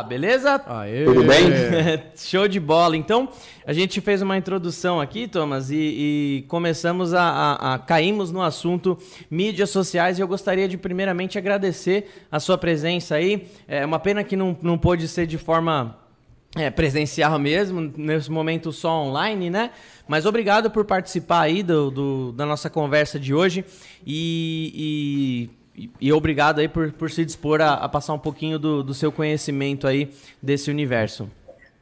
Beleza? Aê. Tudo bem? Show de bola. Então, a gente fez uma introdução aqui, Thomas, e, e começamos a, a, a, caímos no assunto mídias sociais e eu gostaria de primeiramente agradecer a sua presença aí. É uma pena que não, não pôde ser de forma é, presencial mesmo, nesse momento só online, né? Mas obrigado por participar aí do, do da nossa conversa de hoje e, e, e, obrigado aí por, por se dispor a, a passar um pouquinho do, do seu conhecimento aí desse universo.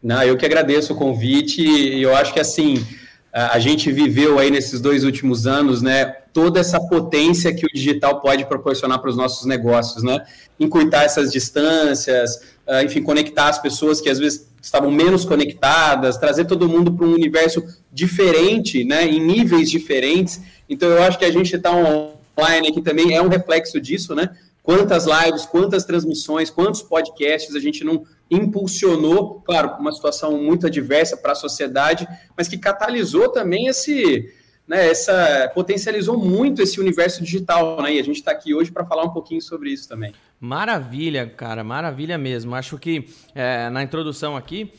Não, eu que agradeço o convite e eu acho que assim a gente viveu aí nesses dois últimos anos, né, toda essa potência que o digital pode proporcionar para os nossos negócios, né, encurtar essas distâncias, ah, enfim, conectar as pessoas que às vezes estavam menos conectadas, trazer todo mundo para um universo diferente, né, em níveis diferentes. Então, eu acho que a gente está online aqui também é um reflexo disso, né? Quantas lives, quantas transmissões, quantos podcasts a gente não impulsionou, claro, uma situação muito adversa para a sociedade, mas que catalisou também esse, né, essa potencializou muito esse universo digital, né? E a gente está aqui hoje para falar um pouquinho sobre isso também. Maravilha, cara, maravilha mesmo. Acho que é, na introdução aqui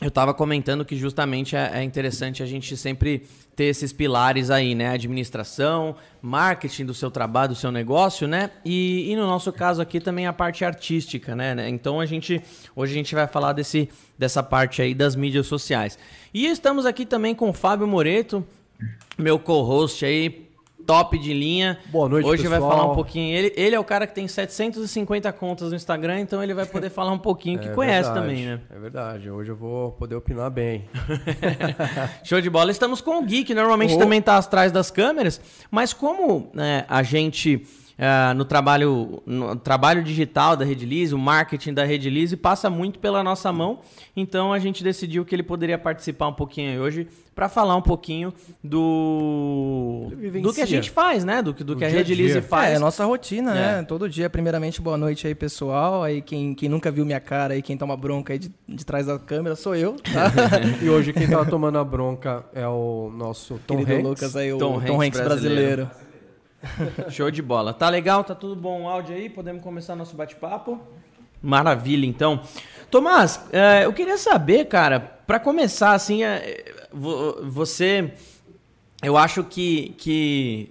eu estava comentando que justamente é, é, interessante a gente sempre ter esses pilares aí, né? Administração, marketing do seu trabalho, do seu negócio, né? E, e no nosso caso aqui também a parte artística, né? Então a gente hoje a gente vai falar desse, dessa parte aí das mídias sociais. E estamos aqui também com o Fábio Moreto, meu co-host aí, top de linha. Boa noite, Hoje pessoal. vai falar um pouquinho. Ele, ele é o cara que tem 750 contas no Instagram, então ele vai poder falar um pouquinho, que é conhece verdade, também, né? É verdade. Hoje eu vou poder opinar bem. Show de bola. Estamos com o Gui, que normalmente oh. também está atrás das câmeras, mas como né, a gente uh, no trabalho no trabalho digital da Redilize, o marketing da Redilize passa muito pela nossa mão. Então a gente decidiu que ele poderia participar um pouquinho hoje para falar um pouquinho do do que a gente faz, né? Do, do que a Redilize faz. É, é a nossa rotina, né? é. né? Todo dia, primeiramente, boa noite aí, pessoal. Aí quem, quem nunca viu minha cara e quem toma bronca aí de, de trás da câmera sou eu. Tá? e hoje quem tá tomando a bronca é o nosso Tom Querido Hanks. Lucas aí, o Tom, Tom Hanks, Hanks brasileiro. brasileiro. Show de bola. Tá legal? Tá tudo bom o áudio aí? Podemos começar nosso bate-papo? Maravilha, então. Tomás, é, eu queria saber, cara, para começar, assim, é, você. Eu acho que, que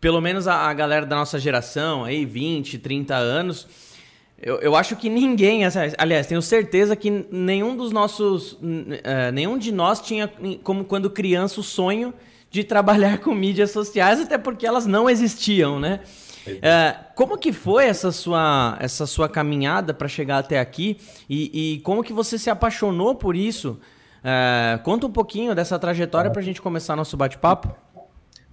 pelo menos a, galera da nossa geração, aí, 20, 30 anos, eu, eu acho que ninguém, aliás, tenho certeza que nenhum dos nossos. Uh, nenhum de nós tinha, como quando criança, o sonho de trabalhar com mídias sociais, até porque elas não existiam, né? É, como que foi essa sua, essa sua caminhada para chegar até aqui e, e, como que você se apaixonou por isso? É, conta um pouquinho dessa trajetória para a gente começar nosso bate-papo.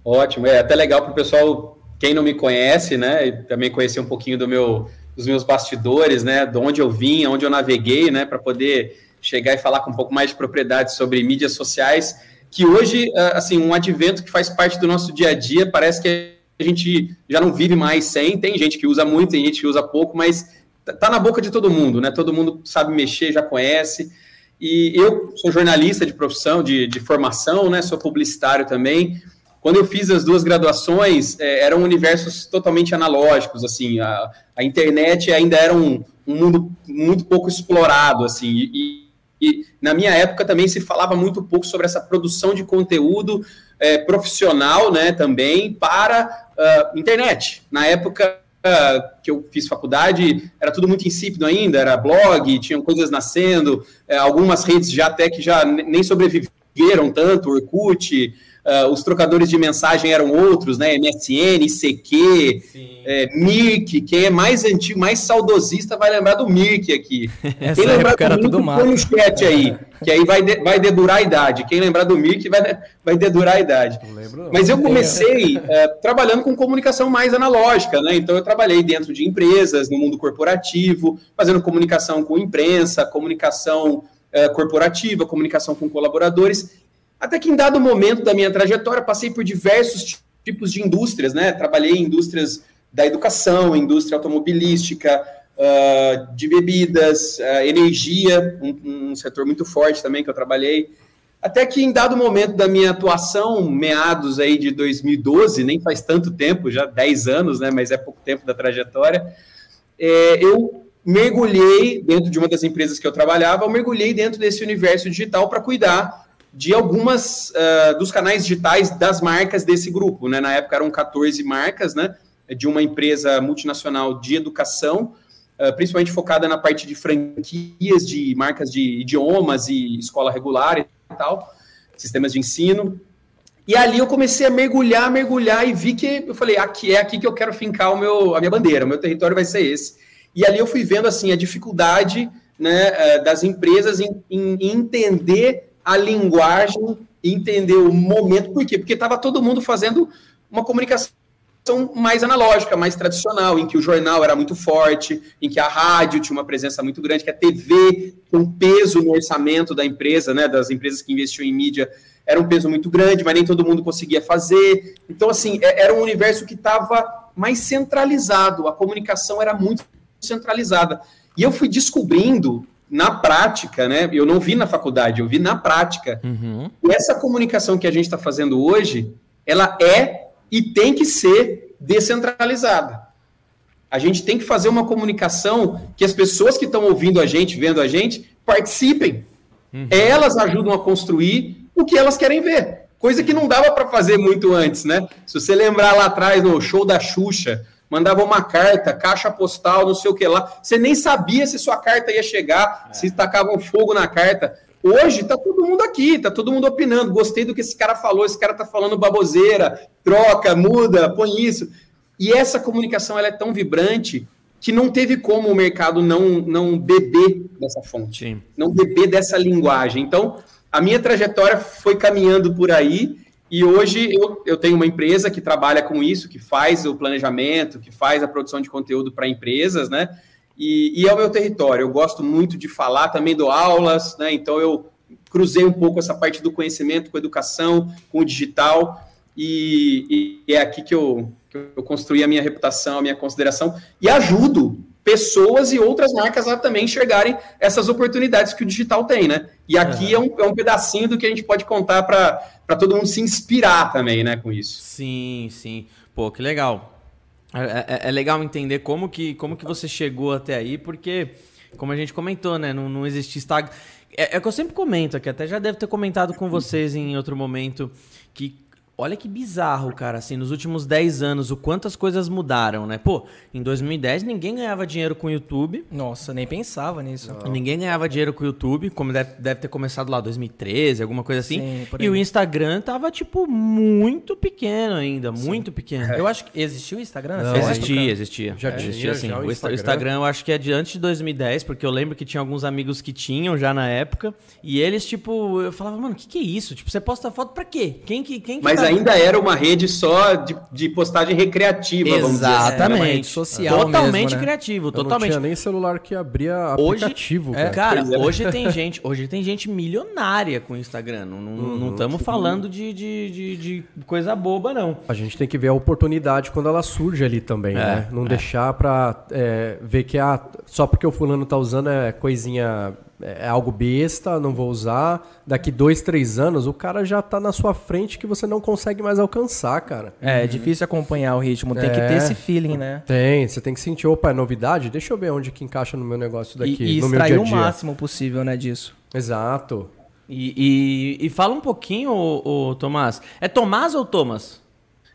Ótimo, é até legal para o pessoal, quem não me conhece, né, também conhecer um pouquinho do meu, dos meus bastidores, né, de onde eu vim, onde eu naveguei, né, para poder chegar e falar com um pouco mais de propriedade sobre mídias sociais que hoje, ah, assim, um advento que faz parte do nosso dia a dia, parece que a gente já não vive mais sem, tem gente que usa muito, tem gente que usa pouco, mas tá, tá na boca de todo mundo, né? Todo mundo sabe mexer, já conhece. E eu sou jornalista de profissão, de, de formação, né? Sou publicitário também. Quando eu fiz as duas graduações, é, eram universos totalmente analógicos, assim, a, a internet ainda era um, um mundo muito pouco explorado, assim, e, e na minha época também se falava muito pouco sobre essa produção de conteúdo é, profissional, né, também para uh, internet. Na época uh, que eu fiz faculdade, era tudo muito insípido ainda, era blog, tinham coisas nascendo, uh, algumas redes já até que já nem sobreviveram tanto, Orkut, Uh, os trocadores de mensagem eram outros, né? MSN, ICQ, é, Mirk. Quem é mais antigo, mais saudosista vai lembrar do Mirk aqui. Essa Quem lembrar do Mirk, põe no chat aí, que aí vai, de, vai dedurar a idade. Quem lembrar do Mirk vai, vai dedurar a idade. Lembro. Mas eu comecei uh, trabalhando com comunicação mais analógica, né? Então eu trabalhei dentro de empresas, no mundo corporativo, fazendo comunicação com imprensa, comunicação uh, corporativa, comunicação com colaboradores. Até que em dado momento da minha trajetória, passei por diversos tipos de indústrias, né? Trabalhei em indústrias da educação, indústria automobilística, uh, de bebidas, uh, energia, um, um, setor muito forte também que eu trabalhei. Até que em dado momento da minha atuação, meados aí de 2012, nem faz tanto tempo, já 10 anos, né? Mas é pouco tempo da trajetória, é, eu mergulhei dentro de uma das empresas que eu trabalhava, eu mergulhei dentro desse universo digital para cuidar de algumas uh, dos canais digitais das marcas desse grupo, né? Na época eram 14 marcas, né? De uma empresa multinacional de educação, uh, principalmente focada na parte de franquias de marcas de idiomas e escola regular e tal, sistemas de ensino. E ali eu comecei a mergulhar, mergulhar e vi que eu falei, aqui é aqui que eu quero fincar o meu, a minha bandeira, o meu território vai ser esse. E ali eu fui vendo assim a dificuldade né, eh, das empresas em, em entender a linguagem, entender o momento. Por quê? Porque estava todo mundo fazendo uma comunicação mais analógica, mais tradicional, em que o jornal era muito forte, em que a rádio tinha uma presença muito grande, que a TV, com peso no orçamento da empresa, né, das empresas que investiam em mídia, era um peso muito grande, mas nem todo mundo conseguia fazer. Então, assim, é, era um universo que estava mais centralizado, a comunicação era muito centralizada. E eu fui descobrindo na prática, né? Eu não vi na faculdade, eu vi na prática. Uhum. E essa comunicação que a gente está fazendo hoje, ela é e tem que ser descentralizada. A gente tem que fazer uma comunicação que as pessoas que estão ouvindo a gente, vendo a gente, participem. Uhum. Elas ajudam a construir o que elas querem ver. Coisa que não dava para fazer muito antes, né? Se você lembrar lá atrás no show da Xuxa, mandava uma carta, caixa postal, não sei o que lá. Você nem sabia se sua carta ia chegar, é. se tacavam fogo na carta. Hoje tá todo mundo aqui, tá todo mundo opinando. Gostei do que esse cara falou, esse cara tá falando baboseira, troca, muda, põe isso. E essa comunicação ela é tão vibrante que não teve como o mercado não, não beber dessa fonte, Sim. não beber dessa linguagem. Então, a minha trajetória foi caminhando por aí e hoje eu, eu tenho uma empresa que trabalha com isso, que faz o planejamento, que faz a produção de conteúdo para empresas, né? E, e, é o meu território. Eu gosto muito de falar, também dou aulas, né? Então eu cruzei um pouco essa parte do conhecimento com a educação, com o digital, e, e é aqui que eu, que eu construí a minha reputação, a minha consideração, e ajudo pessoas e outras marcas a também enxergarem essas oportunidades que o digital tem, né? E aqui é, um, é um pedacinho do que a gente pode contar para todo mundo se inspirar também, né, com isso. Sim, sim. Pô, que legal. É, é, é, legal entender como que, como que você chegou até aí, porque, como a gente comentou, né, não, não existe Instagram. É, é que eu sempre comento aqui, até já deve ter comentado com vocês em outro momento, que Olha que bizarro, cara, assim, nos últimos 10 anos, o quanto as coisas mudaram, né? Pô, em 2010 ninguém ganhava dinheiro com o YouTube. Nossa, nem pensava nisso. Não. Ninguém ganhava dinheiro com o YouTube, como deve, deve ter começado lá 2013, alguma coisa assim. Sim, e o Instagram tava, tipo, muito pequeno ainda, Sim. muito pequeno. Eu acho que existiu o Instagram? Não, existia, existia. Já existia, assim. Já o, Instagram. o Instagram eu acho que é de antes de 2010, porque eu lembro que tinha alguns amigos que tinham já na época, e eles, tipo, eu falava, mano, o que que é isso? Tipo, você posta foto pra quê? Quem que, quem que Mas tá ainda era uma rede só de, de postagem recreativa, Exatamente. vamos dizer. Assim. Exatamente. Social Totalmente mesmo, né? criativo, totalmente. Não tinha nem celular que abria aplicativo. Hoje, cara, cara é. hoje tem gente, hoje tem gente milionária com o Instagram. Não estamos uhum. falando de, de, de, de, coisa boba, não. A gente tem que ver a oportunidade quando ela surge ali também, é, né? Não é. deixar para é, ver que ah, só porque o fulano tá usando é coisinha é algo besta, não vou usar. Daqui dois, três anos, o cara já tá na sua frente que você não consegue mais alcançar, cara. É, é difícil acompanhar o ritmo, tem é, que ter esse feeling, né? Tem, você tem que sentir, opa, é novidade? Deixa eu ver onde que encaixa no meu negócio daqui, e, e no meu dia a dia. o máximo possível, né, disso. Exato. E, e, e fala um pouquinho, o, o Tomás. É Tomás ou Thomas?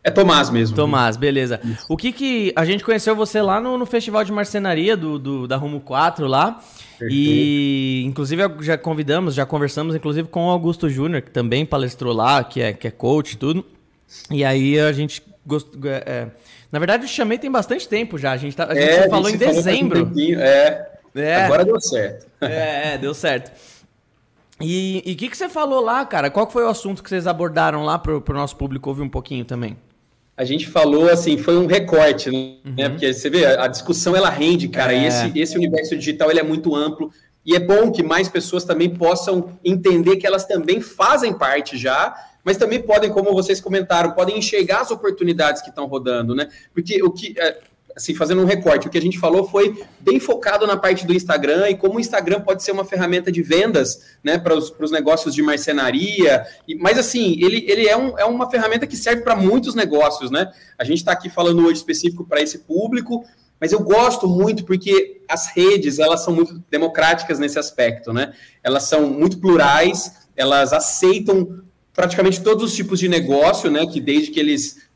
É Tomás mesmo. Tomás, beleza. Isso. O que que... A gente conheceu você lá no, no Festival de Marcenaria do, do, da Rumo 4 lá. Perfeito. E, inclusive, já convidamos, já conversamos, inclusive, com o Augusto Júnior, que também palestrou lá, que é, que é coach e tudo. E aí a gente gostou. É, é, na verdade, eu chamei tem bastante tempo já. A gente, tá, a gente é, falou a gente em dezembro. Um é, é. Agora deu certo. É, é deu certo. E o que, que você falou lá, cara? Qual foi o assunto que vocês abordaram lá para o nosso público ouvir um pouquinho também? A gente falou assim, foi um recorte, né? Uhum. Porque você vê, a discussão ela rende, cara, é. e esse, esse universo digital ele é muito amplo. E é bom que mais pessoas também possam entender que elas também fazem parte já, mas também podem, como vocês comentaram, podem enxergar as oportunidades que estão rodando, né? Porque o que é, assim, fazendo um recorte, o que a gente falou foi bem focado na parte do Instagram e como o Instagram pode ser uma ferramenta de vendas, né, para os negócios de marcenaria. E, mas, assim, ele, ele é, um, é uma ferramenta que serve para muitos negócios, né? A gente está aqui falando hoje específico para esse público, Mas eu gosto muito porque as redes, elas são muito democráticas nesse aspecto, né? Elas são muito plurais, elas aceitam praticamente todos os tipos de negócio, né? Que desde que eles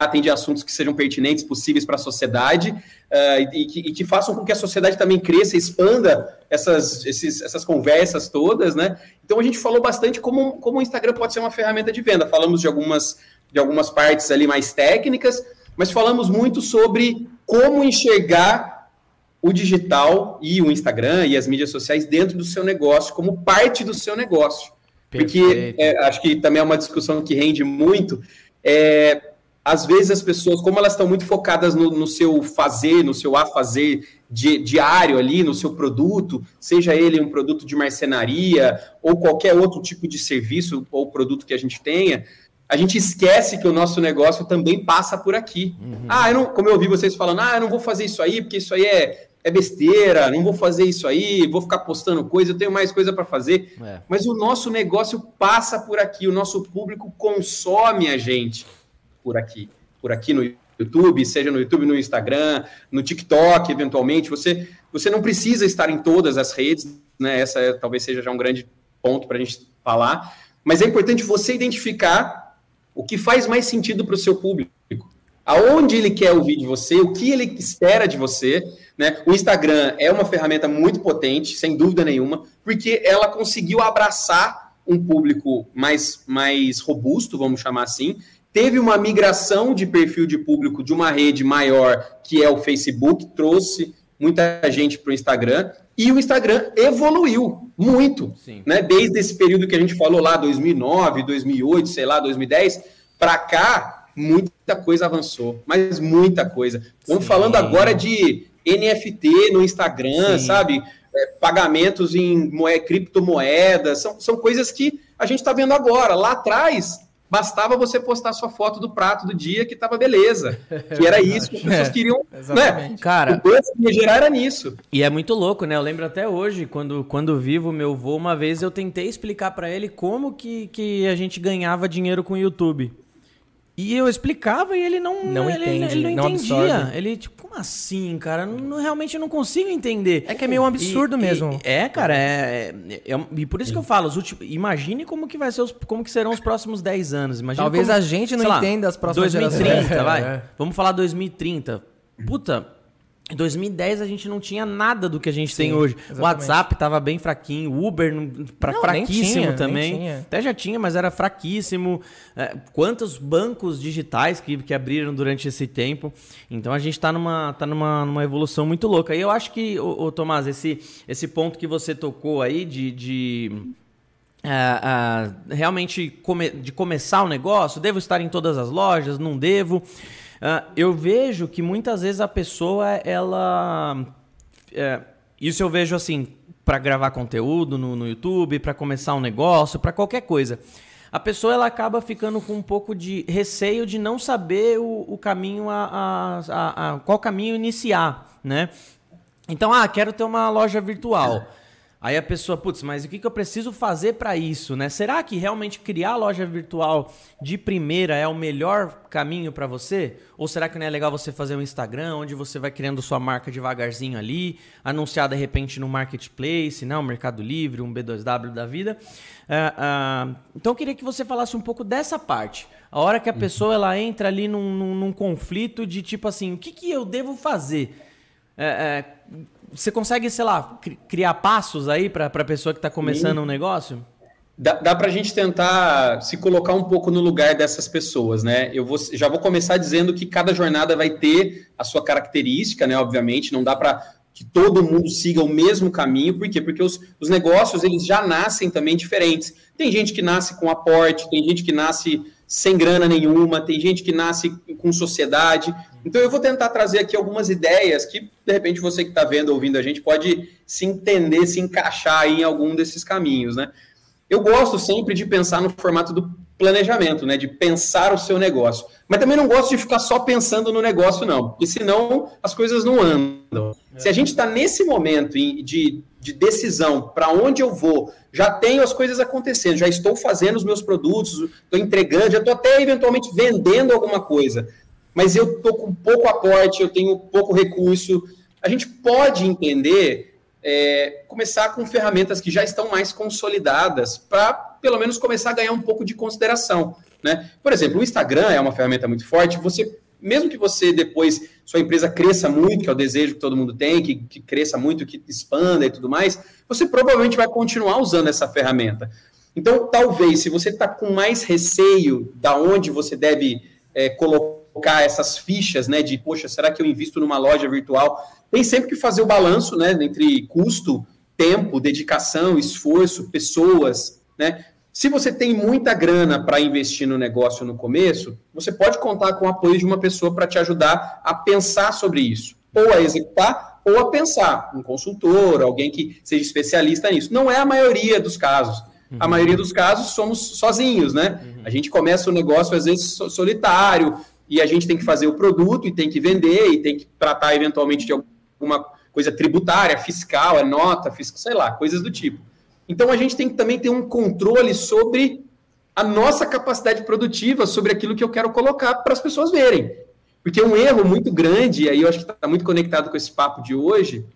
tratem de assuntos que sejam pertinentes, possíveis para a sociedade, uh, e, que, e, que, façam com que a sociedade também cresça, expanda essas, esses, essas conversas todas, né? Então a gente falou bastante como, como o Instagram pode ser uma ferramenta de venda. Falamos de algumas, de algumas partes ali mais técnicas, mas falamos muito sobre como enxergar o digital e o Instagram e as mídias sociais dentro do seu negócio, como parte do seu negócio. Perfeito. Porque é, acho que também é uma discussão que rende muito. É, às vezes as pessoas, como elas estão muito focadas no, no seu fazer, no seu a fazer di, diário ali, no seu produto, seja ele um produto de marcenaria ou qualquer outro tipo de serviço ou produto que a gente tenha, a gente esquece que o nosso negócio também passa por aqui. Uhum. Ah, eu não, como eu ouvi vocês falando, ah, eu não vou fazer isso aí, porque isso aí é, é besteira, não vou fazer isso aí, vou ficar postando coisa, eu tenho mais coisa para fazer. É. Mas o nosso negócio passa por aqui, o nosso público consome a gente por aqui, por aqui no YouTube, seja no YouTube, no Instagram, no TikTok, eventualmente. Você, você não precisa estar em todas as redes, né? Essa é, talvez seja já um grande ponto para a gente falar. Mas é importante você identificar o que faz mais sentido para o seu público. Aonde ele quer ouvir de você, o que ele espera de você. Né? O Instagram é uma ferramenta muito potente, sem dúvida nenhuma, porque ela conseguiu abraçar um público mais, mais robusto, vamos chamar assim, teve uma migração de perfil de público de uma rede maior, que é o Facebook, trouxe muita gente para o Instagram, e o Instagram evoluiu muito, Sim. né? Desde esse período que a gente falou lá, 2009, 2008, sei lá, 2010, para cá, muita coisa avançou, mas muita coisa. Estamos falando agora de NFT no Instagram, Sim. sabe? É, pagamentos em criptomoedas, são, são coisas que a gente está vendo agora. Lá atrás, Bastava você postar sua foto do prato do dia que tava beleza. Que era isso que as pessoas é, queriam. Né? Cara, o que ia gerar era nisso. E é muito louco, né? Eu lembro até hoje, quando, quando vivo meu avô, uma vez eu tentei explicar para ele como que, que a gente ganhava dinheiro com o YouTube. E eu explicava e ele não, não ele, entende, ele não, não entendia. Absorve. Ele, tipo, como assim, cara? Não, realmente eu não consigo entender. É que é meio um absurdo e, mesmo. E, é, cara, é, é, é, E por isso que eu falo, os últimos, imagine como que vai ser os, como que serão os próximos 10 anos. Imagine Talvez como, a gente não entenda as próximas 2030, gerações. vai. É. Vamos falar 2030. Puta, em 2010 a gente não tinha nada do que a gente Sim, tem hoje. Exatamente. O WhatsApp estava bem fraquinho, o Uber pra, não, fraquíssimo tinha, também. Até já tinha, mas era fraquíssimo. É, quantos bancos digitais que, que abriram durante esse tempo? Então a gente está numa, tá numa, numa evolução muito louca. E eu acho que, ô, ô, Tomás, esse, esse ponto que você tocou aí de. de uh, uh, realmente come, de começar o negócio, devo estar em todas as lojas, não devo. Uh, eu vejo que muitas vezes a pessoa, ela. É, isso eu vejo assim, para gravar conteúdo no, no YouTube, para começar um negócio, para qualquer coisa. A pessoa ela acaba ficando com um pouco de receio de não saber o, o caminho a, a, a, qual caminho iniciar, né? Então, ah, quero ter uma loja virtual. Aí a pessoa, putz, mas o que, que eu preciso fazer para isso, né? Será que realmente criar loja virtual de primeira é o melhor caminho para você? Ou será que não é legal você fazer um Instagram onde você vai criando sua marca devagarzinho ali, anunciar de repente no marketplace, né? Mercado Livre, um B2W da vida? Uh, uh, então eu queria que você falasse um pouco dessa parte. A hora que a uhum. pessoa ela entra ali num, num, num conflito de tipo assim, o que, que eu devo fazer? É, é, você consegue, sei lá, criar passos aí para a pessoa que está começando Sim. um negócio? Dá, dá para a gente tentar se colocar um pouco no lugar dessas pessoas, né? Eu vou, já vou começar dizendo que cada jornada vai ter a sua característica, né? Obviamente, não dá para que todo mundo siga o mesmo caminho, por quê? Porque os, os negócios eles já nascem também diferentes. Tem gente que nasce com aporte, tem gente que nasce sem grana nenhuma, tem gente que nasce com sociedade. Então eu vou tentar trazer aqui algumas ideias que, de repente, você que está vendo, ouvindo a gente, pode se entender, se encaixar em algum desses caminhos, né? Eu gosto sempre de pensar no formato do planejamento, né? De pensar o seu negócio. Mas também não gosto de ficar só pensando no negócio, não, porque senão as coisas não andam. Se a gente está nesse momento de, de decisão para onde eu vou, já tenho as coisas acontecendo, já estou fazendo os meus produtos, estou entregando, já estou até eventualmente vendendo alguma coisa. mas eu estou com pouco aporte, eu tenho pouco recurso. A gente pode entender, é, começar com ferramentas que já estão mais consolidadas para, pelo menos, começar a ganhar um pouco de consideração. Né? Por exemplo, o Instagram é uma ferramenta muito forte. Você, mesmo que você depois sua empresa cresça muito, que é o desejo que todo mundo tem, que, que cresça muito, que expanda e tudo mais, você provavelmente vai continuar usando essa ferramenta. Então, talvez, se você está com mais receio da onde você deve é, colocar essas fichas, né, de, poxa, será que eu invisto numa loja virtual? Tem sempre que fazer o balanço, né, entre custo, tempo, dedicação, esforço, pessoas, né? Se você tem muita grana para investir no negócio no começo, você pode contar com o apoio de uma pessoa para te ajudar a pensar sobre isso, ou a executar, ou a pensar, um consultor, alguém que seja especialista nisso. Não é a maioria dos casos. A uhum. maioria dos casos somos sozinhos, né? Uhum. A gente começa o negócio às vezes solitário e a gente tem que fazer o produto e tem que vender e tem que tratar eventualmente de alguma coisa tributária, fiscal, é nota, fiscal, sei lá, coisas do tipo. Então a gente tem que também ter um controle sobre a nossa capacidade produtiva, sobre aquilo que eu quero colocar para as pessoas verem. Porque um erro muito grande, e aí eu acho que está muito conectado com esse papo de hoje,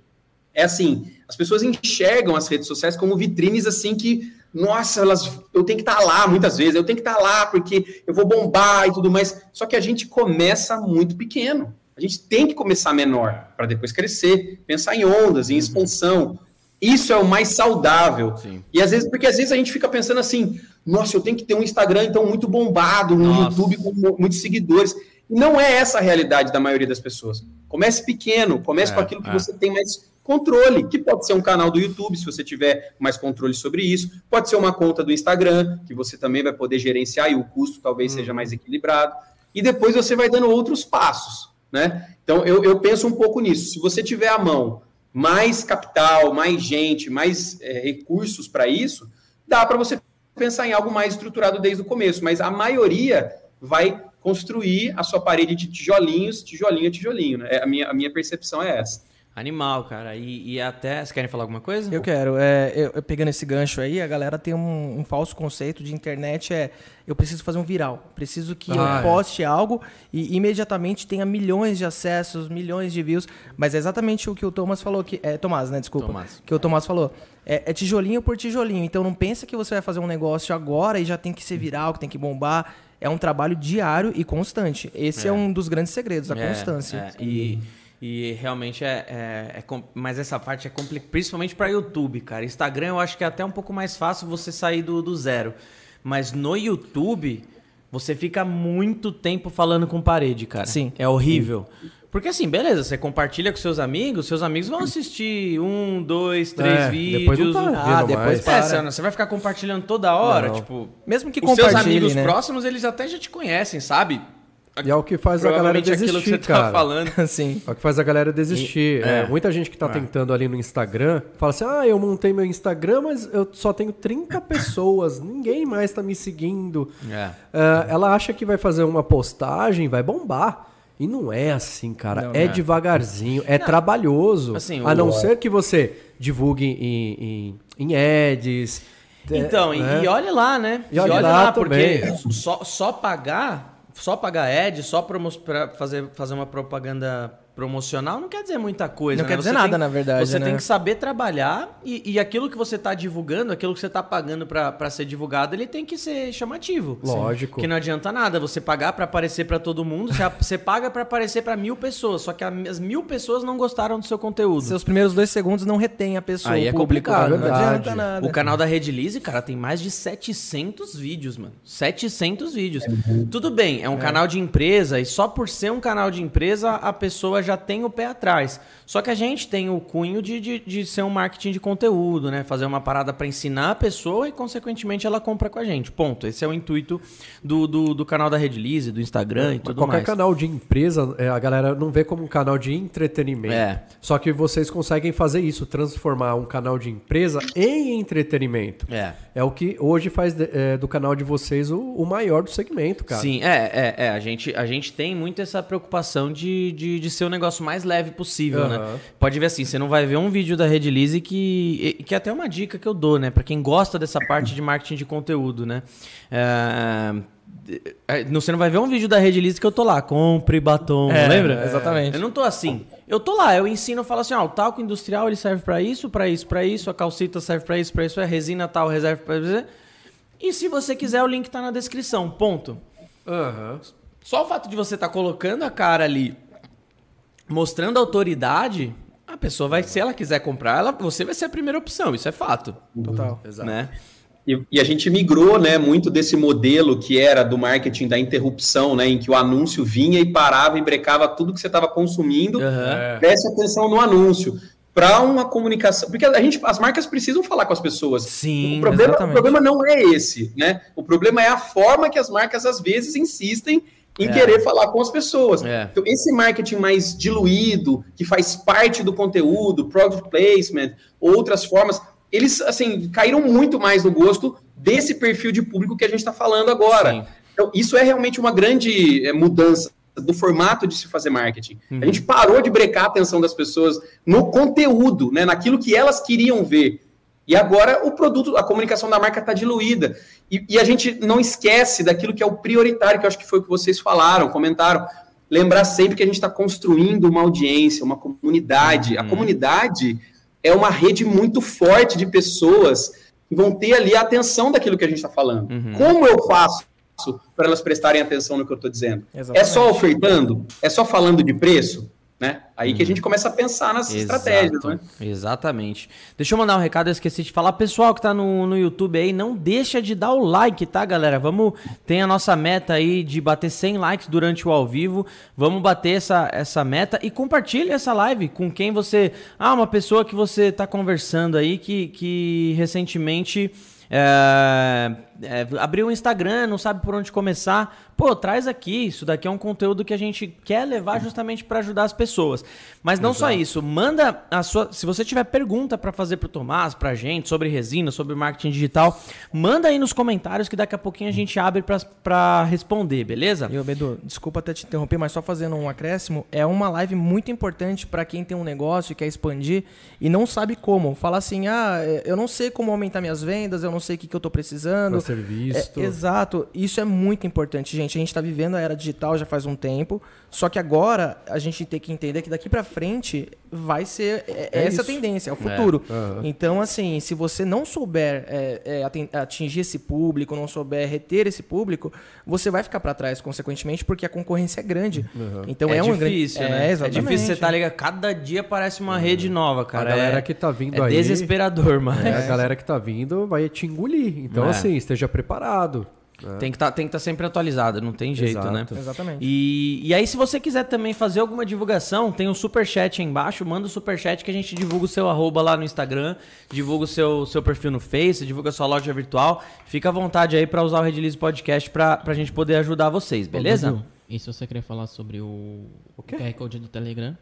é assim, as pessoas enxergam as redes sociais como vitrines assim que nossa, elas, eu tenho que estar tá lá muitas vezes, eu tenho que estar tá lá porque eu vou bombar e tudo mais. Só que a gente começa muito pequeno. A gente tem que começar menor para depois crescer, pensar em ondas, em expansão. Isso é o mais saudável. Sim. E às vezes, porque às vezes a gente fica pensando assim, nossa, eu tenho que ter um Instagram então muito bombado, um nossa. YouTube com muitos seguidores. Não é essa a realidade da maioria das pessoas. Comece pequeno, comece é, com aquilo que é. você tem mais controle, que pode ser um canal do YouTube, se você tiver mais controle sobre isso, pode ser uma conta do Instagram, que você também vai poder gerenciar e o custo talvez hum. seja mais equilibrado. E depois você vai dando outros passos, né? Então eu, eu penso um pouco nisso. Se você tiver à mão mais capital, mais gente, mais é, recursos para isso, dá para você pensar em algo mais estruturado desde o começo, mas a maioria vai construir a sua parede de tijolinhos, tijolinho a tijolinho. Né? É, a, minha, a minha percepção é essa. Animal, cara. E, e, até. Vocês querem falar alguma coisa? Eu quero. É, eu, eu, pegando esse gancho aí, a galera tem um, um, falso conceito de internet: é eu preciso fazer um viral. Preciso que ah, eu é. poste é. algo e imediatamente tenha milhões de acessos, milhões de views. Mas é exatamente o que o Thomas falou. Que, é, Tomás, né? Desculpa. Tomás. Que o Tomás falou. É, é tijolinho por tijolinho. Então não pensa que você vai fazer um negócio agora e já tem que ser viral, que tem que bombar. É um trabalho diário e constante. Esse é, é um dos grandes segredos, a é, constância. E. E realmente é, é, é, Mas essa parte é complicada, principalmente para YouTube, cara. Instagram eu acho que é até um pouco mais fácil você sair do, do zero. Mas no YouTube, você fica muito tempo falando com parede, cara. Sim. É horrível. Porque assim, beleza, você compartilha com seus amigos, seus amigos vão assistir um, dois, três é, vídeos. Depois não tá ah, depois para. É, você vai ficar compartilhando toda hora, não. tipo. Mesmo que os seus amigos né? próximos, eles até já te conhecem, sabe? E é o que faz a galera desistir, que você cara. falando. Sim. É o que faz a galera desistir. E, é. É, muita gente que está é. tentando ali no Instagram fala assim: ah, eu montei meu Instagram, mas eu só tenho 30 pessoas, ninguém mais está me seguindo. É. Uh, ela acha que vai fazer uma postagem, vai bombar. E não é assim, cara. Não, é, não devagarzinho, é não. trabalhoso. Assim, a não ser que você divulgue em, em, em ads. Então, é, e, né? e olhe lá, né? E olhe, e olhe lá, lá porque só, só pagar só pagar ad, só para fazer, fazer uma propaganda promocional não quer dizer muita coisa. Não né? quer dizer você nada, tem, na verdade. Você né? tem que saber trabalhar e, e aquilo que você está divulgando, aquilo que você está pagando para ser divulgado, ele tem que ser chamativo. Lógico. Que não adianta nada você pagar para aparecer para todo mundo, você, você paga para aparecer para mil pessoas, só que as mil pessoas não gostaram do seu conteúdo. Seus primeiros dois segundos não retém a pessoa, Aí é complicado, não adianta nada. O canal da Redlize, cara, tem mais de 700 vídeos, mano. 700 vídeos. É Tudo bem, é um é. canal de empresa e só por ser um canal de empresa a pessoa já tem o pé atrás. Só que a gente tem o cunho de, de, de ser um marketing de conteúdo, né? Fazer uma parada para ensinar a pessoa e, consequentemente, ela compra com a gente. Ponto. Esse é o intuito do, do, do canal da Redlize, do Instagram é, e tudo qualquer mais. Qualquer canal de empresa, é, a galera não vê como um canal de entretenimento. É. Só que vocês conseguem fazer isso, transformar um canal de empresa em entretenimento. É. É o que hoje faz é, do canal de vocês o, o, maior do segmento, cara. Sim, é, é, é. A gente, a gente tem muito essa preocupação de, de, de ser o negócio mais leve possível, uhum. né? Pode ver assim, você não vai ver um vídeo da Redlize que que é até uma dica que eu dou, né, para quem gosta dessa parte de marketing de conteúdo, né? É, é, você não vai ver um vídeo da Rede List que eu tô lá, compre batom, é, lembra? Exatamente. Eu não tô assim. Eu tô lá, eu ensino, eu falo assim, ó, o talco industrial ele serve para isso, para isso, para isso, a calcita serve para isso, para isso, a resina tal reserva para isso. E se você quiser, o link tá na descrição, ponto. Uhum. Só o fato de você estar tá colocando a cara ali, mostrando autoridade, a pessoa vai, se ela quiser comprar, ela, você vai ser a primeira opção, isso é fato. Total. Exato. Né? E, e, a gente migrou, né, muito desse modelo que era do marketing da interrupção, né, em que o anúncio vinha e parava e brecava tudo que você estava consumindo. Uhum. Preste atenção no anúncio para uma comunicação, porque a gente, as marcas precisam falar com as pessoas. Sim, o problema, o problema não é esse, né? O problema é a forma que as marcas às vezes insistem em é. querer falar com as pessoas. É. Então, esse marketing mais diluído, que faz parte do conteúdo, product placement, outras formas, eles assim caíram muito mais no gosto desse perfil de público que a gente está falando agora. Sim. Então, isso é realmente uma grande é, mudança do formato de se fazer marketing. Uhum. A gente parou de brecar a atenção das pessoas no conteúdo, né, naquilo que elas queriam ver. E agora o produto, a comunicação da marca está diluída. E, e, a gente não esquece daquilo que é o prioritário, que eu acho que foi o que vocês falaram, comentaram. Lembrar sempre que a gente está construindo uma audiência, uma comunidade. Uhum. A comunidade é uma rede muito forte de pessoas que vão ter ali a atenção daquilo que a gente está falando. Uhum. Como eu faço para elas prestarem atenção no que eu estou dizendo? Exatamente. É só ofertando? É só falando de preço? Né? Aí que a gente começa a pensar nas Exato. estratégias, né? Exatamente. Deixa eu mandar um recado, eu esqueci de falar. Pessoal que tá no, no YouTube aí, não deixa de dar o like, tá, galera? Vamos, tem a nossa meta aí de bater 100 likes durante o ao vivo. Vamos bater essa, essa meta e compartilhe essa live com quem você... Ah, uma pessoa que você tá conversando aí que, que recentemente é, é, abriu um Instagram, não sabe por onde começar. Pô, traz aqui. Isso daqui é um conteúdo que a gente quer levar justamente para ajudar as pessoas. Mas não Exato. só isso. Manda a sua. Se você tiver pergunta para fazer pro Tomás, pra gente, sobre resina, sobre marketing digital, manda aí nos comentários que daqui a pouquinho a gente abre para responder, beleza? E, Bedu, desculpa até te interromper, mas só fazendo um acréscimo, é uma live muito importante para quem tem um negócio e quer expandir e não sabe como. Fala assim: ah, eu não sei como aumentar minhas vendas, eu não sei o que, que eu tô precisando. Pra ser visto. É, exato. Isso é muito importante, gente. A gente está vivendo a era digital já faz um tempo. Só que agora a gente tem que entender que daqui para frente vai ser é, é essa isso. tendência, é o futuro. É. Uhum. Então, assim, se você não souber é, é atingir esse público, não souber reter esse público, você vai ficar para trás, consequentemente, porque a concorrência é grande. Uhum. Então é, é difícil, grande... né? É, é difícil você tá ligado. Cada dia parece uma uhum. rede nova, cara. A galera que tá vindo aí. É desesperador, mas. a galera que tá vindo vai te engolir. Então, assim, esteja preparado. É. Tem que tá, estar tá sempre atualizado, não tem jeito, Exato. né? Exatamente. E, e aí, se você quiser também fazer alguma divulgação, tem um superchat aí embaixo, manda o um superchat que a gente divulga o seu arroba lá no Instagram, divulga o seu, seu perfil no Face, divulga a sua loja virtual. Fica à vontade aí para usar o Redilize Podcast para a gente poder ajudar vocês, beleza? Ô, e se você querer falar sobre o, o QR Code do Telegram?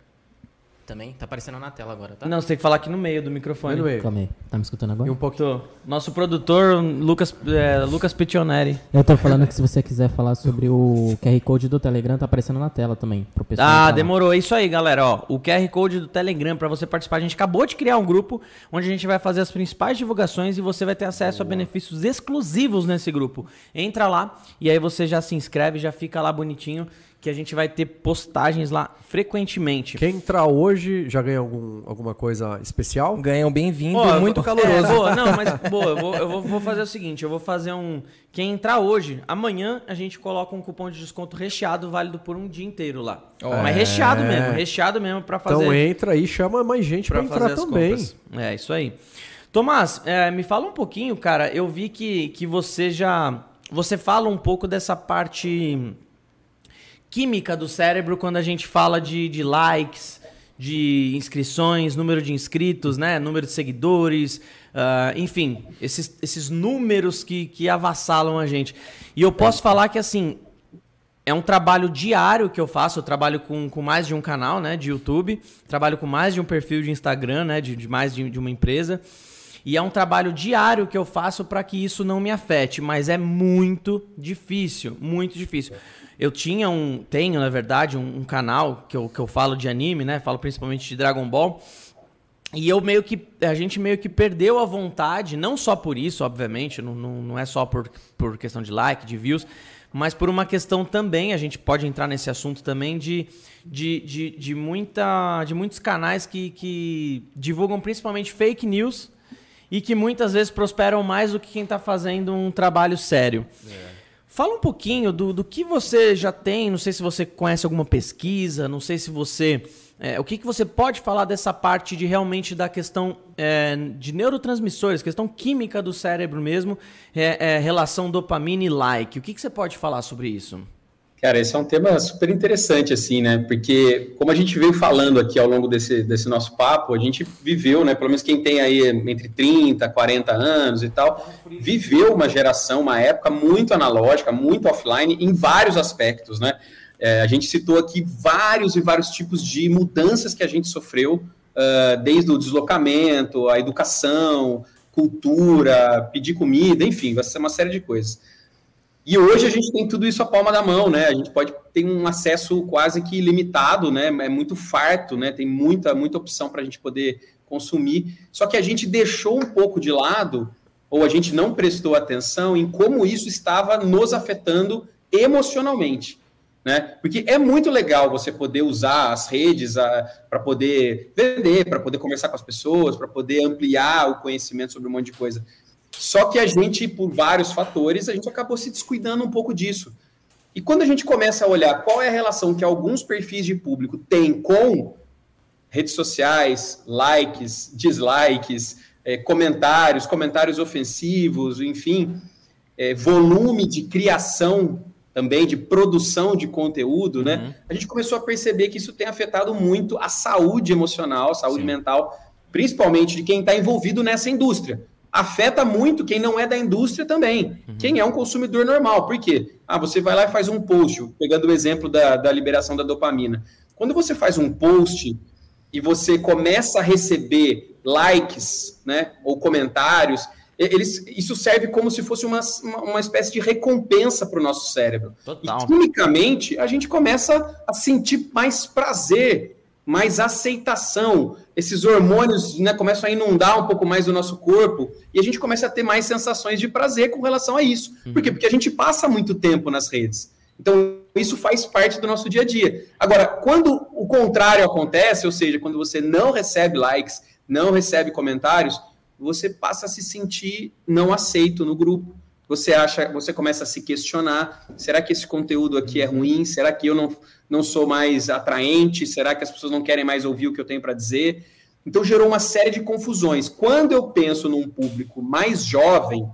Também. Tá aparecendo na tela agora, tá? Não, você tem que falar aqui no meio do microfone. No meio. Calma aí. Tá me escutando agora? E um pouco. Tô. Nosso produtor, Lucas, é, Lucas Piccioneri. Eu tô falando que se você quiser falar sobre o QR Code do Telegram, tá aparecendo na tela também. Pro pessoal ah, demorou. É isso aí, galera. Ó, o QR Code do Telegram para você participar. A gente acabou de criar um grupo onde a gente vai fazer as principais divulgações e você vai ter acesso Boa. a benefícios exclusivos nesse grupo. Entra lá e aí você já se inscreve, já fica lá bonitinho que a gente vai ter postagens lá frequentemente. Quem entrar hoje já ganha algum, alguma coisa especial? Ganha um bem-vindo oh, muito vou, caloroso. É, boa, não, mas boa, eu, vou, eu vou, vou, fazer o seguinte, eu vou fazer um... Quem entrar hoje, amanhã a gente coloca um cupom de desconto recheado, válido por um dia inteiro lá. Oh. Mas recheado mesmo, recheado mesmo para fazer... Então entra aí, chama mais gente para entrar também. Compras. É, isso aí. Tomás, é, me fala um pouquinho, cara, eu vi que, que você já... Você fala um pouco dessa parte química do cérebro quando a gente fala de, de likes, de inscrições, número de inscritos, né? número de seguidores, uh, enfim, esses, esses números que, que avassalam a gente. E eu posso falar que, assim, é um trabalho diário que eu faço. Eu trabalho com, com mais de um canal né, de YouTube, trabalho com mais de um perfil de Instagram, né, de, de mais de, de uma empresa. E é um trabalho diário que eu faço para que isso não me afete, mas é muito difícil, muito difícil. Eu tinha um, tenho na verdade, um, um, canal que eu, que eu falo de anime, né? Falo principalmente de Dragon Ball. E eu meio que. A gente meio que perdeu a vontade, não só por isso, obviamente, não, não, não é só por, por questão de like, de views, mas por uma questão também, a gente pode entrar nesse assunto também, de, de, de, de, muita, de muitos canais que, que divulgam principalmente fake news e que muitas vezes prosperam mais do que quem está fazendo um trabalho sério. É. Fala um pouquinho do, do que você já tem, não sei se você conhece alguma pesquisa, não sei se você é, o que, que você pode falar dessa parte de realmente da questão é, de neurotransmissores, questão química do cérebro mesmo, é, é, relação dopamina e like? O que, que você pode falar sobre isso? Cara, esse é um tema super interessante, assim, né? Porque, como a gente veio falando aqui ao longo desse, desse nosso papo, a gente viveu, né? Pelo menos quem tem aí entre 30, 40 anos e tal, viveu uma geração, uma época muito analógica, muito offline, em vários aspectos, né? É, a gente citou aqui vários e vários tipos de mudanças que a gente sofreu, uh, desde o deslocamento, a educação, cultura, pedir comida, enfim, vai ser uma série de coisas. E hoje a gente tem tudo isso à palma da mão, né? A gente pode ter um acesso quase que ilimitado, né? É muito farto, né? Tem muita, muita opção para a gente poder consumir. Só que a gente deixou um pouco de lado, ou a gente não prestou atenção em como isso estava nos afetando emocionalmente. Né? Porque é muito legal você poder usar as redes para poder vender, para poder conversar com as pessoas, para poder ampliar o conhecimento sobre um monte de coisa. Só que a gente, por vários fatores, a gente acabou se descuidando um pouco disso. E quando a gente começa a olhar qual é a relação que alguns perfis de público têm com redes sociais, likes, dislikes, é, comentários, comentários ofensivos, enfim, é, volume de criação também de produção de conteúdo, né? Uhum. A gente começou a perceber que isso tem afetado muito a saúde emocional, a saúde Sim. mental, principalmente de quem está envolvido nessa indústria. Afeta muito quem não é da indústria também, uhum. quem é um consumidor normal. Por quê? Ah, você vai lá e faz um post, pegando o exemplo da, da liberação da dopamina. Quando você faz um post e você começa a receber likes, né, ou comentários, eles, isso serve como se fosse uma, uma espécie de recompensa para o nosso cérebro. Total. E quimicamente, a gente começa a sentir mais prazer, mais aceitação. Esses hormônios né, começam a inundar um pouco mais o nosso corpo e a gente começa a ter mais sensações de prazer com relação a isso. Uhum. Por quê? Porque a gente passa muito tempo nas redes. Então, isso faz parte do nosso dia a dia. Agora, quando o contrário acontece, ou seja, quando você não recebe likes, não recebe comentários, você passa a se sentir não aceito no grupo. Você acha, você começa a se questionar: será que esse conteúdo aqui é ruim? Será que eu não, não sou mais atraente? Será que as pessoas não querem mais ouvir o que eu tenho para dizer? Então gerou uma série de confusões. Quando eu penso num público mais jovem,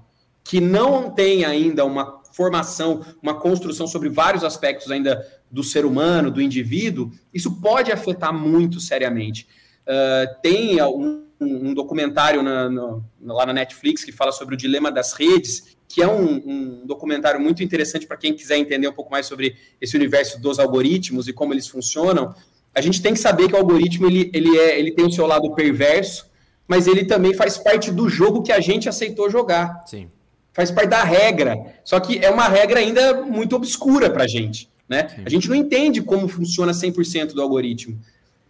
que não tem ainda uma formação, uma construção sobre vários aspectos ainda do ser humano, do indivíduo, isso pode afetar muito seriamente. Uh, tem um, um, documentário na, no, lá na Netflix que fala sobre o dilema das redes, que é um, um documentário muito interessante para quem quiser entender um pouco mais sobre esse universo dos algoritmos e como eles funcionam. A gente tem que saber que o algoritmo ele, ele, é, ele tem o seu lado perverso, mas ele também faz parte do jogo que a gente aceitou jogar. Sim. Faz parte da regra. Só que é uma regra ainda muito obscura para a gente. Né? A gente não entende como funciona 100% do algoritmo.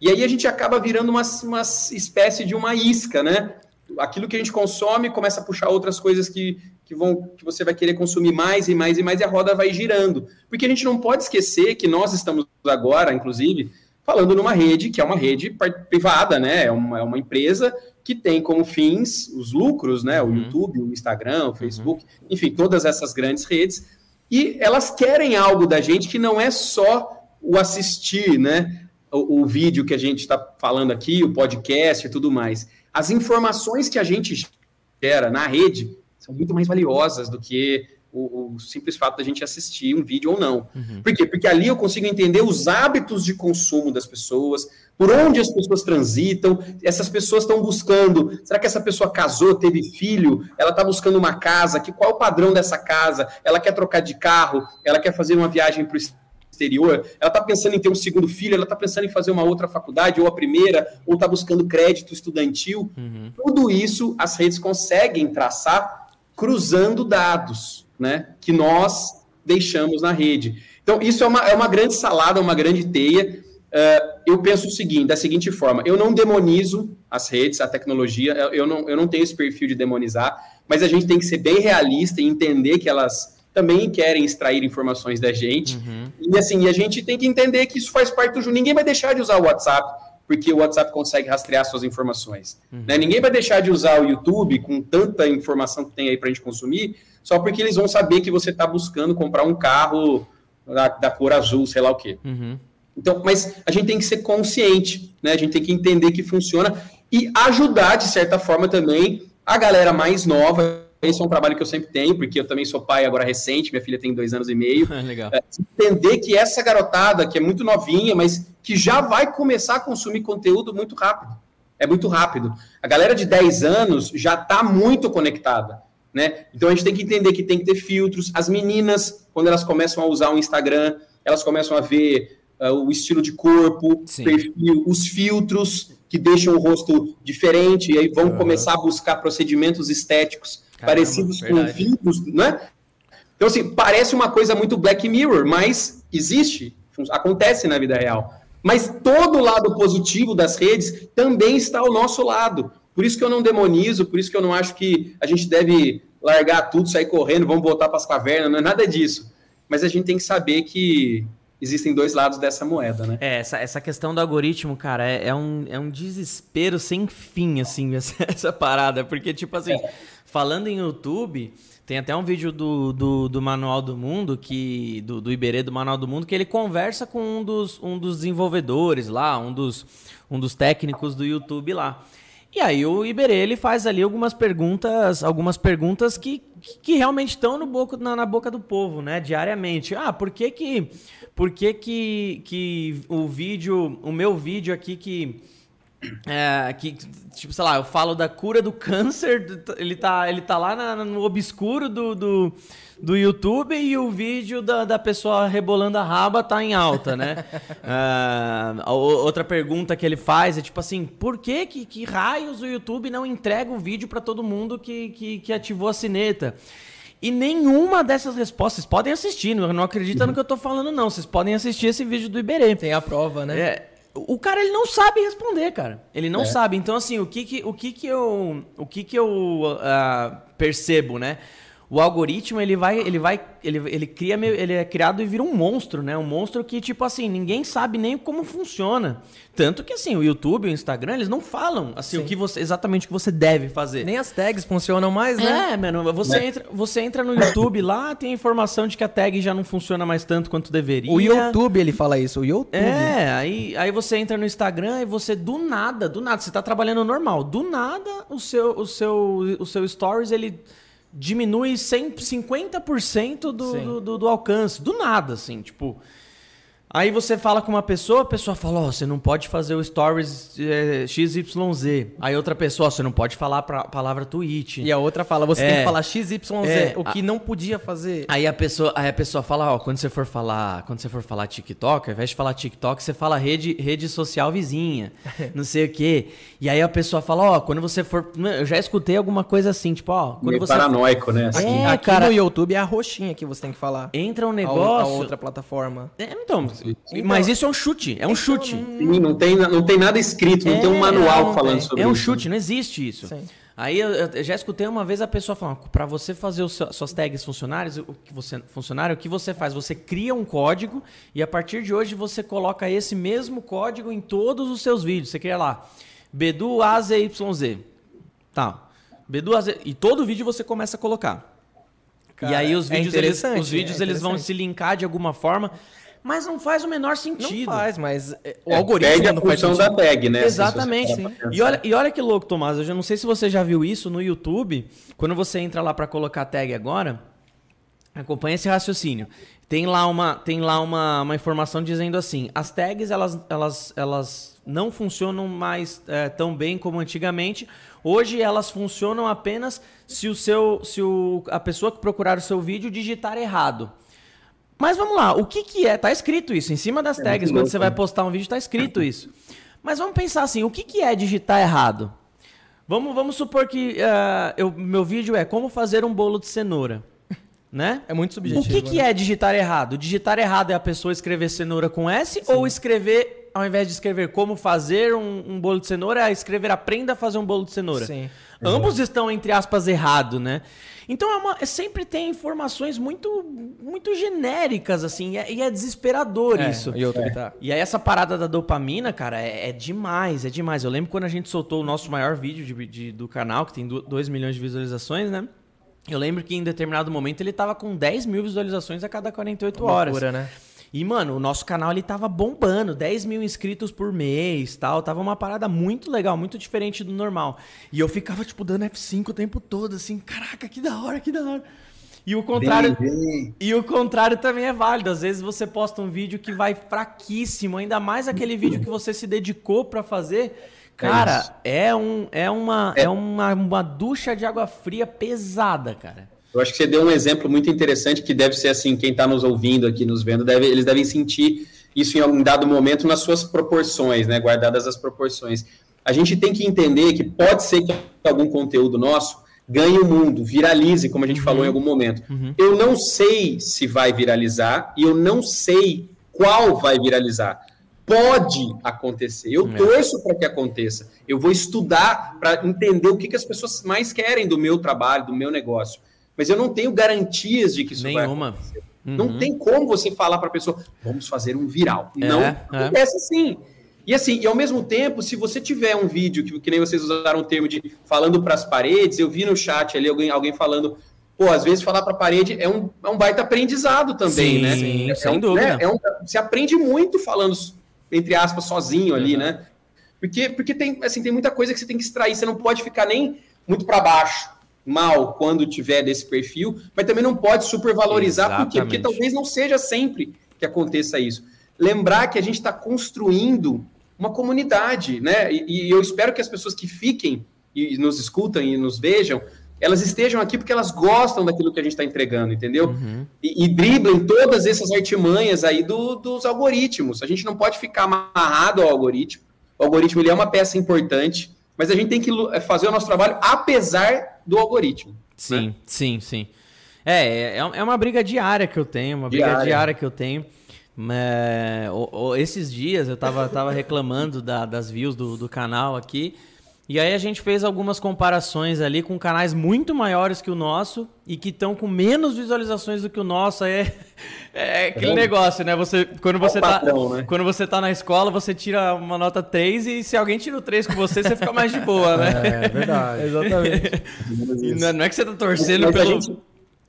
E aí a gente acaba virando uma, uma espécie de uma isca, né? Aquilo que a gente consome começa a puxar outras coisas que, que, vão, que você vai querer consumir mais e mais e mais, e a roda vai girando. Porque a gente não pode esquecer que nós estamos agora, inclusive, falando numa rede que é uma rede privada, né? É uma, é uma empresa que tem como fins os lucros, né? O uhum. YouTube, o Instagram, o uhum. Facebook, uhum. enfim, todas essas grandes redes. E elas querem algo da gente que não é só o assistir, né? o, o vídeo que a gente está falando aqui, o podcast e tudo mais. As informações que a gente gera na rede são muito mais valiosas do que o, o, simples fato da gente assistir um vídeo ou não. Uhum. Por quê? Porque ali eu consigo entender os hábitos de consumo das pessoas, por onde as pessoas transitam, essas pessoas estão buscando. Será que essa pessoa casou, teve filho? Ela está buscando uma casa? Que qual é o padrão dessa casa? Ela quer trocar de carro? Ela quer fazer uma viagem para o exterior, ela está pensando em ter um segundo filho, ela está pensando em fazer uma outra faculdade, ou a primeira, ou está buscando crédito estudantil. Uhum. Tudo isso as redes conseguem traçar cruzando dados né, que nós deixamos na rede. Então, isso é uma, é uma grande salada, uma grande teia. Uh, eu penso o seguinte, da seguinte forma: eu não demonizo as redes, a tecnologia, eu não, eu não tenho esse perfil de demonizar, mas a gente tem que ser bem realista e entender que elas também querem extrair informações da gente. Uhum. E assim, a gente tem que entender que isso faz parte do jogo. Ninguém vai deixar de usar o WhatsApp porque o WhatsApp consegue rastrear suas informações. Uhum. Né? Ninguém vai deixar de usar o YouTube com tanta informação que tem aí para a gente consumir, só porque eles vão saber que você está buscando comprar um carro da, da, cor azul, sei lá o quê. Uhum. Então, mas a gente tem que ser consciente, né? A gente tem que entender que funciona e ajudar, de certa forma, também a galera mais nova esse é um trabalho que eu sempre tenho, porque eu também sou pai agora recente, minha filha tem dois anos e meio. Legal. É, entender que essa garotada, que é muito novinha, mas que já vai começar a consumir conteúdo muito rápido. É muito rápido. A galera de 10 anos já está muito conectada. Né? Então a gente tem que entender que tem que ter filtros. As meninas, quando elas começam a usar o Instagram, elas começam a ver uh, o estilo de corpo, Sim. perfil, os filtros que deixam o rosto diferente, e aí vão uhum. começar a buscar procedimentos estéticos Caramba, parecidos verdade. com filtros, né? Então, assim, parece uma coisa muito Black Mirror, mas existe, acontece na vida real. Mas todo o lado positivo das redes também está ao nosso lado. Por isso que eu não demonizo, por isso que eu não acho que a gente deve largar tudo, sair correndo, vamos voltar para as cavernas, não é nada disso. Mas a gente tem que saber que existem dois lados dessa moeda, né? É, essa, essa questão do algoritmo, cara, é, é, um, é um desespero sem fim, assim, essa, essa parada. Porque, tipo assim, é. falando em YouTube, tem até um vídeo do, do, do Manual do Mundo, que do, do Iberê do Manual do Mundo, que ele conversa com um dos, um dos desenvolvedores lá, um dos, um dos técnicos do YouTube lá. E aí o Iberê ele faz ali algumas perguntas, algumas perguntas que, que realmente estão no boca, na, na, boca do povo, né? Diariamente. Ah, por que que, por que, que, que o vídeo, o meu vídeo aqui que é, que, tipo, sei lá, eu falo da cura do câncer, ele tá, ele tá lá na, no obscuro do, do, do, YouTube e o vídeo da, da pessoa rebolando a raba tá em alta, né? uh, outra pergunta que ele faz é tipo assim, por que, que, que raios o YouTube não entrega o vídeo para todo mundo que, que, que ativou a sineta? E nenhuma dessas respostas, vocês podem assistir, não, não acredita no que eu tô falando não, vocês podem assistir esse vídeo do Iberê. Tem a prova, né? É, o cara ele não sabe responder, cara. Ele não é. sabe. Então assim, o que que, o que que eu, o que que eu uh, percebo, né? O algoritmo ele vai ele vai ele, ele cria ele é criado e vira um monstro né? Um monstro que tipo assim ninguém sabe nem como funciona. Tanto que assim o YouTube o Instagram eles não falam assim Sim. o que você exatamente o que você deve fazer. Nem as tags funcionam mais né? É mano você é. entra você entra no YouTube lá tem a informação de que a tag já não funciona mais tanto quanto deveria. O YouTube ele fala isso o YouTube. É aí aí você entra no Instagram e você do nada do nada você tá trabalhando normal do nada o seu o seu o seu stories ele diminui 150% do, do, do, do alcance. Do nada, assim, tipo. Aí você fala com uma pessoa, a pessoa fala, ó, oh, você não pode fazer o stories é, XYZ. Aí outra pessoa, você não pode falar a palavra tweet. E a outra fala, você é, tem que falar XYZ, é, o que a, não podia fazer. Aí a pessoa, aí a pessoa fala, ó, quando você for falar, quando você for falar TikTok, ao invés de falar TikTok, você fala rede, rede social vizinha, não sei o quê. E aí a pessoa fala, ó, quando você for, eu já escutei alguma coisa assim, tipo, ó, quando Meio você paranoico, né? Aqui, é, aqui cara, no YouTube é a roxinha que você tem que falar. Entra um negócio, a, a outra plataforma. É, então, então, mas isso é um chute, é um então, chute. Sim, não tem, não tem nada escrito, não é, tem um manual falando sobre isso. É um isso. chute, não existe isso. Sim. Aí eu, eu, já escutei uma vez a pessoa falando, para você fazer os, suas tags funcionários, o que você funcionário, o que você faz? Você cria um código e a partir de hoje você coloca esse mesmo código em todos os seus vídeos. Você cria lá Bedu AZYZ. Tá. Bedu AZ e todo vídeo você começa a colocar. Cara, e aí os é vídeos, é eles, os vídeos é eles vão se linkar de alguma forma mas não faz o menor sentido. Não faz, mas é, o é, algoritmo não faz sentido. da tag, né? Exatamente. E olha, e olha que louco, Tomás, eu já não sei se você já viu isso no YouTube, quando você entra lá para colocar tag agora, acompanha esse raciocínio. Tem lá uma, tem lá uma, uma informação dizendo assim, as tags elas, elas, elas não funcionam mais é, tão bem como antigamente. Hoje elas funcionam apenas se o seu, se o, a pessoa que procurar o seu vídeo digitar errado. Mas vamos lá, o que, que é? Tá escrito isso, em cima das é tags, quando você vai postar um vídeo, tá escrito isso. Mas vamos pensar assim, o que, que é digitar errado? Vamos, vamos supor que uh, eu, meu vídeo é como fazer um bolo de cenoura. Né? É muito subjetivo. O que, que né? é digitar errado? Digitar errado é a pessoa escrever cenoura com S Sim. ou escrever ao invés de escrever como fazer um, um bolo de cenoura, é escrever aprenda a fazer um bolo de cenoura. Sim. Ambos estão, entre aspas, errado, né? Então é uma, é, sempre tem informações muito muito genéricas, assim, e é, e é desesperador É, isso. E outro que tá. E aí essa parada da dopamina, cara, é, é demais, é demais. Eu lembro quando a gente soltou o nosso maior vídeo de- de- do canal, que tem 2 milhões de visualizações, né? Eu lembro que em determinado momento ele tava com 10 mil visualizações a cada 48 horas. Loucura, né? E, mano, o nosso canal ele tava bombando, 10 mil inscritos por mês tal. Tava uma parada muito legal, muito diferente do normal. E eu ficava, tipo, dando F5 o tempo todo, assim, caraca, que da hora, que da hora. E o contrário. E o contrário também é válido. Às vezes você posta um vídeo que vai fraquíssimo, ainda mais aquele vídeo que você se dedicou pra fazer. Cara, é, um, é, uma, é uma, uma ducha de água fria pesada, cara. Eu acho que você deu um exemplo muito interessante que deve ser assim, quem está nos ouvindo aqui, nos vendo, deve, eles devem sentir isso em algum dado momento nas suas proporções, né? Guardadas as proporções. A gente tem que entender que pode ser que algum conteúdo nosso ganhe o mundo, viralize, como a gente falou em algum momento. Eu não sei se vai viralizar e eu não sei qual vai viralizar. Pode acontecer. Eu É. torço para que aconteça. Eu vou estudar para entender o que, que as pessoas mais querem do meu trabalho, do meu negócio. Mas eu não tenho garantias de que isso vai Nenhuma. não tem como você falar para a pessoa, vamos fazer um viral. É, não é. acontece assim. E assim, e ao mesmo tempo, se você tiver um vídeo, que, que nem vocês usaram o termo de falando para as paredes, eu vi no chat ali alguém, alguém falando, pô, às vezes falar para a parede é um, é um baita aprendizado também, Sim, né? sim, É sem um- dúvida. né? É um- você aprende muito falando, entre aspas, sozinho ali, Uhum. né? Porque, porque tem, assim, tem muita coisa que você tem que extrair, você não pode ficar nem muito para baixo, mal, quando tiver desse perfil, mas também não pode supervalorizar, por quê? Porque talvez não seja sempre que aconteça isso. Lembrar que a gente está construindo uma comunidade, né? E, e eu espero que as pessoas que fiquem e nos escutam e nos vejam, elas estejam aqui porque elas gostam daquilo que a gente está entregando, entendeu? E, e driblem todas essas artimanhas aí do- dos algoritmos. A gente não pode ficar amarrado ao algoritmo. O algoritmo ele é uma peça importante, mas a gente tem que é, fazer o nosso trabalho apesar do algoritmo. Sim, sim, sim. É, é, é uma briga diária que eu tenho, uma briga Diária. diária que eu tenho. Mas, o- o- esses dias eu tava, tava reclamando da- das views do, do canal aqui. E aí a gente fez algumas comparações ali com canais muito maiores que o nosso e que estão com menos visualizações do que o nosso. Aí É, é aquele negócio, né? Você, quando, você tá, padrão, né? quando você tá na escola, você tira uma nota 3 e se alguém tira o 3 com você, você fica mais de boa, né? É verdade. Exatamente. Não, não é que você tá torcendo Mas a pelo. gente-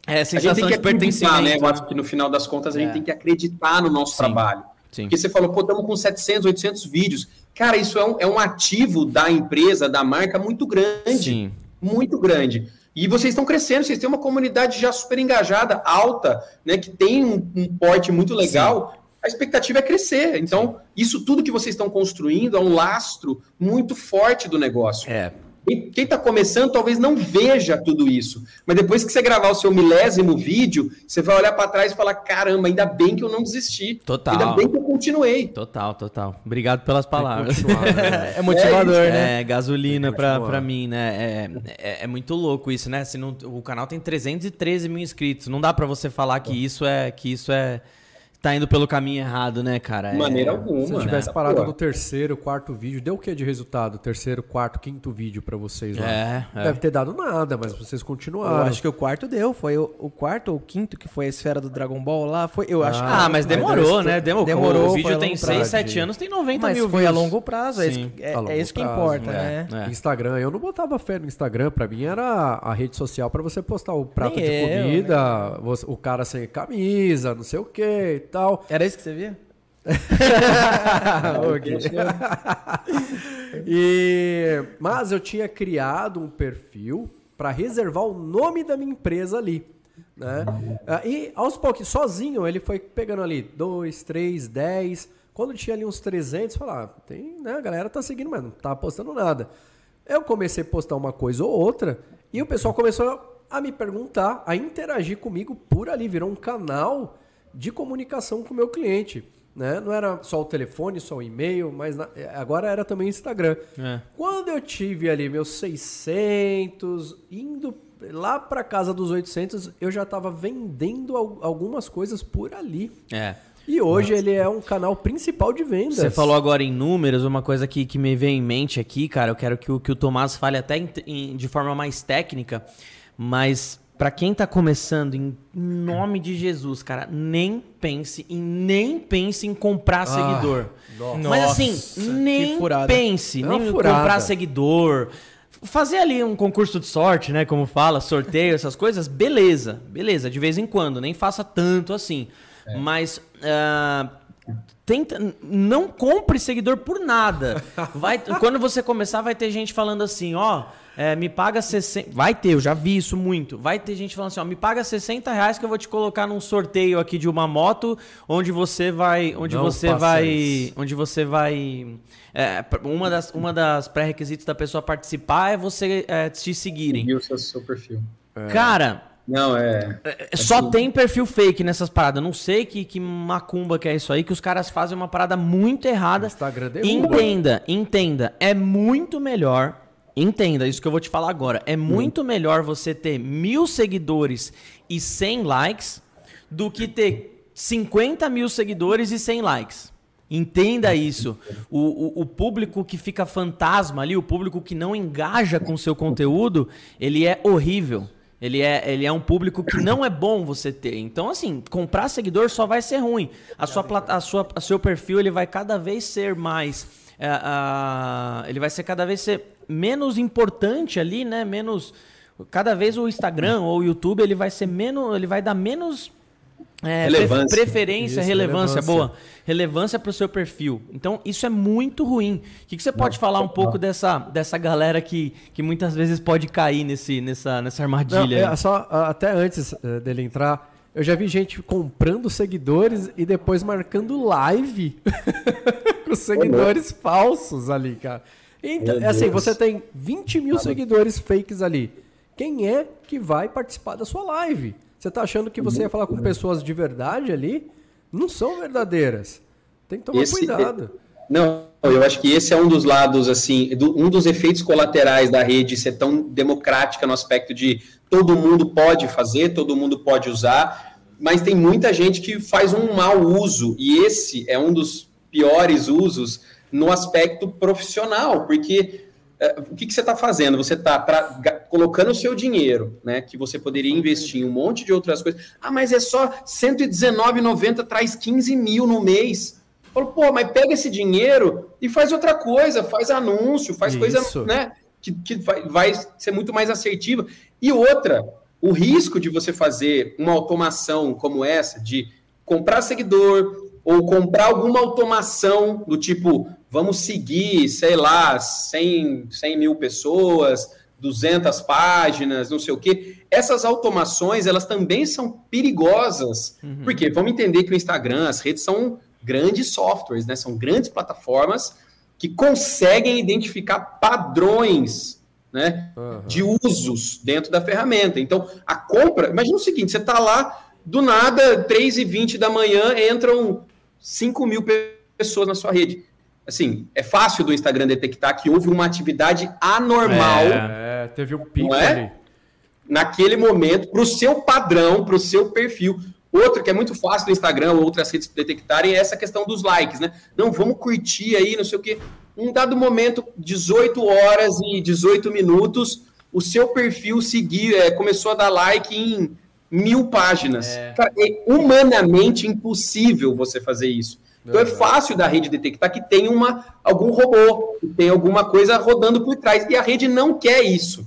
É, A gente sensação tem que de acreditar, pertencimento. né? Eu acho que no final das contas a gente É. tem que acreditar no nosso Sim. trabalho. Sim. Porque você falou, pô, estamos com 700, 800 vídeos. Cara, isso é um, é um ativo da empresa, da marca muito grande. Sim. Muito grande. E vocês estão crescendo, vocês têm uma comunidade já super engajada, alta, né? Que tem um, um porte muito legal. A expectativa é crescer. Então, isso tudo que vocês estão construindo é um lastro muito forte do negócio. É. Quem quem tá começando talvez não veja tudo isso, mas depois que você gravar o seu milésimo vídeo, você vai olhar para trás e falar: caramba, ainda bem que eu não desisti. Total. Ainda bem que eu continuei. Total, total. Obrigado pelas palavras. Né? É motivador, né? É, gasolina continuar. pra mim, né? É, é, é muito louco isso, né? Se não, o canal tem 313 mil inscritos. Não dá pra você falar que isso é. que isso é. Tá indo pelo caminho errado, né, cara? De É- maneira alguma. Se eu né? tivesse parado Pô, no terceiro, quarto vídeo, deu o que de resultado? Terceiro, quarto, quinto vídeo pra vocês lá? É, é. Deve ter dado nada, mas vocês Eu continuaram. acho que o quarto deu. Foi o, o quarto ou o quinto que foi a esfera do Dragon Ball lá. Foi, eu acho Ah, mas Mas demorou, deve- né? Demorou. demorou, O vídeo tem longo 6, prazo. 7 anos, tem 90 Mas mil foi views. a longo prazo. É, Sim. que- é, é isso que prazo, importa, é. né? É. Instagram, eu não botava fé no Instagram. Pra mim era a rede social pra você postar o prato Nem de eu, né? comida, você- o cara sem camisa, não sei o que e tal. Era isso que você via? Ok. e, mas eu tinha criado um perfil para reservar o nome da minha empresa ali. Né? Ah, E aos poucos, sozinho, ele foi pegando ali 2, 3, 10. Quando tinha ali uns 300, falar, ah, tem, né, a galera tá seguindo, mas não tá postando nada. Eu comecei a postar uma coisa ou outra e o pessoal começou a me perguntar, a interagir comigo por ali, virou um canal de comunicação com o meu cliente. Né? Não era só o telefone, só o e-mail, mas na- eh, agora era também o Instagram. É. Quando eu tive ali meus 600, indo lá para casa dos 800, eu já estava vendendo al- algumas coisas por ali. É. E hoje ele é um canal principal de vendas. Você falou agora em números, uma coisa que, que me vem em mente aqui, cara, eu quero que o, que o Tomás fale até em, em, de forma mais técnica, mas para quem tá começando, em nome de Jesus, cara, nem pense em nem pense em comprar ah, seguidor. Nossa. Mas assim, nem pense, é nem em comprar seguidor. Fazer ali um concurso de sorte, né? Como fala, sorteio, essas coisas, beleza, beleza, de vez em quando, nem faça tanto assim. É. Mas uh, tenta, não compre seguidor por nada. Vai, quando você começar, vai ter gente falando assim, ó, é, me paga 60. Vai ter, eu já vi isso muito. Vai ter gente falando assim, ó, me paga 60 reais que eu vou te colocar num sorteio aqui de uma moto, onde você vai. Onde não você vai. Isso. Onde você vai. É, uma das, uma das pré-requisitos da pessoa participar é você é, te seguirem. Seguir o seu, seu perfil. É. Cara, não, é. é, é só assim. tem perfil fake nessas paradas. Não sei que, que macumba que é isso aí, que os caras fazem uma parada muito errada. Instagram Entenda, entenda. É muito melhor. Entenda isso que eu vou te falar agora. É muito hum. melhor você ter mil seguidores e 100 likes do que ter 50 mil seguidores e 100 likes. Entenda isso. O, o, o, público que fica fantasma ali, o público que não engaja com o seu conteúdo, ele é horrível. Ele é, ele é um público que não é bom você ter. Então, assim, comprar seguidor só vai ser ruim. A sua, a sua, a seu perfil ele vai cada vez ser mais. É, a, ele vai ser cada vez ser menos importante ali, né? Menos. Cada vez o Instagram ou o YouTube ele vai ser menos. Ele vai dar menos é, relevância. preferência, isso, relevância, relevância, boa. Relevância para o seu perfil. Então, isso é muito ruim. O que, que você pode não, falar um não. pouco dessa, dessa galera que, que muitas vezes pode cair nesse, nessa, nessa armadilha? Não, é, só até antes uh, dele entrar, eu já vi gente comprando seguidores e depois marcando live com seguidores falsos ali, cara. Então, é assim, você tem 20 mil seguidores fakes ali. Quem é que vai participar da sua live? Você tá achando que você ia falar com pessoas de verdade ali? Não são verdadeiras. Tem que tomar esse, cuidado. Não, eu acho que esse é um dos lados, assim, um dos efeitos colaterais da rede ser tão democrática no aspecto de todo mundo pode fazer, todo mundo pode usar, mas tem muita gente que faz um mau uso, e esse é um dos piores usos no aspecto profissional, porque é, o que, que você está fazendo? Você está colocando o seu dinheiro, né? Que você poderia investir em um monte de outras coisas. Ah, mas é só R$119,90, traz 15 mil no mês. Falou, pô, mas pega esse dinheiro e faz outra coisa, faz anúncio, faz Isso. coisa, né? Que, que vai, vai ser muito mais assertiva. E outra, o risco de você fazer uma automação como essa, de comprar seguidor, ou comprar alguma automação do tipo, vamos seguir, sei lá, 100, 100 mil pessoas, 200 páginas, não sei o quê. Essas automações, elas também são perigosas. Uhum. Porque vamos entender que o Instagram, as redes são grandes softwares, né? São grandes plataformas que conseguem identificar padrões né, uhum. de usos dentro da ferramenta. Então, a compra... Imagina o seguinte, você está lá, do nada, 3h20 da manhã, entram 5 mil pessoas na sua rede assim, é fácil do Instagram detectar que houve uma atividade anormal. É, é teve um pico é? ali. Naquele momento, para o seu padrão, para o seu perfil. Outro que é muito fácil do Instagram ou outras redes detectarem é essa questão dos likes, né? Não, vamos curtir aí, não sei o quê. Um dado momento, 18 horas e 18 minutos, o seu perfil seguir, é, começou a dar like em mil páginas. É. Cara, é humanamente impossível você fazer isso. Então é fácil da rede detectar que tem uma, algum robô, que tem alguma coisa rodando por trás. E a rede não quer isso.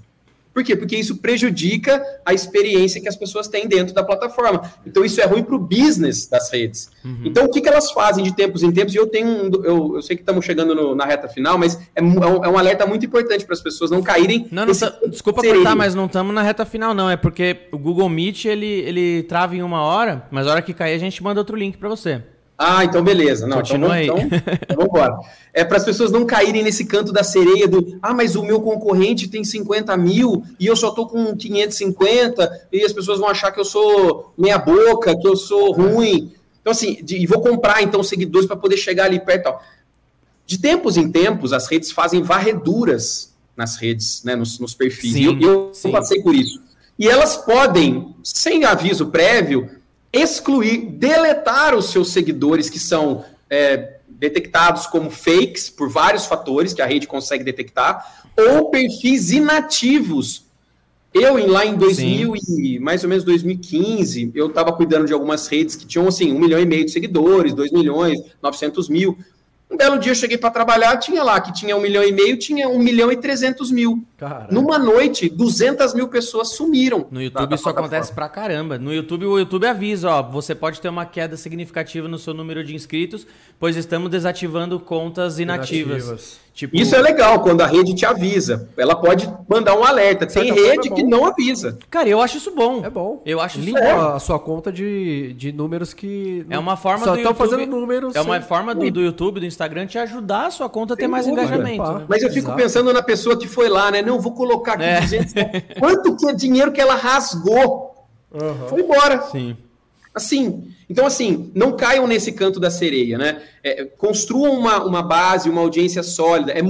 Por quê? Porque isso prejudica a experiência que as pessoas têm dentro da plataforma. Então, isso é ruim para o business das redes. Uhum. Então, o que, que elas fazem de tempos em tempos? E eu tenho um, eu, eu sei que estamos chegando no, na reta final, mas é, é, um, é um alerta muito importante para as pessoas não caírem. Não, não tá, desculpa cortar, mas não estamos na reta final, não. É porque o Google Meet ele, ele trava em uma hora, mas a hora que cair a gente manda outro link para você. Ah, então beleza. Não, então Continua então, aí. Então, vamos embora. É para as pessoas não caírem nesse canto da sereia do ah, mas o meu concorrente tem 50 mil e eu só tô com 550 e as pessoas vão achar que eu sou meia boca, que eu sou ruim. Então, assim, de, e vou comprar então seguidores para poder chegar ali perto. De tempos em tempos, as redes fazem varreduras nas redes, né, nos, nos perfis. Sim, e eu, eu passei por isso. E elas podem, sem aviso prévio, excluir, deletar os seus seguidores que são é, detectados como fakes por vários fatores que a rede consegue detectar, ou perfis inativos. Eu, lá em 2000 e mais ou menos 2015, eu estava cuidando de algumas redes que tinham, assim, um milhão e meio de seguidores, 2 milhões, 900 mil. Um belo dia eu cheguei para trabalhar, tinha lá que tinha um milhão e meio, tinha um milhão e trezentos mil. Caramba. Numa noite, 200 mil pessoas sumiram. No YouTube da, isso acontece pra caramba. No YouTube, o YouTube avisa, ó, você pode ter uma queda significativa no seu número de inscritos, pois estamos desativando contas inativas. inativas. Tipo... Isso é legal, quando a rede te avisa. Ela pode mandar um alerta. Tem rede é que não avisa. Cara, eu acho isso bom. É bom. Eu acho Limpa isso bom. a sua conta de, de números que. É uma forma só do YouTube, fazendo números. É uma sem... forma do, do YouTube, do Instagram, te ajudar a sua conta a ter mais engajamento. Né? Mas eu fico Exato. pensando na pessoa que foi lá, né? Não, vou colocar aqui é. 200. Quanto que é dinheiro que ela rasgou? Uhum. Foi embora. Sim. Assim, então assim, não caiam nesse canto da sereia, né? É, construam uma, uma base, uma audiência sólida. É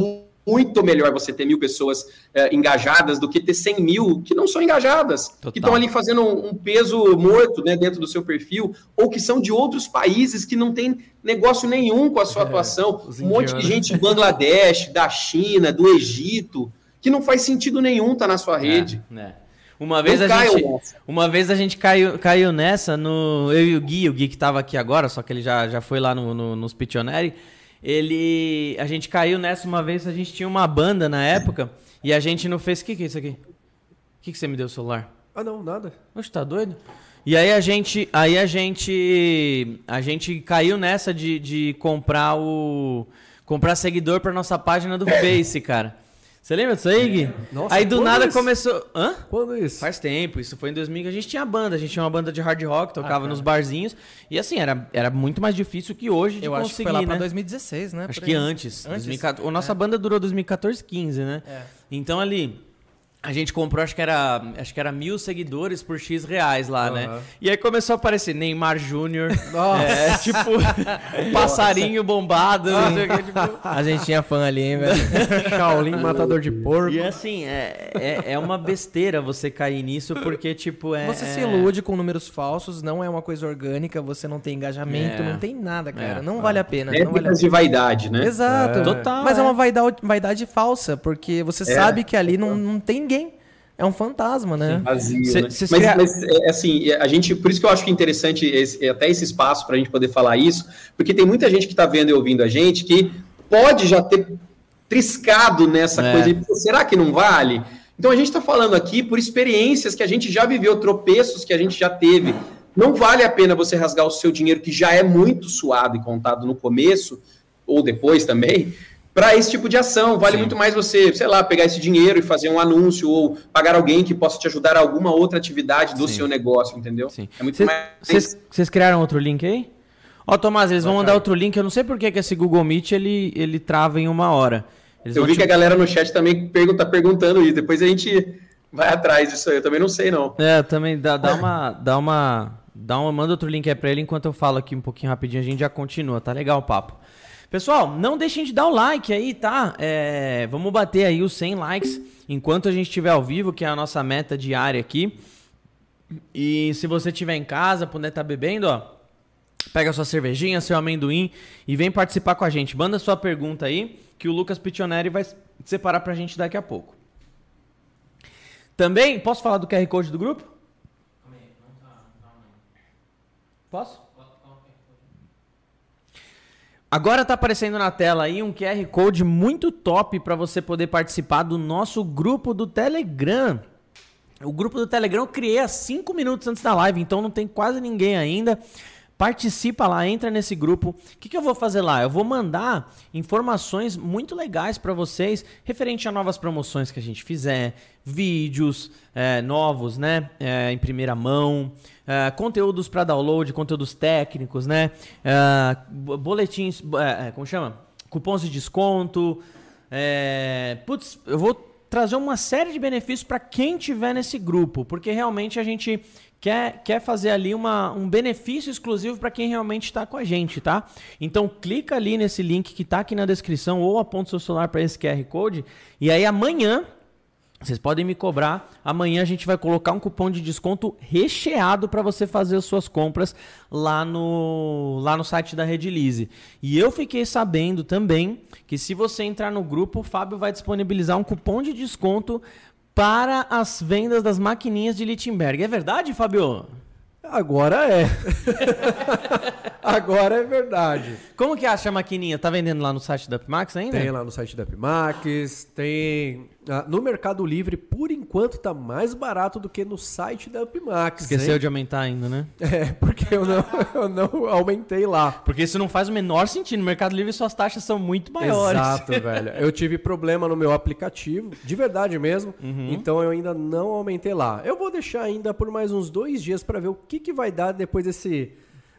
muito melhor você ter mil pessoas é, engajadas do que ter 100 mil que não são engajadas, Total. que estão ali fazendo um, um, peso morto né, dentro do seu perfil, ou que são de outros países que não tem negócio nenhum com a sua é, atuação. Um monte de gente de Bangladesh, da China, do Egito, que não faz sentido nenhum estar tá na sua é, rede. É, uma vez, a gente, uma vez a gente caiu, caiu nessa no. Eu e o Gui, o Gui que estava aqui agora, só que ele já, já foi lá no, no, nos Pitioneri. Ele. A gente caiu nessa uma vez, a gente tinha uma banda na época e a gente não fez. O que, que é isso aqui? O que, que você me deu o celular? Ah, não, nada. Oxe, tá doido? E aí a gente. Aí a gente. A gente caiu nessa de, de comprar o. Comprar seguidor pra nossa página do Face, cara. Você lembra disso aí, Gui? Nossa, aí do nada isso? começou. Hã? Quando isso? Faz tempo, isso foi em 2000 que a gente tinha banda, a gente tinha uma banda de hard rock, tocava ah, nos barzinhos. E assim, era, era muito mais difícil que hoje de Eu conseguir, acho que foi lá né? pra 2016, né? Acho que antes. antes? 2014, a nossa é. banda durou 2014, 15, né? É. Então ali. A gente comprou, acho que era, acho que era mil seguidores por X reais lá, uhum. né? E aí começou a aparecer Neymar Júnior, é, tipo, passarinho bombado. tipo... A gente tinha fã ali, hein, velho? Shaolin, matador de porco. E assim, é, é, é, uma besteira você cair nisso, porque, tipo, é... Você se ilude com números falsos, não é uma coisa orgânica, você não tem engajamento, é. não tem nada, cara. É. Não vale a pena. É não vale de vaidade, né? Exato. Total. Mas é, uma vaidade, vaidade falsa, porque você sabe que ali não, não tem ninguém. É um fantasma, né? Sim, vazio, cê, né? Cê mas, cria... mas, é, assim, a gente, por isso que eu acho que é interessante esse, até esse espaço para a gente poder falar isso, porque tem muita gente que está vendo e ouvindo a gente que pode já ter triscado nessa é. coisa de, será que não vale? Então a gente está falando aqui por experiências que a gente já viveu, tropeços que a gente já teve. Não vale a pena você rasgar o seu dinheiro, que já é muito suado e contado no começo, ou depois também, para esse tipo de ação. Vale Sim. muito mais você, sei lá, pegar esse dinheiro e fazer um anúncio ou pagar alguém que possa te ajudar a alguma outra atividade do Sim. seu negócio, entendeu? Sim. É muito cês, mais. Vocês criaram outro link aí? Ó, Tomás, eles vão mandar outro link. Eu não sei por que, que esse Google Meet ele, ele trava em uma hora. Eles eu vi te... que a galera no chat também pergunta, tá perguntando isso. Depois a gente vai atrás disso aí. Eu também não sei, não. É, também dá, dá uma. Dá uma. Dá uma. Manda outro link aí pra ele enquanto eu falo aqui um pouquinho rapidinho. A gente já continua. Tá legal o papo. Pessoal, não deixem de dar o like aí, tá? É, vamos bater aí os 100 likes enquanto a gente estiver ao vivo, que é a nossa meta diária aqui. E se você estiver em casa, puder estar tá bebendo, ó, pega sua cervejinha, seu amendoim e vem participar com a gente. Manda sua pergunta aí, que o Lucas Pitoneri vai separar pra gente daqui a pouco. Também, posso falar do QR Code do grupo? Posso? Agora tá aparecendo na tela aí um QR Code muito top para você poder participar do nosso grupo do Telegram. O grupo do Telegram eu criei há 5 minutos antes da live, então não tem quase ninguém ainda. Participa lá, entra nesse grupo. O que, que eu vou fazer lá? Eu vou mandar informações muito legais para vocês referente a novas promoções que a gente fizer, vídeos é, novos, né, é, em primeira mão, é, conteúdos para download, conteúdos técnicos, né, é, boletins, é, é, como chama? Cupons de desconto. putz, eu vou trazer uma série de benefícios para quem tiver nesse grupo, porque realmente a gente quer, quer fazer ali uma, um benefício exclusivo para quem realmente está com a gente, tá? Então clica ali nesse link que está aqui na descrição ou aponta seu celular para esse QR Code e aí amanhã Vocês podem me cobrar. Amanhã a gente vai colocar um cupom de desconto recheado para você fazer as suas compras lá no, lá no site da Redilize. E eu fiquei sabendo também que se você entrar no grupo, o Fábio vai disponibilizar um cupom de desconto para as vendas das maquininhas de Lichtenberg. É verdade, Fábio? Agora é. Agora é verdade. Como que acha a maquininha? Tá vendendo lá no site da Upmax ainda? Tem lá no site da Upmax, tem no Mercado Livre, por enquanto, tá mais barato do que no site da Upmax. Esqueceu hein? de aumentar ainda, né? É, porque eu não, eu não aumentei lá. Porque isso não faz o menor sentido. No Mercado Livre suas taxas são muito maiores. Exato, velho. Eu tive problema no meu aplicativo, de verdade mesmo. Uhum. Então eu ainda não aumentei lá. Eu vou deixar ainda por mais uns dois dias para ver o que, que vai dar depois desse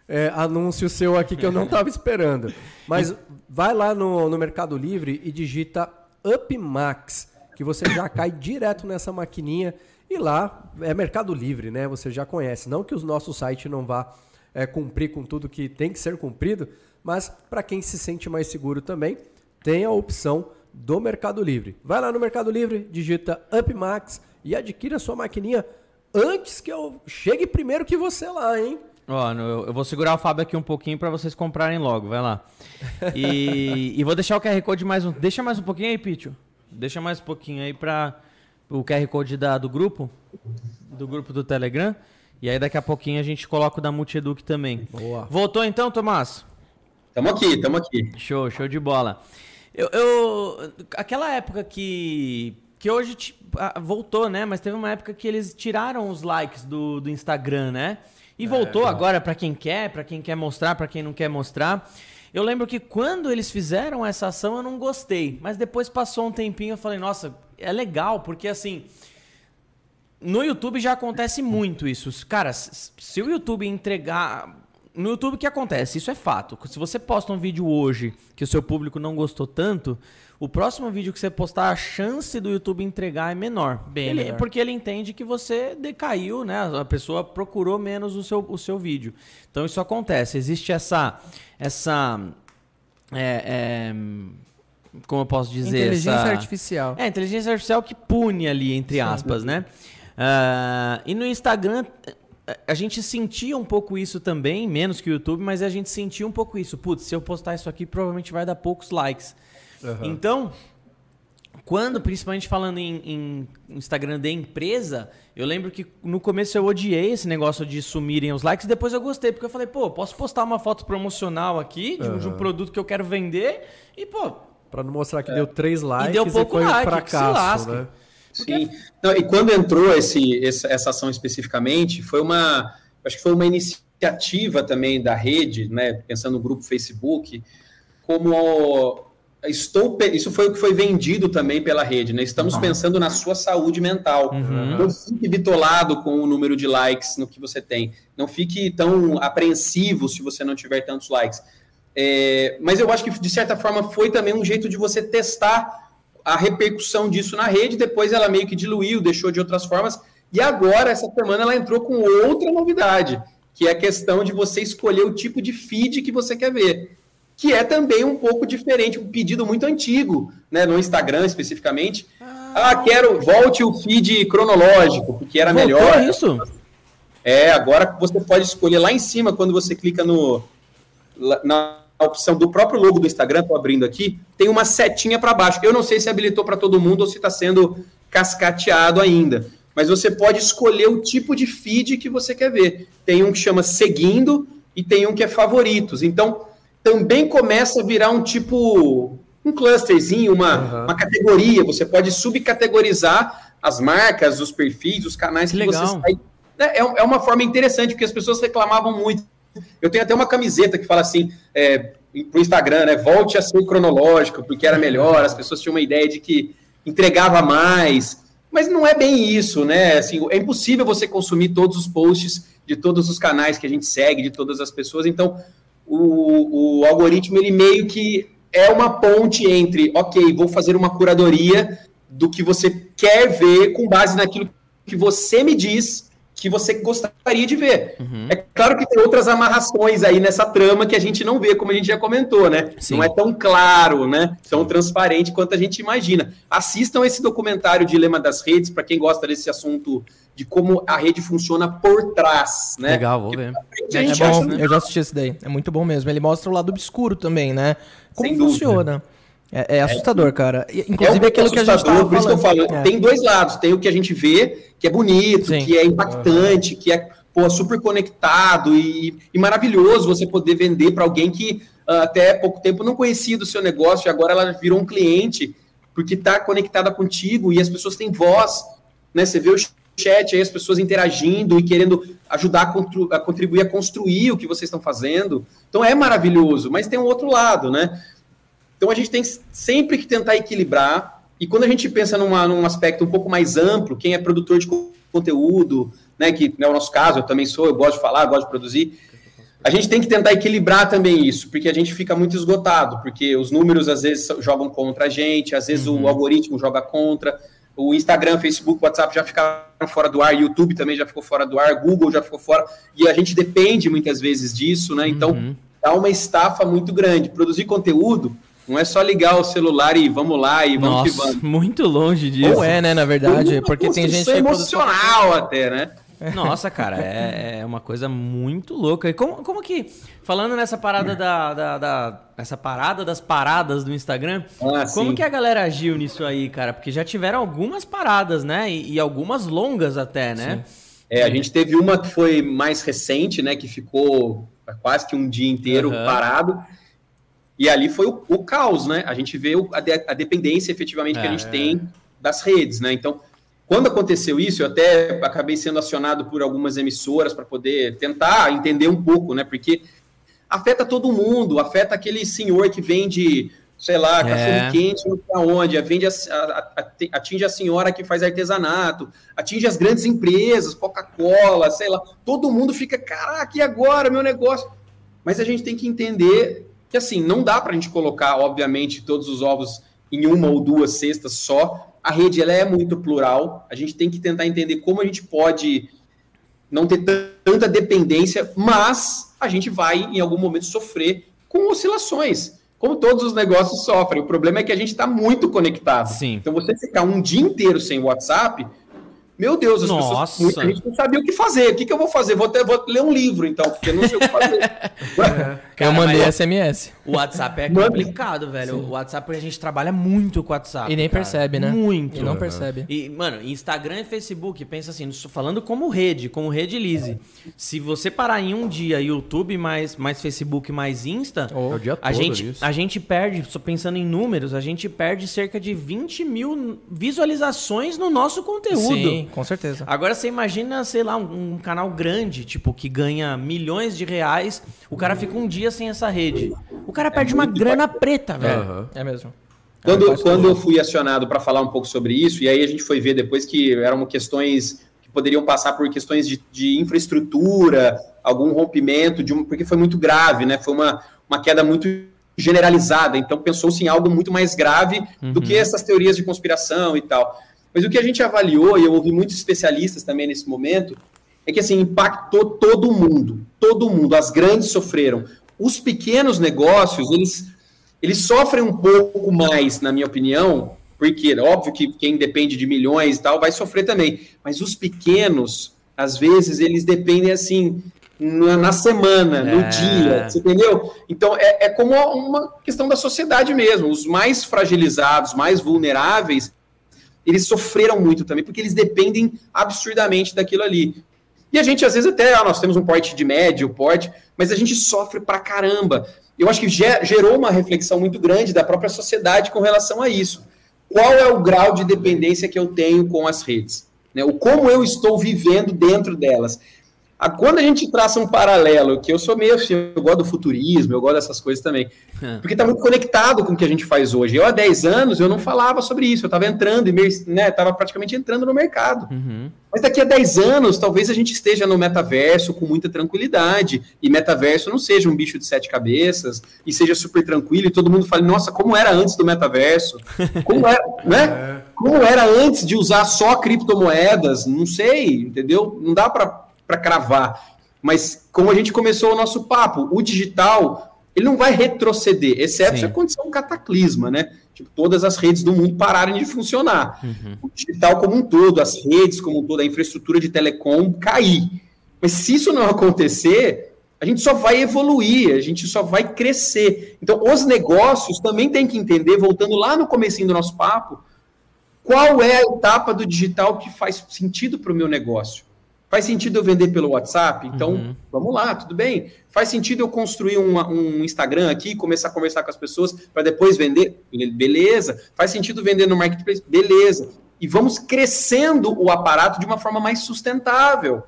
é, anúncio seu aqui que eu não estava esperando. Mas vai lá no, no Mercado Livre e digita UpMax que você já cai direto nessa maquininha e lá é Mercado Livre, né? Você já conhece. Não que o nosso site não vá é, cumprir com tudo que tem que ser cumprido, mas para quem se sente mais seguro também, tem a opção do Mercado Livre. Vai lá no Mercado Livre, digita UpMax e adquira sua maquininha antes que eu chegue primeiro que você lá, hein? Ó, eu vou segurar o Fábio aqui um pouquinho para vocês comprarem logo, vai lá. E, e, vou deixar o QR Code mais um. Deixa mais um pouquinho aí, Pitio. Deixa mais um pouquinho aí para o QR Code da, do grupo, do grupo do Telegram. E aí daqui a pouquinho a gente coloca o da Multieduc também. Boa. Voltou então, Tomás? Tamo aqui, tamo aqui. Show, show de bola. Eu, eu aquela época que que hoje voltou, né? Mas teve uma época que eles tiraram os likes do, do Instagram, né? E é, voltou é, agora para quem quer, para quem quer mostrar, para quem não quer mostrar. Eu lembro que quando eles fizeram essa ação eu não gostei, mas depois passou um tempinho eu falei, nossa, é legal, porque assim, no YouTube já acontece muito isso. Cara, se o YouTube entregar no YouTube o que acontece? Isso é fato. Se você posta um vídeo hoje que o seu público não gostou tanto, o próximo vídeo que você postar, a chance do YouTube entregar é menor. Bem ele, melhor. Porque ele entende que você decaiu, né? A pessoa procurou menos o seu, o seu vídeo. Então isso acontece. Existe essa. essa é, é, como eu posso dizer? Inteligência essa... artificial. É, inteligência artificial que pune ali, entre aspas, Sim. né? Uh, e no Instagram a gente sentia um pouco isso também, menos que o YouTube, mas a gente sentia um pouco isso. Putz, se eu postar isso aqui, provavelmente vai dar poucos likes. Uhum. Então, quando, principalmente falando em, em, Instagram de empresa, eu lembro que no começo eu odiei esse negócio de sumirem os likes, depois eu gostei, porque eu falei, pô, posso postar uma foto promocional aqui de, uhum. de um produto que eu quero vender e, pô. Pra não mostrar que é. deu três likes e deu pouco e foi like, um fracasso, né? Sim. Não, e quando entrou esse, essa ação especificamente, foi uma. Acho que foi uma iniciativa também da rede, né? Pensando no grupo Facebook, como estou isso foi o que foi vendido também pela rede, né? Estamos uhum. pensando na sua saúde mental. Uhum. Não fique bitolado com o número de likes no que você tem. Não fique tão apreensivo se você não tiver tantos likes. É, mas eu acho que de certa forma foi também um jeito de você testar a repercussão disso na rede. Depois ela meio que diluiu, deixou de outras formas. E agora essa semana ela entrou com outra novidade, que é a questão de você escolher o tipo de feed que você quer ver que é também um pouco diferente, um pedido muito antigo, né, no Instagram especificamente. Ah, ah quero, volte o feed cronológico, porque era Voltou melhor. isso? É, agora você pode escolher lá em cima, quando você clica no, na opção do próprio logo do Instagram, estou abrindo aqui, tem uma setinha para baixo. Eu não sei se habilitou para todo mundo ou se está sendo cascateado ainda. Mas você pode escolher o tipo de feed que você quer ver. Tem um que chama seguindo e tem um que é favoritos. Então, também começa a virar um tipo, um clusterzinho, uma, uhum. uma categoria. Você pode subcategorizar as marcas, os perfis, os canais que, que você sai. É, é uma forma interessante, porque as pessoas reclamavam muito. Eu tenho até uma camiseta que fala assim, é, pro Instagram, né? Volte a ser cronológico, porque era melhor, as pessoas tinham uma ideia de que entregava mais. Mas não é bem isso, né? Assim, é impossível você consumir todos os posts de todos os canais que a gente segue, de todas as pessoas. Então, o, o algoritmo ele meio que é uma ponte entre, ok, vou fazer uma curadoria do que você quer ver com base naquilo que você me diz que você gostaria de ver. Uhum. É claro que tem outras amarrações aí nessa trama que a gente não vê, como a gente já comentou, né? Sim. Não é tão claro, né? Tão transparente quanto a gente imagina. Assistam esse documentário Dilema das Redes, para quem gosta desse assunto de como a rede funciona por trás, né? Legal, vou ver. É, é bom, acha, né? eu já assisti esse daí. É muito bom mesmo. Ele mostra o lado obscuro também, né? Como Sem funciona. Dúvida. É, é, assustador, cara. Inclusive é aquilo que a gente tava por isso que eu falo, é. tem dois lados. Tem o que a gente vê, que é bonito, Sim. que é impactante, que é pô, super conectado e, e maravilhoso você poder vender para alguém que uh, até pouco tempo não conhecia do seu negócio e agora ela virou um cliente porque está conectada contigo e as pessoas têm voz, né? Você vê o chat aí, as pessoas interagindo e querendo ajudar a, contribuir a construir o que vocês estão fazendo. Então é maravilhoso, mas tem um outro lado, né? Então a gente tem sempre que tentar equilibrar. E quando a gente pensa numa, num aspecto um pouco mais amplo, quem é produtor de conteúdo, né, que é o nosso caso, eu também sou, eu gosto de falar, gosto de produzir, a gente tem que tentar equilibrar também isso, porque a gente fica muito esgotado, porque os números às vezes jogam contra a gente, às vezes uhum. o algoritmo joga contra, o Instagram, Facebook, WhatsApp já ficaram fora do ar, YouTube também já ficou fora do ar, Google já ficou fora, e a gente depende muitas vezes disso, né? Então, uhum. dá uma estafa muito grande. Produzir conteúdo não é só ligar o celular e vamos lá e vamos Nossa, que vamos. Muito longe disso. Ou é, né, na verdade, porque tem gente que é emocional produz... até, né? Nossa, cara, é, é, uma coisa muito louca. E como, como que, falando nessa parada da, da, da essa parada das paradas do Instagram, ah, como sim. que a galera agiu nisso aí, cara? Porque já tiveram algumas paradas, né? E, e algumas longas até, né? Sim. É, a gente teve uma que foi mais recente, né? Que ficou quase que um dia inteiro uhum. parado. E ali foi o, o caos, né? A gente vê o, a, de, a, dependência efetivamente é, que a gente é. tem das redes, né? Então, quando aconteceu isso, eu até acabei sendo acionado por algumas emissoras para poder tentar entender um pouco, né? Porque afeta todo mundo, afeta aquele senhor que vende, sei lá, é. cachorro quente não sei aonde, vende a, a, atinge a senhora que faz artesanato, atinge as grandes empresas, Coca-Cola, sei lá, todo mundo fica, caraca, e agora meu negócio? Mas a gente tem que entender que assim, não dá para a gente colocar, obviamente, todos os ovos em uma ou duas cestas só. A rede ela é muito plural. A gente tem que tentar entender como a gente pode não ter tanta dependência, mas a gente vai em algum momento sofrer com oscilações, como todos os negócios sofrem. O problema é que a gente está muito conectado. Sim. Então você ficar um dia inteiro sem WhatsApp, meu Deus, as Nossa. pessoas, muita gente não sabia o que fazer. O que, que eu vou fazer? Vou, ter, vou ler um livro, então, porque não sei o que fazer. é. Cara, eu mandei SMS. O WhatsApp é complicado, velho. Sim. O WhatsApp, a gente trabalha muito com o WhatsApp. E nem cara. percebe, né? Muito. E não percebe. E, mano, Instagram e Facebook, pensa assim, falando como rede, como rede Lise. Se você parar em um dia YouTube mais, mais Facebook mais Insta, oh, a, gente, a gente perde, só pensando em números, a gente perde cerca de 20 mil visualizações no nosso conteúdo. Sim, com certeza. Agora você imagina, sei lá, um, um canal grande, tipo, que ganha milhões de reais, o cara fica um dia sem essa rede. O cara perde é uma grana preta, velho. Uhum. É mesmo. Quando, quando eu fui acionado para falar um pouco sobre isso, e aí a gente foi ver depois que eram questões que poderiam passar por questões de, de infraestrutura, algum rompimento, de um, porque foi muito grave, né? Foi uma, uma queda muito generalizada, então pensou-se em algo muito mais grave uhum. do que uhum. essas teorias de conspiração e tal. Mas o que a gente avaliou, e eu ouvi muitos especialistas também nesse momento, é que assim, impactou todo mundo, todo mundo, as grandes sofreram. Os pequenos negócios, eles, eles sofrem um pouco mais, na minha opinião, porque óbvio que quem depende de milhões e tal vai sofrer também, mas os pequenos, às vezes, eles dependem assim na semana, no é. dia, entendeu? Então é, é como uma questão da sociedade mesmo. Os mais fragilizados, mais vulneráveis, eles sofreram muito também, porque eles dependem absurdamente daquilo ali. E a gente, às vezes, até, ah, nós temos um porte de médio, porte, mas a gente sofre pra caramba. Eu acho que gerou uma reflexão muito grande da própria sociedade com relação a isso. Qual é o grau de dependência que eu tenho com as redes? Né? O como eu estou vivendo dentro delas. Quando a gente traça um paralelo, que eu sou meio assim, eu gosto do futurismo, eu gosto dessas coisas também, é. porque está muito conectado com o que a gente faz hoje. Eu, há 10 anos, eu não falava sobre isso, eu estava entrando, né, estava praticamente entrando no mercado. Uhum. Mas daqui a 10 anos, talvez a gente esteja no metaverso com muita tranquilidade, e metaverso não seja um bicho de sete cabeças, e seja super tranquilo, e todo mundo fale, nossa, como era antes do metaverso? Como era, né? É. Como era antes de usar só criptomoedas? Não sei, entendeu? Não dá para para cravar. Mas como a gente começou o nosso papo, o digital ele não vai retroceder, exceto Sim. se acontecer um cataclisma, né? Tipo, todas as redes do mundo pararem de funcionar. Uhum. O digital como um todo, as redes como um todo, a infraestrutura de telecom cair. Mas se isso não acontecer, a gente só vai evoluir, a gente só vai crescer. Então, os negócios também têm que entender, voltando lá no comecinho do nosso papo, qual é a etapa do digital que faz sentido para o meu negócio. Faz sentido eu vender pelo WhatsApp? Então, uhum. vamos lá, tudo bem. Faz sentido eu construir uma, um Instagram aqui, começar a conversar com as pessoas para depois vender? Beleza. Faz sentido vender no Marketplace? Beleza. E vamos crescendo o aparato de uma forma mais sustentável.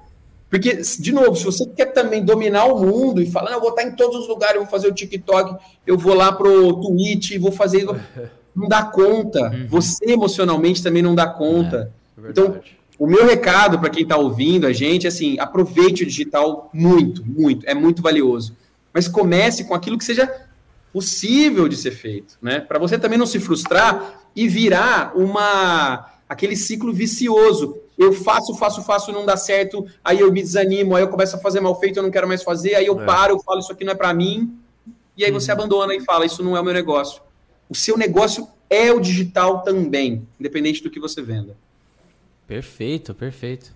Porque, de novo, se você quer também dominar o mundo e falar, eu vou estar em todos os lugares, eu vou fazer o TikTok, eu vou lá pro Twitch, vou fazer. Não dá conta. Uhum. Você emocionalmente também não dá conta. É, é então, o meu recado para quem está ouvindo a gente, assim, aproveite o digital muito, muito, é muito valioso. Mas comece com aquilo que seja possível de ser feito, né? Para você também não se frustrar e virar uma aquele ciclo vicioso. Eu faço, faço, faço, não dá certo, aí eu me desanimo, aí eu começo a fazer mal feito, eu não quero mais fazer, aí eu é. paro, eu falo isso aqui não é para mim, e aí você uhum. abandona e fala isso não é o meu negócio. O seu negócio é o digital também, independente do que você venda. Perfeito, perfeito.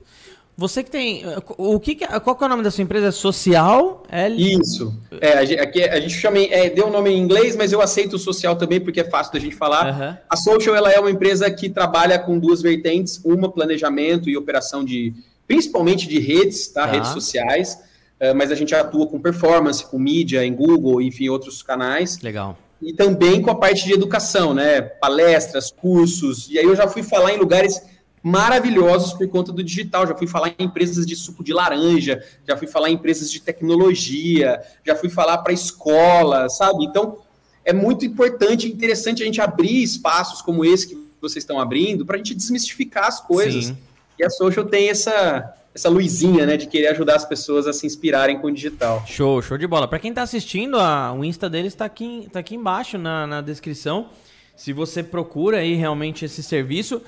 Você que tem. O que, qual que é o nome da sua empresa? Social? L... Isso. É, aqui a gente chama. É, deu o nome em inglês, mas eu aceito o social também, porque é fácil da gente falar. Uhum. A Social ela é uma empresa que trabalha com duas vertentes: uma, planejamento e operação de. principalmente de redes, tá? tá. Redes sociais. Uh, mas a gente atua com performance, com mídia, em Google, enfim, outros canais. Legal. E também com a parte de educação, né? Palestras, cursos. E aí eu já fui falar em lugares maravilhosos por conta do digital. Já fui falar em empresas de suco de laranja, já fui falar em empresas de tecnologia, já fui falar para escola, sabe? Então, é muito importante e interessante a gente abrir espaços como esse que vocês estão abrindo para a gente desmistificar as coisas. Sim. E a social tem essa essa luzinha, né, de querer ajudar as pessoas a se inspirarem com o digital. Show, show de bola. Para quem está assistindo, a, o Insta deles está aqui, tá aqui embaixo na, na descrição. Se você procura aí realmente esse serviço,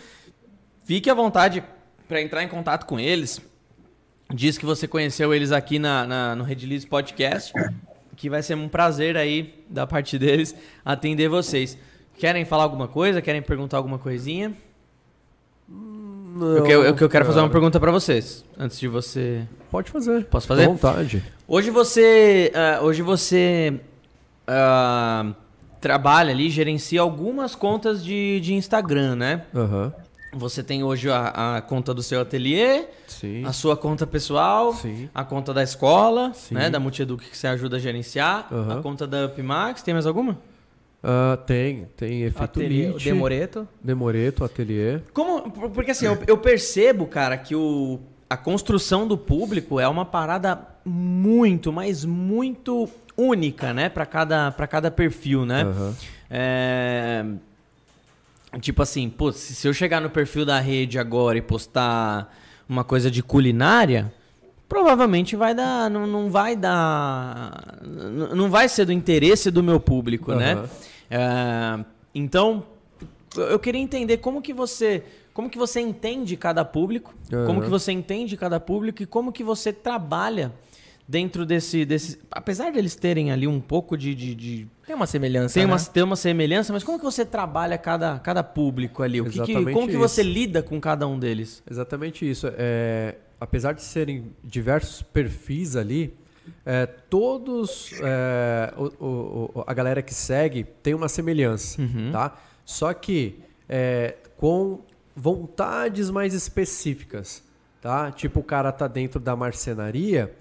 Fique à vontade para entrar em contato com eles. Diz que você conheceu eles aqui na, na, no Redilize Podcast, que vai ser um prazer aí da parte deles atender vocês. Querem falar alguma coisa? Querem perguntar alguma coisinha? Não, eu, eu, eu quero fazer uma pergunta para vocês antes de você. Pode fazer. Posso fazer? À vontade. Hoje você, uh, hoje você uh, trabalha ali, gerencia algumas contas de, de Instagram, né? Uhum. Você tem hoje a, a, conta do seu ateliê, Sim. a sua conta pessoal, Sim. a conta da escola, Sim. né, da Multieduc que você ajuda a gerenciar, uhum. a conta da Upmax, tem mais alguma? Uh, tem, tem efeito ateliê, Demoreto. Demoreto, ateliê. Como, porque assim, eu, eu, percebo, cara, que o, a construção do público é uma parada muito, mas muito única, né, para cada, cada perfil, né? Uhum. É Tipo assim, pô, se eu chegar no perfil da rede agora e postar uma coisa de culinária, provavelmente vai dar. Não, não vai dar. Não vai ser do interesse do meu público, uhum. né? É, então, eu queria entender como que você. Como que você entende cada público, uhum. como que você entende cada público e como que você trabalha dentro desse, desse. Apesar deles terem ali um pouco de. de, de tem uma semelhança. Tem, né? uma, tem uma semelhança, mas como que você trabalha cada, cada público ali? O que, que como que você lida com cada um deles? Exatamente isso. É, apesar de serem diversos perfis ali, é, todos. É, o, o, a galera que segue tem uma semelhança. Uhum. Tá? Só que é, com vontades mais específicas. Tá? Tipo, o cara tá dentro da marcenaria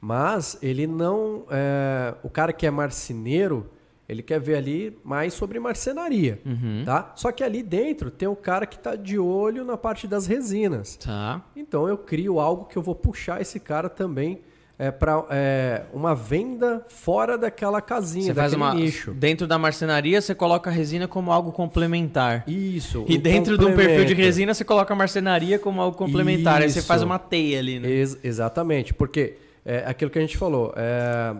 mas ele não. É, o cara que é marceneiro, Ele quer ver ali mais sobre marcenaria, uhum. tá? Só que ali dentro tem o cara que está de olho na parte das resinas. Tá. Então eu crio algo que eu vou puxar esse cara também é, para é, uma venda fora daquela casinha, você faz uma, nicho. Dentro da marcenaria, você coloca a resina como algo complementar. Isso. E dentro de um perfil de resina, você coloca a marcenaria como algo complementar. Isso. Aí você faz uma teia ali, né? Ex exatamente. Porque é aquilo que a gente falou. É,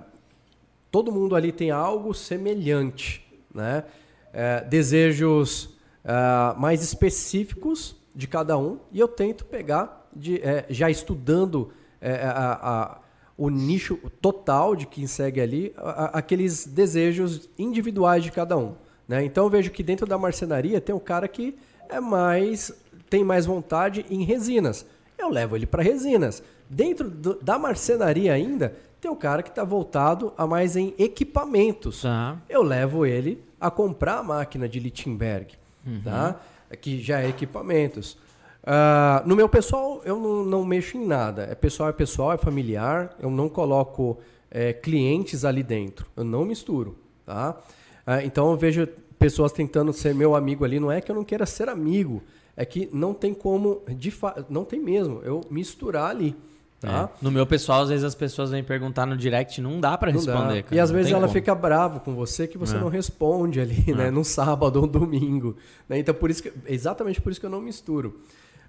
todo mundo ali tem algo semelhante, né? É, desejos é, mais específicos de cada um e eu tento pegar de, é, já estudando é, a, a o nicho total de quem segue ali, a, aqueles desejos individuais de cada um. Né? Então eu vejo que dentro da marcenaria tem um cara que é mais tem mais vontade em resinas. Eu levo ele para resinas. Dentro do, da marcenaria ainda tem um cara que está voltado a mais em equipamentos. Tá. Eu levo ele a comprar a máquina de Lichtenberg, uhum. tá? que já é equipamentos. Uh, no meu pessoal, eu não, não, mexo em nada. É pessoal, é pessoal, é familiar. Eu não coloco é, clientes ali dentro. Eu não misturo, tá? Uh, então eu vejo pessoas tentando ser meu amigo ali. Não é que eu não queira ser amigo, é que não tem como, de não tem mesmo, eu misturar ali. Tá? É. No meu pessoal, às vezes as pessoas vêm perguntar no direct, não dá para responder. Cara, e às vezes ela como. fica brava com você que você é. não responde ali, é. né? No sábado ou domingo. Né? Então, por isso que, exatamente por isso que eu não misturo.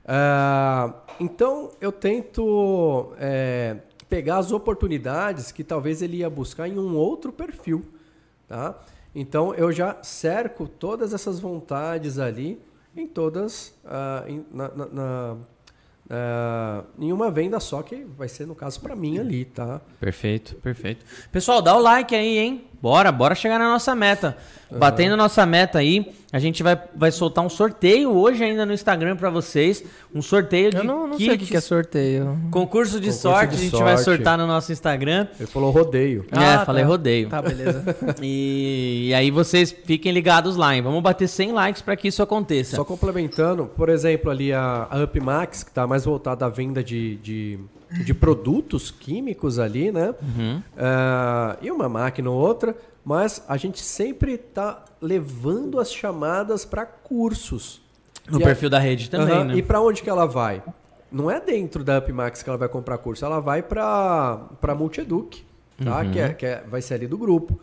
Uh, então eu tento é, pegar as oportunidades que talvez ele ia buscar em um outro perfil, tá? Então eu já cerco todas essas vontades ali em todas uh, em, na, na, na Uh, em uma venda só, que vai ser no caso para mim ali, tá? Perfeito, perfeito. Pessoal, dá o like aí, hein? Bora, bora chegar na nossa meta. Uhum. Batendo nossa meta aí, a gente vai, vai soltar um sorteio hoje ainda no Instagram para vocês. Um sorteio de Eu não, não kits. sei o que é sorteio. Concurso de Concurso sorte, de a gente sorte. vai sortar no nosso Instagram. Ele falou rodeio. É, ah, falei tá. rodeio. Tá, beleza. e, e, aí vocês fiquem ligados lá, hein? Vamos bater 100 likes para que isso aconteça. Só complementando, por exemplo, ali a, a UpMax, que está mais voltada à venda de, de de produtos químicos ali, né? Uhum. Uh, e uma máquina ou outra, mas a gente sempre está levando as chamadas para cursos. No e perfil a... da rede também, uhum. né? E para onde que ela vai? Não é dentro da UpMax que ela vai comprar curso, ela vai para para Multieduc, tá? Uhum. Que, é, que é, vai ser ali do grupo.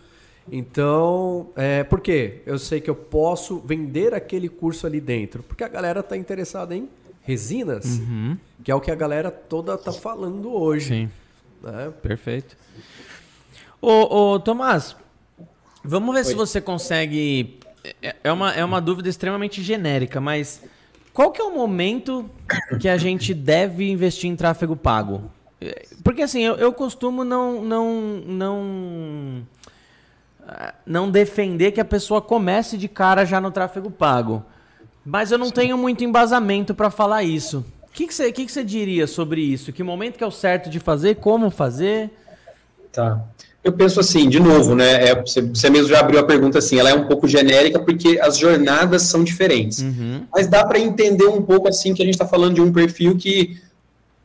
Então, é, por quê? Eu sei que eu posso vender aquele curso ali dentro, porque a galera está interessada em resinas, uhum. que é o que a galera toda tá falando hoje. Sim. Né? Perfeito. Ô, ô, Tomás, vamos ver Oi. se você consegue. É, é uma, é uma dúvida extremamente genérica, mas qual que é o momento que a gente deve investir em tráfego pago? Porque assim, eu, eu costumo não, não, não, não defender que a pessoa comece de cara já no tráfego pago. Mas eu não Sim. tenho muito embasamento para falar isso. O que, que, você, que, que você diria sobre isso? Que momento que é o certo de fazer? Como fazer? Tá. Eu penso assim, de novo, né? É, você, você, mesmo já abriu a pergunta assim, ela é um pouco genérica porque as jornadas são diferentes. Uhum. Mas dá para entender um pouco assim que a gente está falando de um perfil que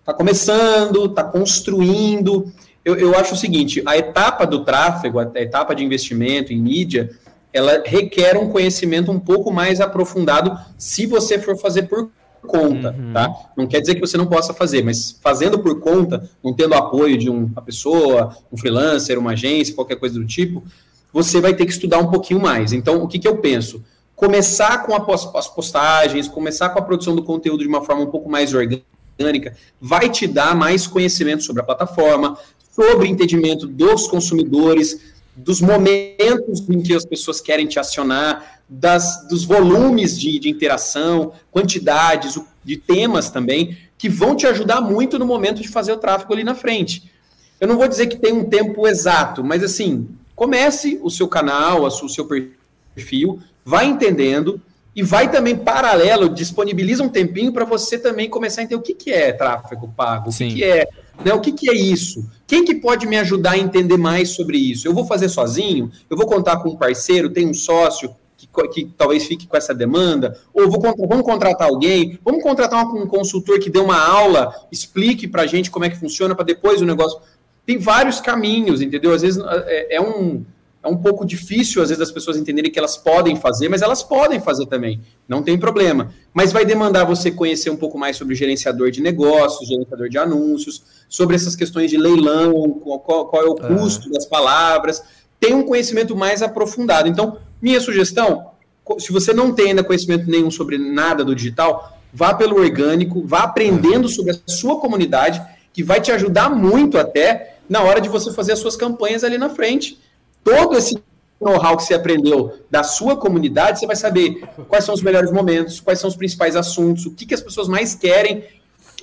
está começando, está construindo. Eu, eu acho o seguinte: a etapa do tráfego, a etapa de investimento em mídia, ela requer um conhecimento um pouco mais aprofundado se você for fazer por conta, uhum. tá? Não quer dizer que você não possa fazer, mas fazendo por conta, não tendo apoio de uma pessoa, um freelancer, uma agência, qualquer coisa do tipo, você vai ter que estudar um pouquinho mais. Então, o que, que eu penso? Começar com as postagens, começar com a produção do conteúdo de uma forma um pouco mais orgânica, vai te dar mais conhecimento sobre a plataforma, sobre entendimento dos consumidores, dos momentos em que as pessoas querem te acionar, das, dos volumes de, de interação, quantidades, de temas também, que vão te ajudar muito no momento de fazer o tráfego ali na frente. Eu não vou dizer que tem um tempo exato, mas assim, comece o seu canal, o seu perfil, vai entendendo e vai também paralelo, disponibiliza um tempinho para você também começar a entender o que, que é tráfego pago, Sim. o que, que é né? O que, que é isso? Quem que pode me ajudar a entender mais sobre isso? Eu vou fazer sozinho? Eu vou contar com um parceiro? Tem um sócio que, que talvez fique com essa demanda? Ou vou, vamos contratar alguém? Vamos contratar um consultor que dê uma aula, explique para a gente como é que funciona, para depois o negócio. Tem vários caminhos, entendeu? Às vezes é, é um é um pouco difícil, às vezes, as pessoas entenderem que elas podem fazer, mas elas podem fazer também, não tem problema. Mas vai demandar você conhecer um pouco mais sobre gerenciador de negócios, gerenciador de anúncios, sobre essas questões de leilão, qual, qual é o custo das palavras, tem um conhecimento mais aprofundado. Então, minha sugestão, se você não tem ainda conhecimento nenhum sobre nada do digital, vá pelo orgânico, vá aprendendo sobre a sua comunidade, que vai te ajudar muito até na hora de você fazer as suas campanhas ali na frente todo esse know-how que você aprendeu da sua comunidade, você vai saber quais são os melhores momentos, quais são os principais assuntos, o que, que as pessoas mais querem,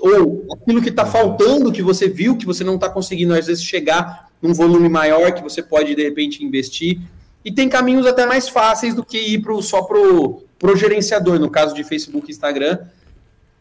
ou aquilo que está faltando, que você viu, que você não está conseguindo, às vezes, chegar num volume maior que você pode, de repente, investir. E tem caminhos até mais fáceis do que ir pro, só para o gerenciador, no caso de Facebook e Instagram,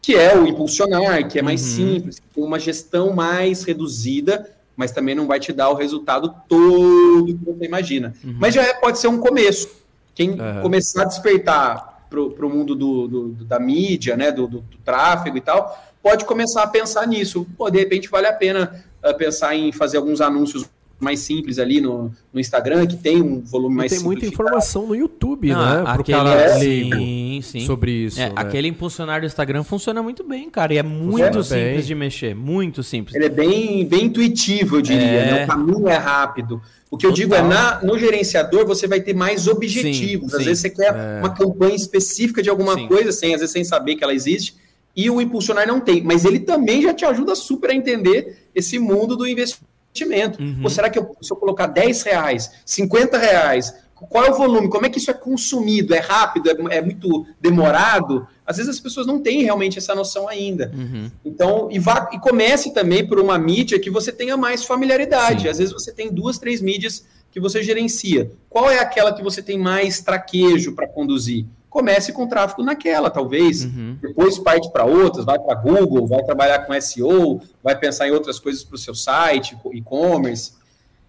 que é o impulsionar, que é mais uhum. simples, com uma gestão mais reduzida mas também não vai te dar o resultado todo que você imagina. Uhum. Mas já é, pode ser um começo. Quem uhum. começar a despertar para o mundo do, do, da mídia, né, do, do, do, tráfego e tal, pode começar a pensar nisso. Pô, de repente vale a pena uh, pensar em fazer alguns anúncios mais simples ali no, no Instagram, que tem um volume mais Tem muita informação no YouTube, Não, né? Aquele, cara sim, sim. sobre isso. É, né? Aquele impulsionar do Instagram funciona muito bem, cara. E é muito simples bem. de mexer. Muito simples. Ele é bem, bem intuitivo, eu diria. É... Né? O caminho é rápido. O que eu Total. digo é, na, no gerenciador você vai ter mais objetivos. Sim, às sim. vezes você quer é... uma campanha específica de alguma sim. coisa, sem, às vezes sem saber que ela existe, e o impulsionar não tem. Mas ele também já te ajuda super a entender esse mundo do investimento investimento. Uhum. Ou será que eu, se eu colocar 10 reais, 50 reais, qual é o volume? Como é que isso é consumido? É rápido? É, é muito demorado? Às vezes as pessoas não têm realmente essa noção ainda. Uhum. Então, e, vá, e comece também por uma mídia que você tenha mais familiaridade. Sim. Às vezes você tem duas, três mídias que você gerencia. Qual é aquela que você tem mais traquejo para conduzir? Comece com tráfego naquela, talvez. Uhum. Depois parte para outras, vai para Google, vai trabalhar com SEO, vai pensar em outras coisas para o seu site, e-commerce.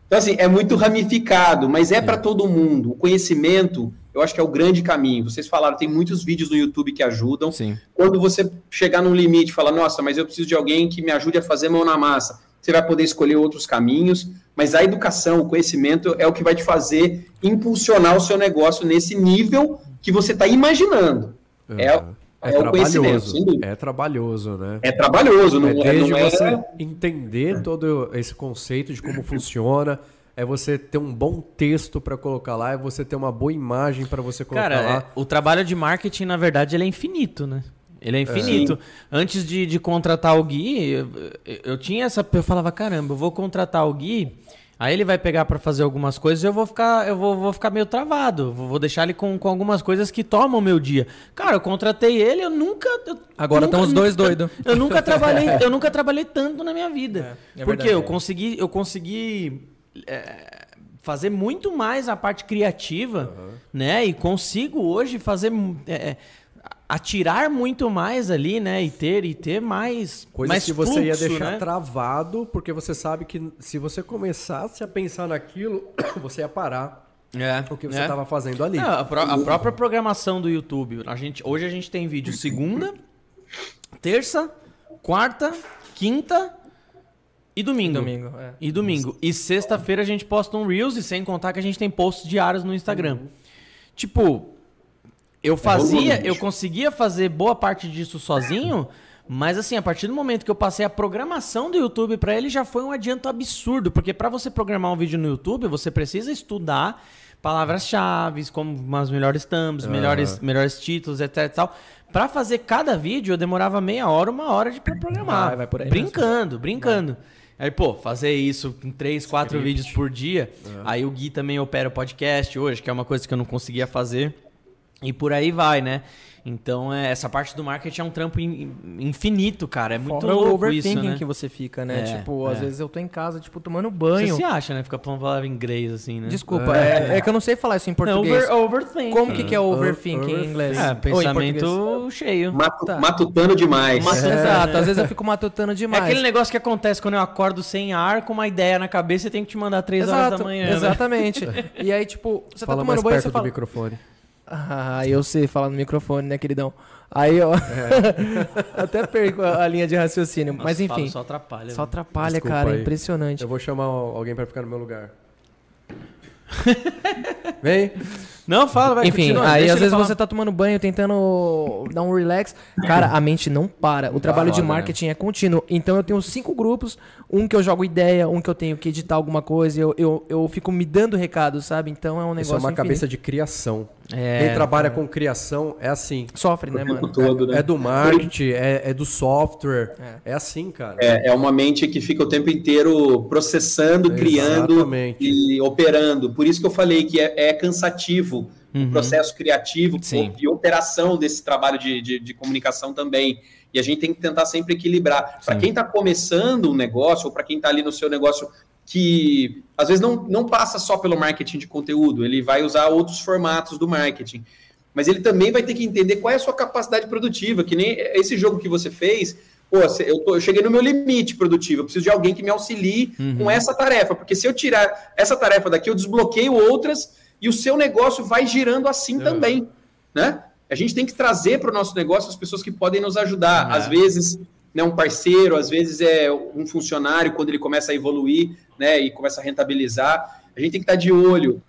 Então, assim, é muito ramificado, mas é, para todo mundo. O conhecimento, eu acho que é o grande caminho. Vocês falaram, tem muitos vídeos no YouTube que ajudam. Sim. Quando você chegar num limite e falar, nossa, mas eu preciso de alguém que me ajude a fazer mão na massa, você vai poder escolher outros caminhos, mas a educação, o conhecimento é o que vai te fazer impulsionar o seu negócio nesse nível que você está imaginando. É, é, é, é trabalhoso. É trabalhoso, né? É trabalhoso, não é? Desde não é... você entender todo esse conceito de como funciona, é você ter um bom texto para colocar lá, é você ter uma boa imagem para você colocar Cara, lá. É, o trabalho de marketing, na verdade, ele é infinito, né? Ele é infinito. É. Antes de, de contratar o Gui, eu, eu, tinha essa. Eu falava, caramba, eu vou contratar o Gui Aí ele vai pegar para fazer algumas coisas e eu vou ficar, eu vou, vou ficar meio travado. Vou, deixar ele com, com algumas coisas que tomam meu dia. Cara, eu contratei ele, eu nunca. Eu Agora estão os dois doidos. Eu, eu, nunca trabalhei, eu nunca trabalhei tanto na minha vida. É, é porque verdade, eu consegui, eu consegui é, fazer muito mais a parte criativa, uhum. né? E consigo hoje fazer. Atirar muito mais ali, né? E ter e ter mais coisas mais que você fluxo, ia deixar né? travado, porque você sabe que se você começasse a pensar naquilo, você ia parar. É, o que você estava é. fazendo ali. Não, a, pro, a, própria programação do YouTube. A gente, hoje a gente tem vídeo segunda, terça, quarta, quinta e domingo. domingo é. E domingo. E sexta-feira a gente posta um Reels, e sem contar que a gente tem posts diários no Instagram. Uhum. Tipo, eu é fazia, eu conseguia fazer boa parte disso sozinho, mas assim, a partir do momento que eu passei a programação do YouTube para ele, já foi um adianto absurdo, porque para você programar um vídeo no YouTube, você precisa estudar palavras-chave, como as melhores thumbs, uhum. melhores, melhores títulos, etc e tal. Pra fazer cada vídeo, eu demorava meia hora, uma hora de programar. Vai, vai por aí brincando, mesmo. brincando. Vai. Aí, pô, fazer isso com três, quatro Script. vídeos por dia. Uhum. Aí o Gui também opera o podcast hoje, que é uma coisa que eu não conseguia fazer. E por aí vai, né? Então, é, essa parte do marketing é um trampo in, infinito, cara. É muito Fora louco o overthinking isso, né? que você fica, né? É, tipo, é. às vezes eu tô em casa, tipo, tomando banho. Você se acha, né? Fica falando palavra em inglês, assim, né? Desculpa, é, é, que eu não sei falar isso em português. Over, overthinking. Como que, que é overthinking em inglês? É, pensamento cheio. Matu, tá. Matutando demais. Matu, exato, às vezes eu fico matutando demais. É aquele negócio que acontece quando eu acordo sem ar, com uma ideia na cabeça e tenho que te mandar três exato, horas da manhã. Né? Exatamente. Né? e aí, tipo, você tá Fala tá tomando banho e você fala... microfone. Ah, eu sei falar no microfone, né, queridão? Aí, ó. É. até perco a, linha de raciocínio. Nossa, Mas enfim. Só atrapalha. Só atrapalha, Desculpa cara. É impressionante. Eu vou chamar alguém para ficar no meu lugar. Vem. Não, fala, vai. Enfim, continua, aí às vezes falar. você tá tomando banho, tentando dar um relax. Cara, a mente não para. O trabalho de foda, né? marketing é contínuo. Então eu tenho cinco grupos, um que eu jogo ideia, um que eu tenho que editar alguma coisa, eu, eu, eu fico me dando recado, sabe? Então é um negócio Isso é uma infinito. cabeça de criação. É, Quem trabalha com criação é assim. Sofre, né, mano? todo, né? É do marketing, é, é do software. É, assim, cara. É, é uma mente que fica o tempo inteiro processando, criando Exatamente. e operando. Por isso que eu falei que é, é cansativo o processo criativo Sim. e operação desse trabalho de, de, de comunicação também. E a gente tem que tentar sempre equilibrar. Para quem está começando um negócio, ou para quem está ali no seu negócio que às vezes não, não passa só pelo marketing de conteúdo, ele vai usar outros formatos do marketing. Mas ele também vai ter que entender qual é a sua capacidade produtiva, que nem esse jogo que você fez. Pô, eu, tô- eu cheguei no meu limite produtivo, eu preciso de alguém que me auxilie com essa tarefa, porque se eu tirar essa tarefa daqui, eu desbloqueio outras e o seu negócio vai girando assim também, né? A gente tem que trazer para o nosso negócio as pessoas que podem nos ajudar. É. Às vezes, né, um parceiro, às vezes é um funcionário quando ele começa a evoluir, né, e começa a rentabilizar. A gente tem que estar de olho.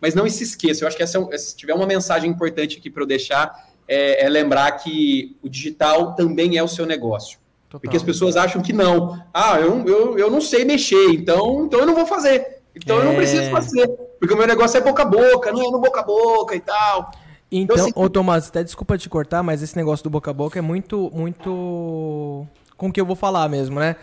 Mas não se esqueça, eu acho que essa, é se tiver uma mensagem importante aqui para eu deixar, é, é lembrar que o digital também é o seu negócio. Porque as pessoas acham que não. Ah, eu, eu, eu não sei mexer, então, então eu não vou fazer. Então eu não É. preciso fazer. Porque o meu negócio é boca a boca, não é no boca a boca e tal. Então, assim- ô Tomás, até desculpa te cortar, mas esse negócio do boca a boca é muito, muito com o que eu vou falar mesmo, né?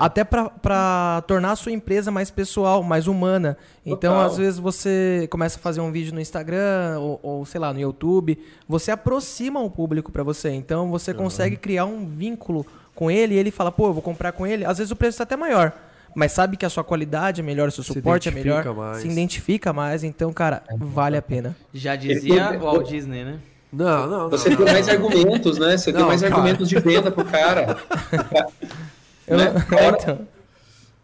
Até pra, pra tornar a sua empresa mais pessoal, mais humana. Então, Total. às vezes você começa a fazer um vídeo no Instagram ou, ou, sei lá, no YouTube, você aproxima o público pra você. Então, você consegue criar um vínculo com ele e ele fala, pô, eu vou comprar com ele. Às vezes o preço tá até maior. Mas sabe que a sua qualidade é melhor, o seu Se suporte é melhor, mais. se identifica mais. Então, cara, vale a pena. Já dizia o Walt Disney, né? Não, não, não. Você não, tem não. mais argumentos, né? Você tem Não, mais cara. argumentos de venda pro cara. Eu Né? não- é, então.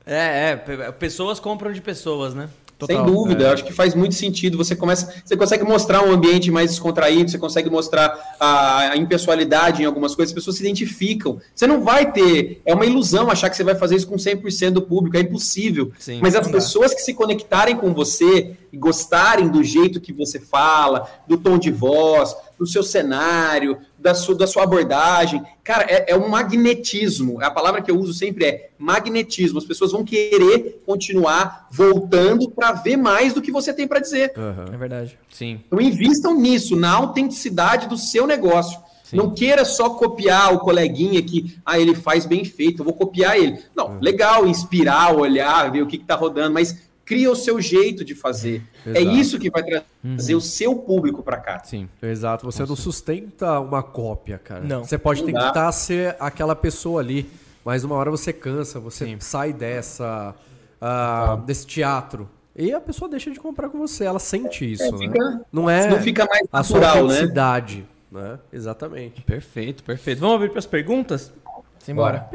É, é, pe- pessoas compram de pessoas, né? Sem dúvida, eu acho que faz muito sentido. Você começa, você consegue mostrar um ambiente mais descontraído, você consegue mostrar a, a impessoalidade em algumas coisas, as pessoas se identificam. Você não vai ter, é uma ilusão achar que você vai fazer isso com 100% do público, é impossível. Sim. Mas as dá. pessoas que se conectarem com você e gostarem do jeito que você fala, do tom de voz, do seu cenário, da sua, da sua abordagem, cara, é, é um magnetismo. A palavra que eu uso sempre é magnetismo. As pessoas vão querer continuar voltando para ver mais do que você tem para dizer. Aham. É verdade. Sim. Então invistam nisso, na autenticidade do seu negócio. Não queira só copiar o coleguinha que, ah, ele faz bem feito, eu vou copiar ele. Não, legal inspirar, olhar, ver o que está rodando, mas cria o seu jeito de fazer. É Exato. isso que vai trazer o seu público para cá. Sim. Exato, você não sustenta uma cópia, cara. Não. Você pode Não dá. tentar ser aquela pessoa ali, mas uma hora você cansa, você Sim. sai dessa ah, desse teatro. E a pessoa deixa de comprar com você, ela sente isso, É, né? fica- Não é não fica mais a sua natural, né? autenticidade, né? Exatamente. Perfeito, perfeito. Vamos abrir para as perguntas? Simbora.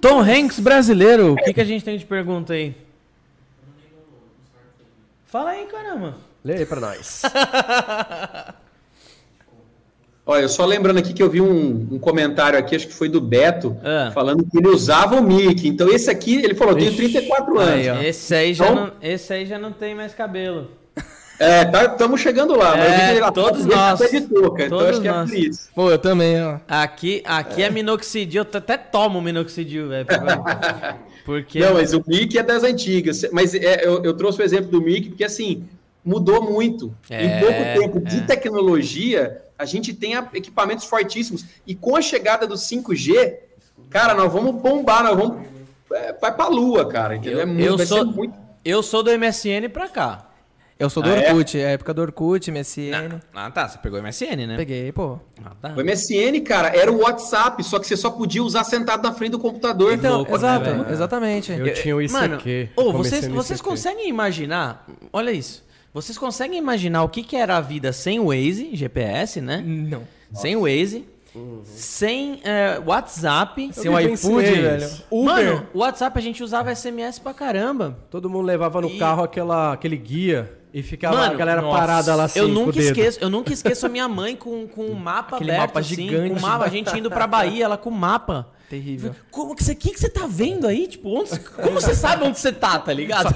Tom Hanks brasileiro, o que, que a gente tem de pergunta aí? Fala aí, caramba. Lê aí pra nós. Olha, eu só lembrando aqui que eu vi um, um comentário aqui, acho que foi do Beto, Ah. falando que ele usava o mic. Então esse aqui, ele falou, eu tenho Ixi, 34 anos. aí. Esse aí, já Então- não, esse aí já não tem mais cabelo. É, estamos chegando lá. mas É, eu vi que ele- todos nós. tá de touca, então Todos acho que nós. é por isso. Pô, eu também, ó. Aqui, aqui é minoxidil, eu até tomo minoxidil, velho. Porque. Não, mas o Mic é das antigas. Mas é, eu, eu trouxe o exemplo do Mic porque, assim, mudou muito. É, em pouco tempo de é. tecnologia, a gente tem equipamentos fortíssimos. E com a chegada do 5G, cara, nós vamos bombar, nós vamos... É, vai pra lua, cara, entendeu? Eu- é eu sou- muito... Eu sou do MSN pra cá. Eu sou do Ah, é? Orkut, é? a época do Orkut, MSN. Ah, tá. Você pegou MSN, né? Peguei, pô. Ah, tá. O MSN, cara, era o WhatsApp, só que você só podia usar sentado na frente do computador. Então, louco, né, exato, velho? exatamente. Eu tinha o ICQ. Mano, eu comecei vocês, vocês conseguem imaginar? Olha isso. Vocês conseguem imaginar o que, que era a vida sem Waze, GPS, né? Não. Sem Waze, sem é, WhatsApp. Sem Eu o iFood, velho. Uber. Mano, o WhatsApp a gente usava SMS pra caramba. Todo mundo levava no E- carro aquela, aquele guia e ficava Mano, a galera nossa, parada lá assim. eu nunca esqueço, eu nunca esqueço a minha mãe com, com um mapa Aquele aberto, mapa assim, gigante. com mapa, a gente indo pra Bahia, ela com mapa. Terrível. Como que você, que, que você tá vendo aí? Tipo, onde, como você sabe onde você tá, tá ligado?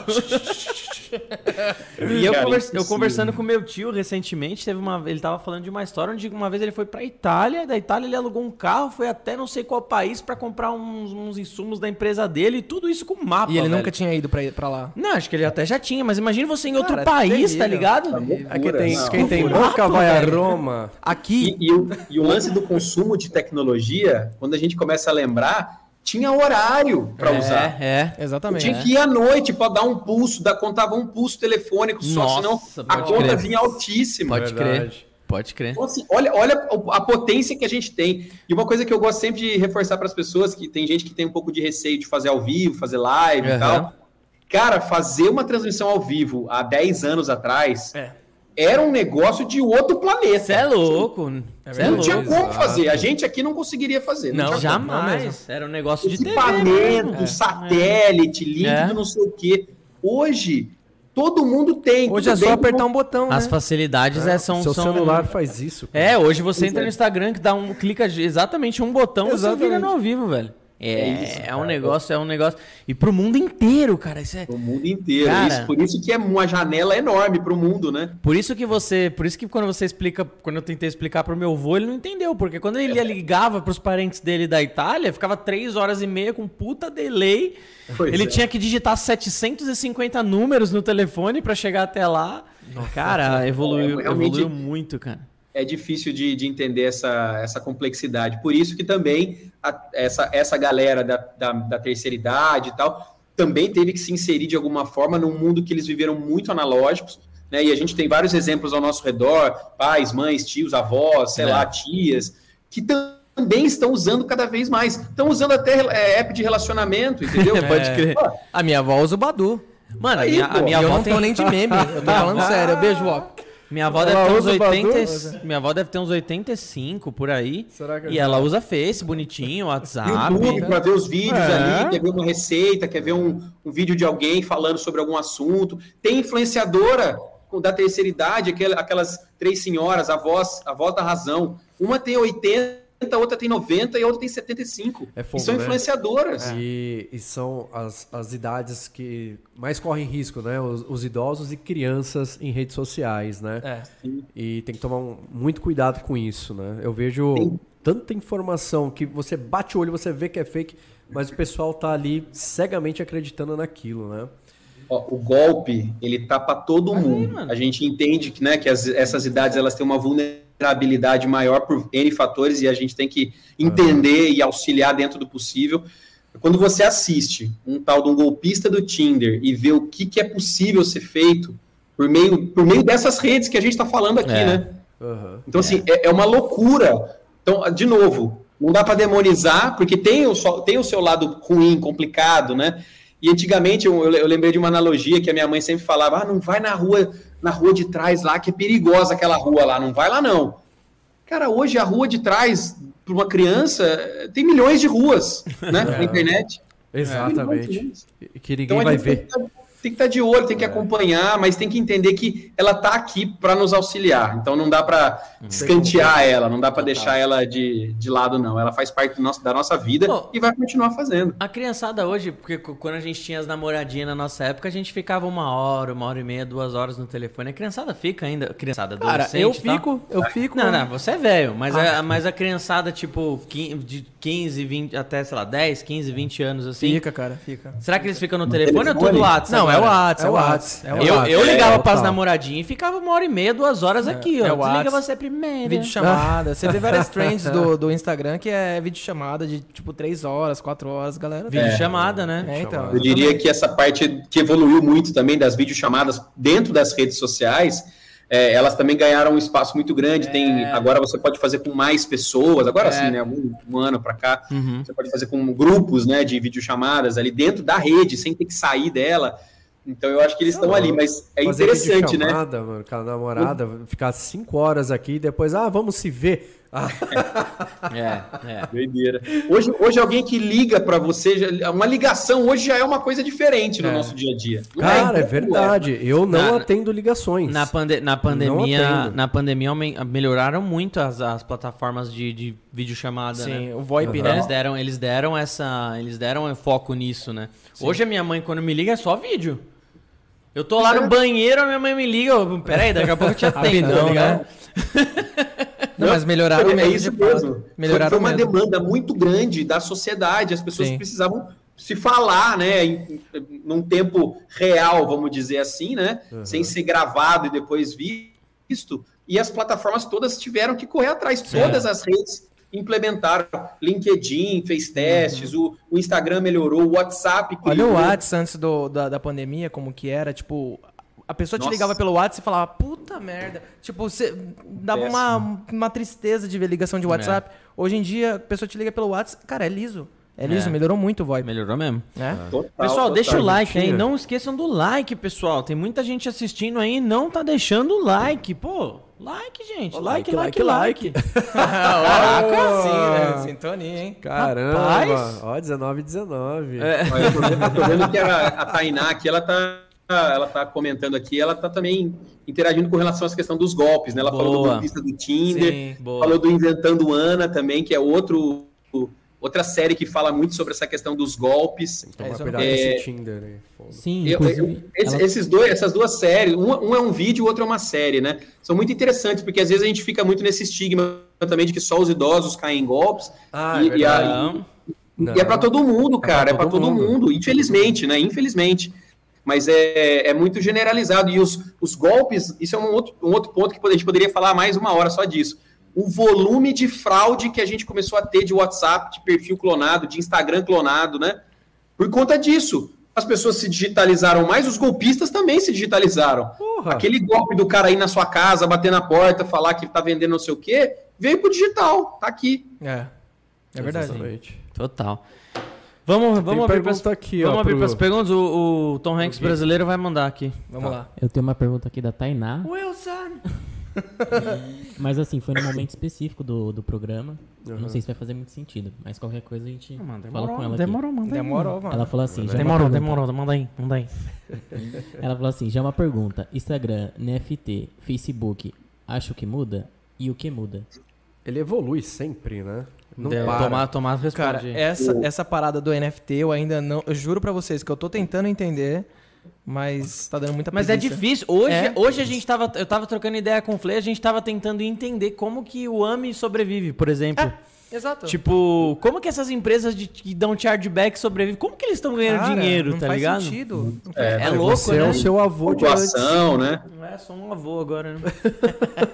e eu, Cara, convers- eu conversando com meu tio recentemente, teve uma, ele tava falando de uma história onde uma vez ele foi pra Itália, da Itália ele alugou um carro, foi até não sei qual país pra comprar uns, uns insumos da empresa dele e tudo isso com mapa. E ele velho. nunca tinha ido pra, pra lá. Não, acho que ele até já tinha, mas imagina você em outro Cara, país, tá terrível. ligado? Aqui tem, Não. quem tem boca vai a Roma. Aqui, E, e o, e o lance do consumo de tecnologia, quando a gente começa a lembrar, tinha horário para usar. É, é. exatamente. Tinha que ir à noite para dar um pulso, da, contava um pulso telefônico só, Nossa, senão a conta crer. vinha altíssima. Pode Verdade. crer. Pode crer. Então, assim, olha, olha a potência que a gente tem. E uma coisa que eu gosto sempre de reforçar para as pessoas, que tem gente que tem um pouco de receio de fazer ao vivo, fazer live Aham. e tal. Cara, fazer uma transmissão ao vivo há 10 anos atrás É. era um negócio de outro planeta. Você é louco. Você é não louco. tinha como Exato. fazer. A gente aqui não conseguiria fazer. Não, como. jamais. Era um negócio de TV. Equipamento, mesmo. satélite, link É. não sei o quê. Hoje, todo mundo tem. Hoje é só bem, apertar um botão, As né? facilidades é, são. Seu são... celular faz isso. cara. É, hoje você Pois entra é. no Instagram que dá um. clica de- exatamente um botão você Exatamente. vira no ao vivo, velho. É, É é, isso, um cara. negócio, é um negócio. E pro mundo inteiro, cara. Isso é. O mundo inteiro. Cara. Isso, por isso que é uma janela enorme para o mundo, né? Por isso que você. Por isso que quando você explica. Quando eu tentei explicar pro meu avô, ele não entendeu. Porque quando ele ligava pros parentes dele da Itália, ficava três horas e meia com puta delay. Pois ele é. tinha que digitar 750 números no telefone pra chegar até lá. Cara, evoluiu, É, evoluiu muito, cara. É difícil de, de entender essa, essa complexidade. Por isso que também a- essa, essa galera da, da, da terceira idade e tal também teve que se inserir de alguma forma num mundo que eles viveram muito analógicos. Né? E a gente tem vários exemplos ao nosso redor: pais, mães, tios, avós, sei É. lá, tias, que tam- também estão usando cada vez mais. Estão usando até é, app de relacionamento, entendeu? Pode crer. Pô, A minha avó usa o Badu. Mano, a Aí, minha, a minha eu avó não tô tem. nem de meme, eu tô falando sério. Beijo, vó. Minha avó Ela deve ter uns usa o Badu? 80. Minha avó deve ter uns 85 por aí. Será que E ela usa Face, bonitinho, WhatsApp. YouTube para ver os vídeos É. ali, quer ver uma receita, quer ver um, um vídeo de alguém falando sobre algum assunto. Tem influenciadora da terceira idade, aquel- aquelas três senhoras, a voz, a voz da razão. Uma tem 80, a outra tem 90 e a outra tem 75. É e fogo, são né? influenciadoras. E, e são as, as idades que mais correm risco, né? Os, os idosos e crianças em redes sociais, né? É. E tem que tomar um- muito cuidado com isso, né? Eu vejo tanta informação que você bate o olho, você vê que é fake, mas o pessoal tá ali cegamente acreditando naquilo, né? Ó, o golpe, ele tá para todo mundo. mano. a gente entende que, né, que as- essas idades elas têm uma vulnerabilidade maior por N fatores e a gente tem que entender e auxiliar dentro do possível. Quando você assiste um tal de um golpista do Tinder e vê o que, que é possível ser feito por meio, por meio dessas redes que a gente está falando aqui, É. né? Aham. Então, assim, é, é uma loucura. Então, de novo, não dá para demonizar, porque tem o, só- tem o seu lado ruim, complicado, né? E antigamente eu, eu lembrei de uma analogia que a minha mãe sempre falava: ah, não vai na rua, na rua de trás lá, que é perigosa aquela rua lá, não vai lá não. Cara, hoje a rua de trás, para uma criança, tem milhões de ruas, né? Na internet. Exatamente. E Que ninguém Então vai ver. tá- tem que estar de olho, tem que acompanhar, mas tem que entender que ela está aqui para nos auxiliar. Então não dá para escantear ela, não dá para deixar ela de, de lado, não. Ela faz parte do nosso, da nossa vida Pô. e vai continuar fazendo. A criançada hoje, porque quando a gente tinha as namoradinhas na nossa época, a gente ficava uma hora, uma hora e meia, duas horas no telefone. A criançada fica ainda. Criançada, Cara, adolescente. eu tal. fico, eu fico. Não, não, você é velho, mas, Ah. a, mas a criançada, tipo, de 15, 20, até, sei lá, 10, 15, 20 anos assim. Fica, cara, fica. Será que eles ficam no telefone, ou telefone? tudo WhatsApp? Não, é o? WhatsApp, é o WhatsApp. É o Eu, WhatsApp. eu ligava É, pras total. namoradinhas e ficava uma hora e meia, duas horas aqui, ó. é o Desliga WhatsApp. você primeiro. Vídeo chamada. Você vê várias trends do, do Instagram que é vídeo chamada de tipo 3 horas, 4 horas, galera. Vídeo É. chamada, né? É, então. Eu diria que essa parte que evoluiu muito também das videochamadas dentro das redes sociais, é, elas também ganharam um espaço muito grande. Tem, agora você pode fazer com mais pessoas, agora É. sim, né? Um, um ano para cá. Uhum. Você pode fazer com grupos né, de videochamadas ali dentro da rede, sem ter que sair dela. Então eu acho que eles estão ali, mas é Fazer interessante, né? videochamada, mano, com a namorada, ficar cinco horas aqui, depois, ah, vamos se ver. é, é. Doideira. Hoje, hoje alguém que liga para você, uma ligação hoje já é uma coisa diferente no é. nosso dia a dia. Não é? Cara, é, é verdade. Eu não na, atendo ligações. Na, pande na pandemia, na pandemia melhoraram muito as, as plataformas de, de videochamada, Sim, né? o VoIP, uhum. né? Eles deram, eles deram essa, eles deram foco nisso, né? Sim. Hoje a minha mãe quando me liga é só vídeo. Eu tô lá no banheiro, a minha mãe me liga, peraí, daqui a pouco eu te atendo, tá ligado? Né? Não, mas melhoraram é mesmo. É isso mesmo. Melhoraram foi, uma mesmo. demanda muito grande da sociedade. As pessoas Sim. precisavam se falar, né, em, em, num tempo real, vamos dizer assim, né, uhum. sem ser gravado e depois visto. E as plataformas todas tiveram que correr atrás. Todas as redes implementaram. LinkedIn fez testes, uhum. o, o, Instagram melhorou, o WhatsApp. Criou. Olha o WhatsApp antes do, da, da pandemia, como que era, tipo, a pessoa Nossa. te ligava pelo WhatsApp e falava, puta merda. Tipo, você dava uma, uma tristeza de ver ligação de WhatsApp. É. Hoje em dia, a pessoa te liga pelo WhatsApp, cara, é liso. É liso, é. melhorou muito o VoIP. Melhorou mesmo. É. Total, pessoal, total, deixa o like aí. Não esqueçam do like, pessoal. Tem muita gente assistindo aí e não tá deixando o like. Pô, like, gente. Oh, like, like, like. like. Caraca, sim, né? Sintonia, hein? Caramba. Rapaz. Ó, 19 19. É. Olha, eu tô vendo, eu tô vendo que a, a Tainá aqui, ela tá ela está comentando aqui, ela está também interagindo com relação à questão dos golpes, né? Ela Boa. falou do golpista do Tinder, Sim, falou do Inventando Ana também, que é outro outra série que fala muito sobre essa questão dos golpes. Tem que tomar é, Tinder aí. Sim, eu, eu, ela... esses dois, essas duas séries, um, um, é um vídeo, o outro é uma série, né? São muito interessantes, porque às vezes a gente fica muito nesse estigma também de que só os idosos caem em golpes. Ah, e, é e, a, e, e é para todo mundo, cara, é para todo, é todo mundo. mundo, infelizmente, né? Infelizmente mas é, é muito generalizado. E os, os golpes, isso é um outro, um outro ponto que a gente poderia falar mais uma hora só disso. O volume de fraude que a gente começou a ter de WhatsApp, de perfil clonado, de Instagram clonado, né? Por conta disso. As pessoas se digitalizaram mais, os golpistas também se digitalizaram. Porra. Aquele golpe do cara ir na sua casa, bater na porta, falar que tá vendendo não sei o quê, veio pro digital, tá aqui. É. É verdade. Exatamente. Total. Vamos, vamos abrir para aqui, vamos abrir pro... as perguntas. O, o Tom Hanks brasileiro vai mandar aqui. Vamos tá. lá. Eu tenho uma pergunta aqui da Tainá. Wilson! mas assim, foi num momento específico do, do programa. Uhum. Não sei se vai fazer muito sentido, mas qualquer coisa a gente não, demorou, fala com ela. Demorou, manda Demorou, mano. Ela falou assim. Já demorou, demorou, manda aí, manda aí. ela falou assim: já uma pergunta. Instagram, NFT, Facebook, acho que muda? E o que muda? Ele evolui sempre, né? Não Deu, para. Tomar, tomar responde. Cara, essa, essa parada do NFT eu ainda não. Eu juro pra vocês que eu tô tentando entender. Mas tá dando muita Mas é difícil. Hoje, é. hoje a gente tava. Eu tava trocando ideia com o Flay, a gente tava tentando entender como que o AMI sobrevive, por exemplo. É. Exato. Tipo, como que essas empresas de, que dão chargeback sobrevivem? Como que eles estão ganhando Cara, dinheiro, tá ligado? Não faz sentido. É, é louco, você né? é o seu avô de ação, né? Não é só um avô agora, né?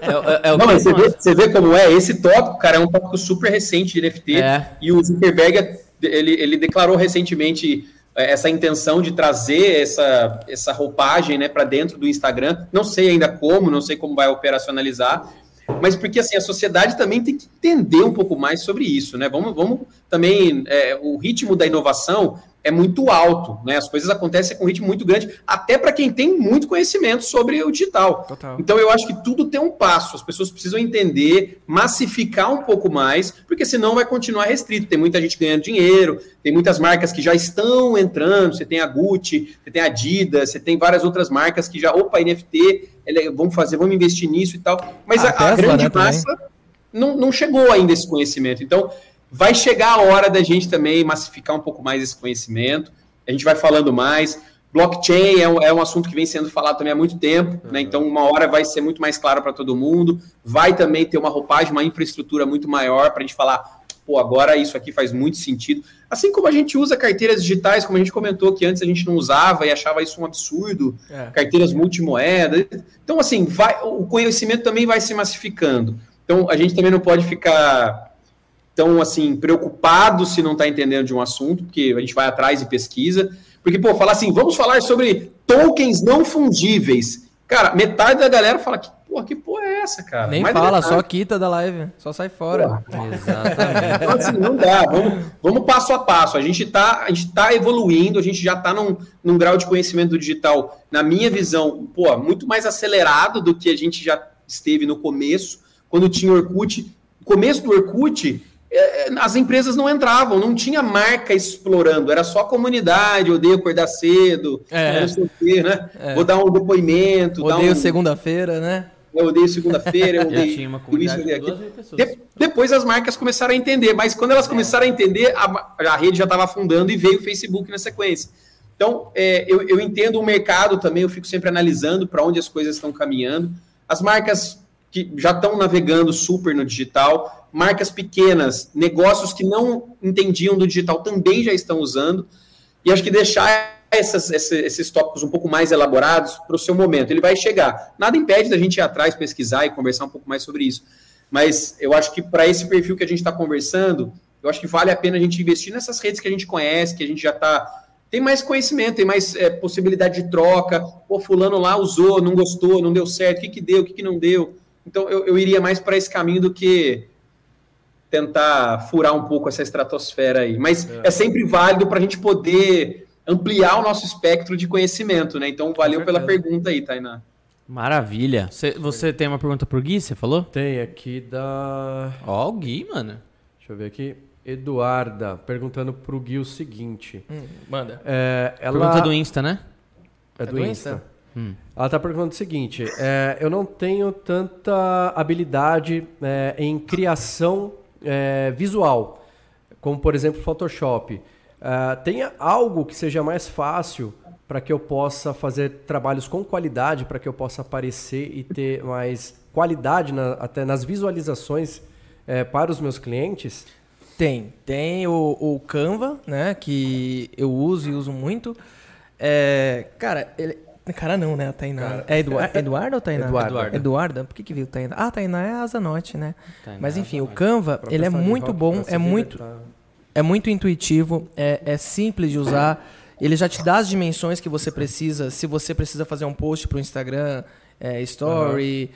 é, é, é não, mas você vê, você vê, como é? Esse tópico, cara, é um tópico super recente de NFT. É. E o Zuckerberg, ele, ele declarou recentemente essa intenção de trazer essa, essa roupagem né, para dentro do Instagram. Não sei ainda como, não sei como vai operacionalizar, mas porque assim a sociedade também tem que entender um pouco mais sobre isso, né? Vamos, vamos também é, o ritmo da inovação é muito alto, né? As coisas acontecem com um ritmo muito grande, até para quem tem muito conhecimento sobre o digital. Total. Então eu acho que tudo tem um passo. As pessoas precisam entender, massificar um pouco mais, porque senão vai continuar restrito. Tem muita gente ganhando dinheiro, tem muitas marcas que já estão entrando. Você tem a Gucci, você tem a Adidas, você tem várias outras marcas que já, opa, NFT, vamos fazer, vamos investir nisso e tal. Mas a, a, a grande né, massa não, não chegou ainda esse conhecimento. Então Vai chegar a hora da gente também massificar um pouco mais esse conhecimento. A gente vai falando mais. Blockchain é um, é um assunto que vem sendo falado também há muito tempo, uhum. né? Então, uma hora vai ser muito mais claro para todo mundo. Vai também ter uma roupagem, uma infraestrutura muito maior para a gente falar, pô, agora isso aqui faz muito sentido. Assim como a gente usa carteiras digitais, como a gente comentou que antes a gente não usava e achava isso um absurdo, é. carteiras multimoeda. Então, assim, vai, o conhecimento também vai se massificando. Então, a gente também não pode ficar tão assim preocupado se não está entendendo de um assunto, porque a gente vai atrás e pesquisa. Porque, pô, falar assim, vamos falar sobre tokens não fungíveis. Cara, metade da galera fala que, pô, que porra é essa, cara? Nem fala, só quita da live, só sai fora. Exatamente. Então, assim, não dá. Vamos, vamos passo a passo. A gente está a gente tá evoluindo, a gente já está num, num grau de conhecimento do digital, na minha visão, pô, muito mais acelerado do que a gente já esteve no começo. Quando tinha Orkut, começo do Orkut, é, as empresas não entravam, não tinha marca explorando, era só comunidade, odeio acordar cedo, é. não sei o quê, né? É. Vou dar um depoimento. Odeio um... segunda-feira, né? Eu odeio segunda-feira, eu odeio tinha uma isso, de, Depois as marcas começaram a entender, mas quando elas começaram a entender, a, a rede já estava afundando e veio o Facebook na sequência. Então, é, eu, eu entendo o mercado também, eu fico sempre analisando para onde as coisas estão caminhando. As marcas que já estão navegando super no digital, marcas pequenas, negócios que não entendiam do digital também já estão usando, e acho que deixar essas, esses tópicos um pouco mais elaborados para o seu momento. Ele vai chegar. Nada impede da gente ir atrás, pesquisar e conversar um pouco mais sobre isso. Mas eu acho que para esse perfil que a gente está conversando, eu acho que vale a pena a gente investir nessas redes que a gente conhece, que a gente já está. Tem mais conhecimento, tem mais é, possibilidade de troca. Pô, fulano lá usou, não gostou, não deu certo, o que, que deu, o que, que não deu. Então eu, eu iria mais para esse caminho do que tentar furar um pouco essa estratosfera aí. Mas é, é sempre válido para a gente poder ampliar o nosso espectro de conhecimento, né? Então, valeu pela pergunta aí, Tainá. Maravilha. Cê, você tem uma pergunta pro Gui, você falou? Tem aqui da... Ó, o Gui, mano. Deixa eu ver aqui. Eduarda, perguntando pro Gui o seguinte. Hum, manda. É, ela... Pergunta do Insta, né? É do, é do Insta. Insta. Hum. Ela tá perguntando o seguinte. É, eu não tenho tanta habilidade é, em criação é, visual, como, por exemplo, Photoshop. Uh, tenha algo que seja mais fácil para que eu possa fazer trabalhos com qualidade, para que eu possa aparecer e ter mais qualidade na, até nas visualizações é, para os meus clientes? Tem. Tem o, o, Canva, né? Que eu uso e uso muito. É, cara, ele, Cara, não, né? A Tainá. Cara, é Eduardo, Eduardo ou Tainá? Eduardo. Eduardo. Por que, que viu Tainá? Ah, Tainá é Asa Norte, né? Tainá Mas enfim, o Canva, ele é muito bom, é muito é muito intuitivo, é, é simples de usar. Ele já te dá as dimensões que você precisa. Se você precisa fazer um post para o Instagram, é, Story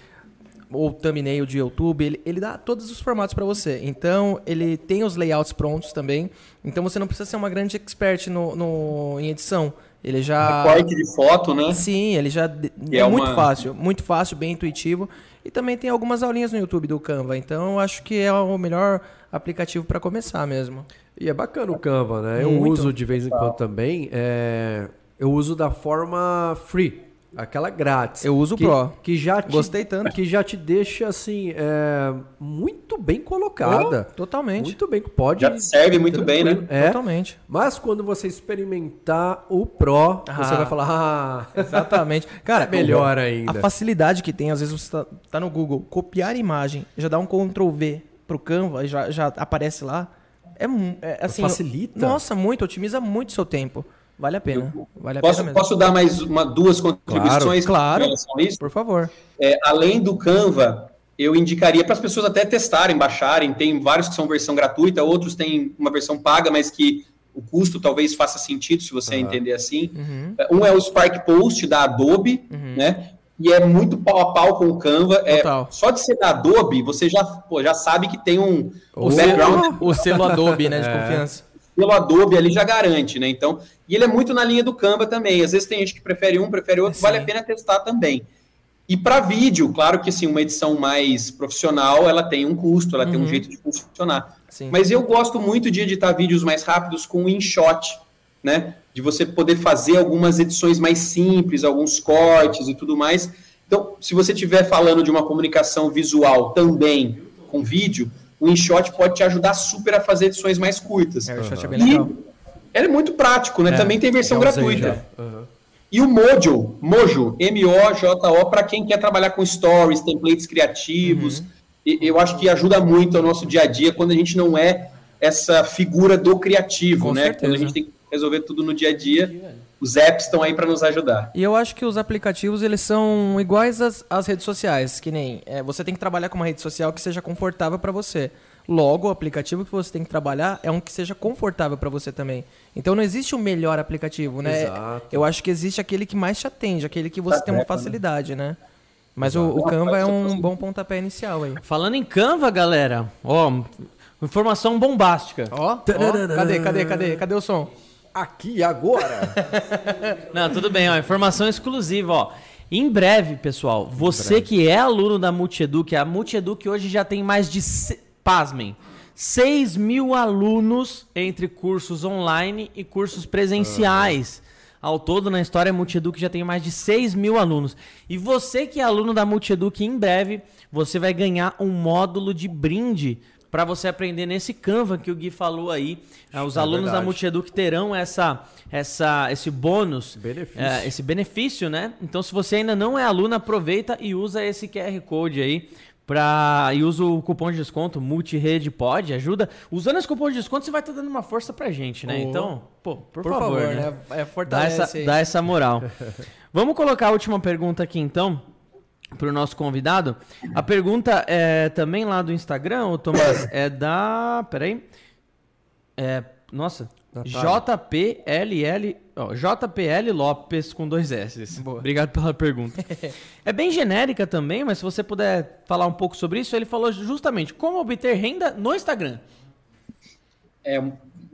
uhum. ou thumbnail de YouTube, ele, ele dá todos os formatos para você. Então, ele tem os layouts prontos também. Então, você não precisa ser uma grande expert no, no em edição. Ele já. Recorte de foto, né? Sim, ele já. É, é, muito uma... fácil. Muito fácil, bem intuitivo. E também tem algumas aulinhas no YouTube do Canva. Então, acho que é o melhor aplicativo para começar mesmo. E é bacana o Canva, né? Eu Muito. uso de vez em quando também. É... Eu uso da forma free, aquela grátis. Eu uso o Pro. Que já te, Gostei tanto. Que já te deixa, assim, é... muito bem colocada. Oh, totalmente. Muito bem. Pode. Já serve muito bem, né? É. Totalmente. Mas quando você experimentar o Pro, ah, você vai falar, ah, exatamente. Cara, é melhor ainda. A facilidade que tem, às vezes você tá, tá no Google, copiar imagem, já dá um Ctrl V pro Canva, já, já aparece lá. É, é assim, facilita. Nossa, muito, otimiza muito o seu tempo. Vale a pena. Vale a posso, pena posso dar mais uma, duas contribuições claro, claro, Por favor. É, além do Canva, eu indicaria para as pessoas até testarem, baixarem. Tem vários que são versão gratuita, outros têm uma versão paga, mas que o custo talvez faça sentido se você uhum. entender assim. Uhum. Um é o Spark Post da Adobe, uhum. né? E é muito pau a pau com o Canva. É, só de ser da Adobe, você já, pô, já sabe que tem um, o background. Selo, o selo Adobe, né, de é. confiança. O selo Adobe ali já garante, né? Então, e ele é muito na linha do Canva também. Às vezes tem gente que prefere um, prefere outro, Sim. vale a pena testar também. E para vídeo, claro que assim, uma edição mais profissional, ela tem um custo, ela uhum. tem um uhum. jeito de funcionar. Sim. Mas eu gosto muito de editar vídeos mais rápidos com InShot, né? De você poder fazer algumas edições mais simples, alguns cortes e tudo mais. Então, se você estiver falando de uma comunicação visual também com vídeo, o InShot pode te ajudar super a fazer edições mais curtas. É, o InShot é bem legal. E ele é muito prático, né? É, também tem versão gratuita. Uhum. E o Mojo, Mojo, M-O-J-O, para quem quer trabalhar com stories, templates criativos. Uhum. Eu acho que ajuda muito ao nosso dia a dia quando a gente não é essa figura do criativo, com né? Certeza. Quando a gente tem que resolver tudo no dia a dia. Os apps estão aí para nos ajudar. E eu acho que os aplicativos eles são iguais às, às redes sociais, que nem é, você tem que trabalhar com uma rede social que seja confortável para você. Logo, o aplicativo que você tem que trabalhar é um que seja confortável para você também. Então não existe o melhor aplicativo, né? Exato. Eu acho que existe aquele que mais te atende, aquele que você tá tem uma né? facilidade, né? Mas o, o, Canva é um bom pontapé inicial aí. Falando em Canva, galera, ó, informação bombástica. Ó, ó cadê, cadê, cadê? Cadê o som? Aqui agora. Não, tudo bem, ó, informação exclusiva, ó. Em breve, pessoal, você breve. que é aluno da Multieduc, a Multieduc hoje já tem mais de pasmem, 6 mil alunos entre cursos online e cursos presenciais. Ao todo, na história Multieduc já tem mais de 6 mil alunos. E você que é aluno da Multieduc, em breve, você vai ganhar um módulo de brinde para você aprender nesse Canva que o Gui falou aí. É, os é alunos verdade. da Multieduc terão essa, essa, esse bônus, benefício. É, esse benefício, né? Então, se você ainda não é aluno, aproveita e usa esse QR Code aí Pra, e usa o cupom de desconto Multirede Pode, ajuda. Usando esse cupom de desconto, você vai estar tá dando uma força pra gente, né? Oh. Então, pô, por, por favor, favor, né? É, dá, essa, dá essa moral. Vamos colocar a última pergunta aqui, então, pro nosso convidado. A pergunta é também lá do Instagram, Tomás, é da... Peraí. É, nossa, JPLL, ó, JPL Lopes com dois S. Boa. Obrigado pela pergunta. é bem genérica também, mas se você puder falar um pouco sobre isso, ele falou justamente como obter renda no Instagram. É,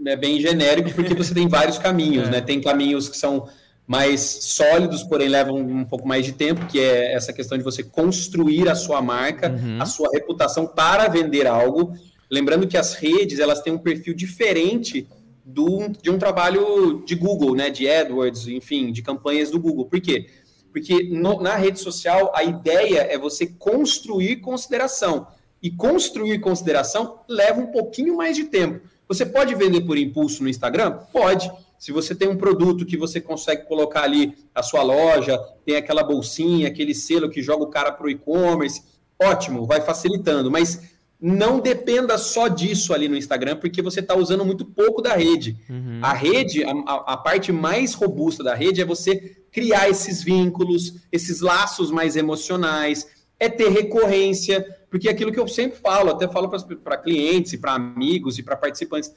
é bem genérico porque você tem vários caminhos, é. né? Tem caminhos que são mais sólidos, porém levam um pouco mais de tempo, que é essa questão de você construir a sua marca, uhum. a sua reputação para vender algo. Lembrando que as redes, elas têm um perfil diferente do, de um trabalho de Google, né, de AdWords, enfim, de campanhas do Google. Por quê? Porque no, na rede social a ideia é você construir consideração. E construir consideração leva um pouquinho mais de tempo. Você pode vender por impulso no Instagram? Pode. Se você tem um produto que você consegue colocar ali a sua loja, tem aquela bolsinha, aquele selo que joga o cara para o e-commerce, ótimo, vai facilitando. Mas não dependa só disso ali no Instagram, porque você está usando muito pouco da rede. Uhum. A rede, a, a, parte mais robusta da rede é você criar esses vínculos, esses laços mais emocionais, é ter recorrência, porque é aquilo que eu sempre falo, até falo para clientes e para amigos e para participantes.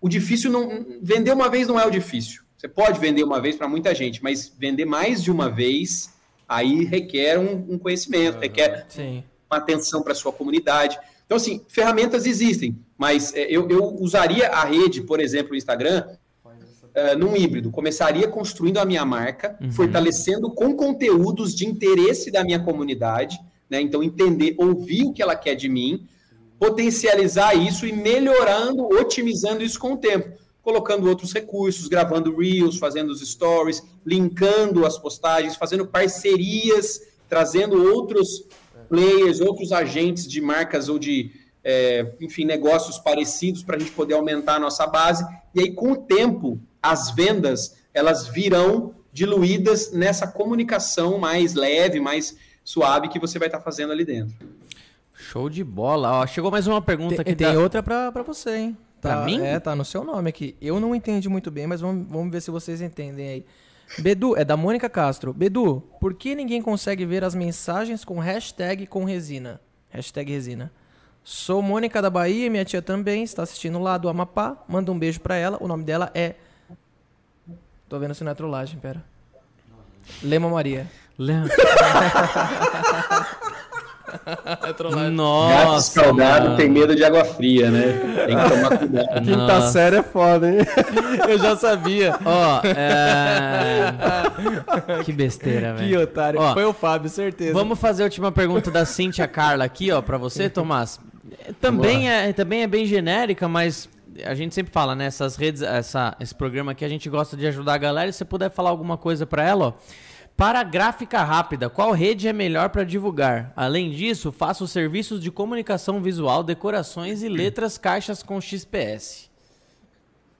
O difícil não. Vender uma vez não é o difícil. Você pode vender uma vez para muita gente, mas vender mais de uma vez aí requer um, um conhecimento, uhum. requer Sim. uma atenção para sua comunidade. Então, assim, ferramentas existem, mas é, eu, eu usaria a rede, por exemplo, o Instagram, uh, num híbrido. Começaria construindo a minha marca, uhum. fortalecendo com conteúdos de interesse da minha comunidade, né? Então, entender, ouvir o que ela quer de mim, potencializar isso e melhorando, otimizando isso com o tempo. Colocando outros recursos, gravando reels, fazendo os stories, linkando as postagens, fazendo parcerias, trazendo outros players, outros agentes de marcas ou de, é, enfim, negócios parecidos para a gente poder aumentar a nossa base. E aí, com o tempo, as vendas elas virão diluídas nessa comunicação mais leve, mais suave que você vai estar tá fazendo ali dentro. Show de bola. Ó, chegou mais uma pergunta tem, aqui. Tem da... outra para você, hein? Tá, pra mim? É, tá no seu nome aqui. Eu não entendi muito bem, mas vamos, vamos ver se vocês entendem aí. Bedu, é da Mônica Castro. Bedu, por que ninguém consegue ver as mensagens com hashtag com resina? Hashtag resina. Sou Mônica da Bahia, minha tia também está assistindo lá do Amapá. Manda um beijo pra ela. O nome dela é. Tô vendo se não é trollagem, pera. Lema Maria. Lema. é Nossa. Gato escaldado tem medo de água fria, né? Tem que tomar cuidado. Quinta Nossa. série é foda, hein? Eu já sabia. Ó, é... Que besteira, velho. Que otário. Ó, Foi o Fábio, certeza. Vamos fazer a última pergunta da Cíntia Carla aqui, ó, pra você, Tomás. Também é, também é bem genérica, mas a gente sempre fala, né? Essas redes, essa, esse programa aqui, a gente gosta de ajudar a galera. E se você puder falar alguma coisa pra ela, ó. Para gráfica rápida, qual rede é melhor para divulgar? Além disso, faço serviços de comunicação visual, decorações e letras caixas com XPS.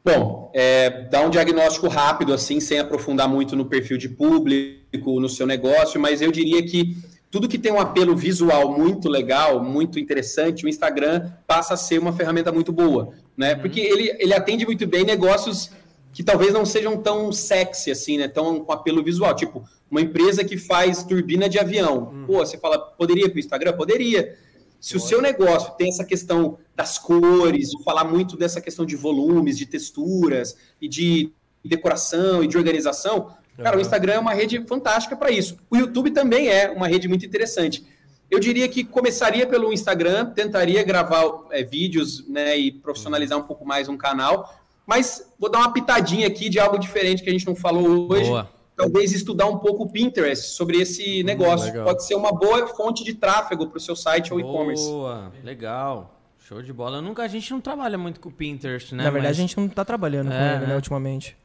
Bom, é, dá um diagnóstico rápido, assim, sem aprofundar muito no perfil de público, no seu negócio, mas eu diria que tudo que tem um apelo visual muito legal, muito interessante, o Instagram passa a ser uma ferramenta muito boa, né? Uhum. Porque ele, ele atende muito bem negócios que talvez não sejam tão sexy assim, né? Tão com apelo visual. Tipo, uma empresa que faz turbina de avião. Hum. Pô, você fala, poderia para o Instagram? Poderia. Se Pode. o seu negócio tem essa questão das cores, de falar muito dessa questão de volumes, de texturas e de decoração e de organização, uhum. cara, o Instagram é uma rede fantástica para isso. O YouTube também é uma rede muito interessante. Eu diria que começaria pelo Instagram, tentaria gravar é, vídeos né, e profissionalizar um pouco mais um canal, mas vou dar uma pitadinha aqui de algo diferente que a gente não falou hoje. Boa. Talvez estudar um pouco o Pinterest sobre esse hum, negócio. Hum, Pode ser uma boa fonte de tráfego para o seu site ou e-commerce. Boa, legal. Show de bola. nunca, a gente não trabalha muito com o Pinterest, né? Na verdade, Mas... a gente não tá trabalhando é, com ele, né, ultimamente.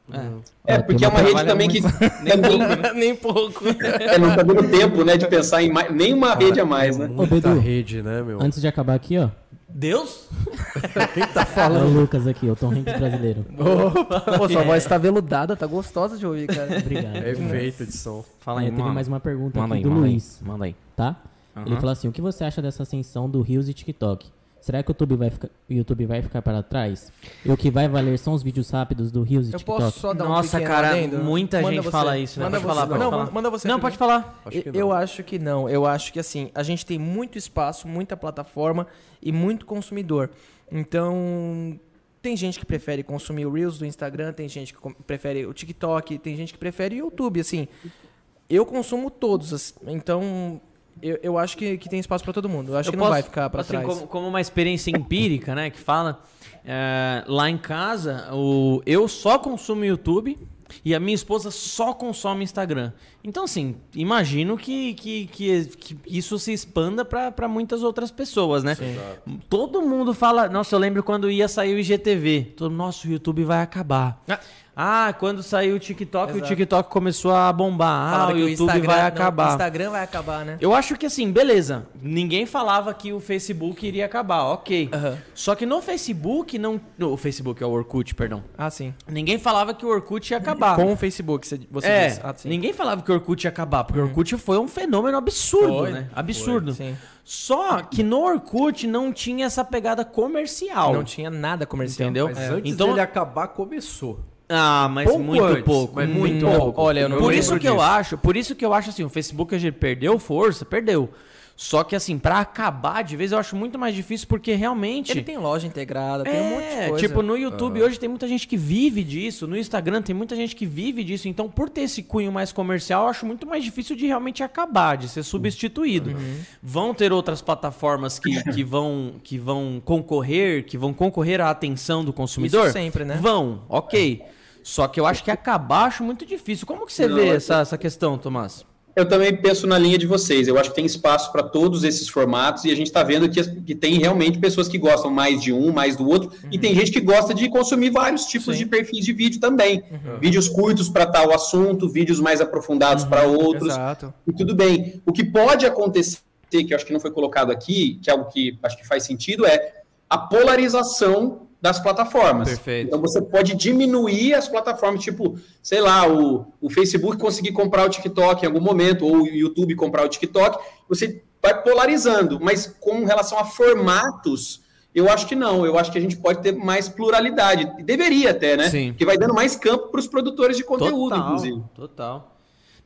É, é porque é uma rede também muito... que. nem, pouco, né? nem pouco. É, não tá dando tempo, né, de pensar em mais... nenhuma Cara, rede a mais, né? Muita Ô, rede, né, meu? Antes de acabar aqui, ó. Deus? Quem tá falando? É o Lucas aqui, o Tom Hanks brasileiro. Opa, Pô, sua voz tá veludada, tá gostosa de ouvir, cara. Obrigado. É efeito de som. Fala aí, Teve mais uma pergunta manda aqui aí, do Luiz. Aí, manda aí. Tá? Uhum. Ele falou assim: o que você acha dessa ascensão do Rios e TikTok? Será que o YouTube vai ficar, o YouTube vai ficar para trás? E o que vai valer são os vídeos rápidos do Rios e eu TikTok? Posso só dar Nossa, um cara, adendo? muita manda gente você. fala isso, né? Manda pode você. falar, pode não, falar. Manda você. Não, pode falar. Acho eu acho que não. Eu acho que assim, a gente tem muito espaço, muita plataforma e muito consumidor. Então, tem gente que prefere consumir o Reels do Instagram, tem gente que prefere o TikTok, tem gente que prefere o YouTube, assim. Eu consumo todos, então eu, eu acho que, que tem espaço para todo mundo. Eu acho eu que posso, não vai ficar para assim, trás. Como, como, uma experiência empírica, né? Que fala. É, lá em casa, o, eu só consumo YouTube e a minha esposa só consome Instagram. Então, assim, imagino que, que, que, que isso se expanda para muitas outras pessoas, né? Sim. Todo mundo fala. Nossa, eu lembro quando ia sair o IGTV. Todo, nosso YouTube vai acabar. Ah. Ah, quando saiu o TikTok, Exato. o TikTok começou a bombar. Ah, o YouTube Instagram, vai acabar. Não, o Instagram vai acabar, né? Eu acho que assim, beleza. Ninguém falava que o Facebook iria acabar, ok. Uhum. Só que no Facebook não. No, o Facebook é o Orkut, perdão. Ah, sim. Ninguém falava que o Orkut ia acabar. Com o Facebook, você é, disse. Ah, ninguém falava que o Orkut ia acabar, porque uhum. o Orkut foi um fenômeno absurdo, foi, né? Absurdo. Foi, sim. Só que no Orkut não tinha essa pegada comercial. Não tinha nada comercial. Entendeu? Mas antes então, dele acabar, começou. Ah, mas pouco muito antes, pouco. Mas muito pouco. Olha, eu não por isso que disso. eu acho, por isso que eu acho assim, o Facebook a gente perdeu força, perdeu. Só que assim, para acabar de vez eu acho muito mais difícil porque realmente ele tem loja integrada, é, tem um monte de é, coisa. tipo no YouTube hoje tem muita gente que vive disso, no Instagram tem muita gente que vive disso. Então, por ter esse cunho mais comercial, eu acho muito mais difícil de realmente acabar, de ser substituído. Uhum. Vão ter outras plataformas que, que vão que vão concorrer, que vão concorrer à atenção do consumidor? Isso sempre, né? Vão, OK. Só que eu acho que acabar acho muito difícil. Como que você Não, vê essa, essa questão, Tomás? Eu também penso na linha de vocês. Eu acho que tem espaço para todos esses formatos e a gente está vendo que, que, tem realmente pessoas que gostam mais de um, mais do outro, uhum. e tem gente que gosta de consumir vários tipos Sim. de perfis de vídeo também. Uhum. Vídeos curtos para tal assunto, vídeos mais aprofundados uhum. para outros. Exato. E tudo bem. O que pode acontecer, que eu acho que não foi colocado aqui, que é algo que acho que faz sentido, é a polarização das plataformas. Perfeito. Então você pode diminuir as plataformas, tipo, sei lá, o, o Facebook conseguir comprar o TikTok em algum momento, ou o YouTube comprar o TikTok, você vai polarizando, mas com relação a formatos, eu acho que não, eu acho que a gente pode ter mais pluralidade, deveria até, né? Sim. Que vai dando mais campo para os produtores de conteúdo, total, inclusive. Total.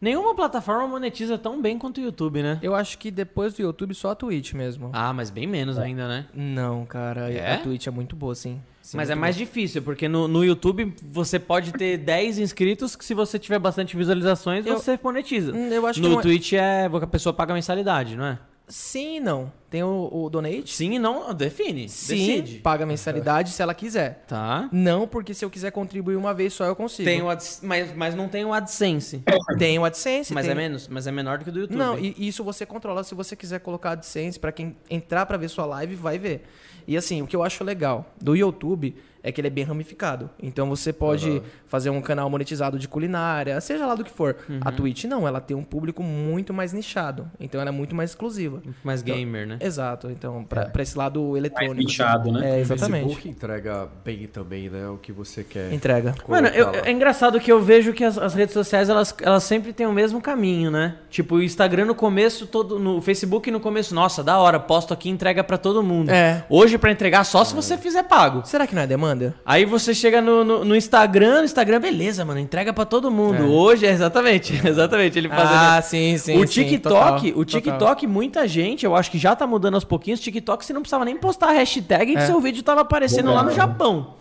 Nenhuma plataforma monetiza tão bem quanto o YouTube, né? Eu acho que depois do YouTube só a Twitch mesmo. Ah, mas bem menos é. ainda, né? Não, cara. É? A Twitch é muito boa, sim. sim mas é mais boa. difícil, porque no, no YouTube você pode ter 10 inscritos que se você tiver bastante visualizações, eu, você monetiza. Hum, eu acho no que é- Twitch é... a pessoa paga mensalidade, não é? Sim e não. Tem o, o donate. Sim e não, define. Sim, decide. paga mensalidade se ela quiser. Tá. Não, porque se eu quiser contribuir uma vez só eu consigo. Tem o mas, mas não tem o AdSense. Tem o AdSense. Mas tem... é menos, mas é menor do que o do YouTube. Não, e isso você controla se você quiser colocar AdSense para quem entrar para ver sua live vai ver. E assim, o que eu acho legal do YouTube é que ele é bem ramificado. Então você pode uhum. fazer um canal monetizado de culinária, seja lá do que for. Uhum. A Twitch não, ela tem um público muito mais nichado. Então ela é muito mais exclusiva. Mais então, gamer, né? Exato. Então, para é. esse lado eletrônico. Mais nichado, né? É, exatamente. O Facebook entrega bem também, né? O que você quer. Entrega. Mano, eu, é engraçado que eu vejo que as, as, redes sociais, elas, elas sempre têm o mesmo caminho, né? Tipo, o Instagram no começo, todo no Facebook no começo, nossa, da hora, posto aqui entrega para todo mundo. É. Hoje para entregar só se você fizer pago. Será que não é demanda? Aí você chega no, no, no Instagram, no Instagram, beleza, mano, entrega para todo mundo. É. Hoje é exatamente, exatamente, ele fazendo. Ah, sim, sim. O TikTok, sim, total, o TikTok, total. muita gente, eu acho que já tá mudando aos pouquinhos. TikTok você não precisava nem postar a hashtag é. que seu vídeo tava aparecendo lá no Japão.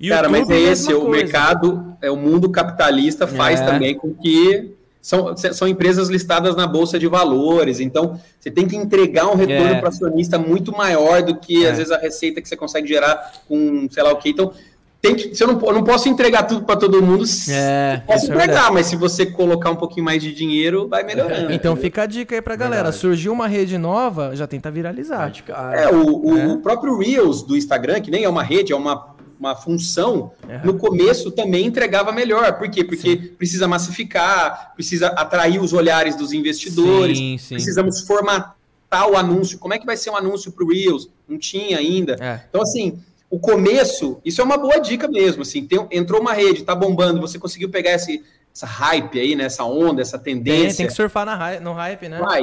YouTube, Cara, mas é esse, o mercado, é o mundo capitalista faz é. também com que são, são empresas listadas na bolsa de valores, então você tem que entregar um retorno é. para acionista muito maior do que é. às vezes a receita que você consegue gerar com sei lá o que. Então tem que, se eu, não, eu não posso entregar tudo para todo mundo. É, posso é entregar, é mas se você colocar um pouquinho mais de dinheiro, vai melhorando. Então fica a dica aí pra galera. Verdade. Surgiu uma rede nova, já tenta viralizar. É, o, o, é. o, próprio Reels do Instagram, que nem é uma rede, é uma, uma função, no começo também entregava melhor. Por quê? Porque sim. precisa massificar, precisa atrair os olhares dos investidores, sim, sim. precisamos formatar o anúncio. Como é que vai ser um anúncio pro Reels? Não tinha ainda. É. Então, assim o começo, isso é uma boa dica mesmo, assim, tem, entrou uma rede, tá bombando, você conseguiu pegar esse, essa hype aí, né, essa onda, essa tendência. Tem, tem que surfar na, no hype, né? Vai,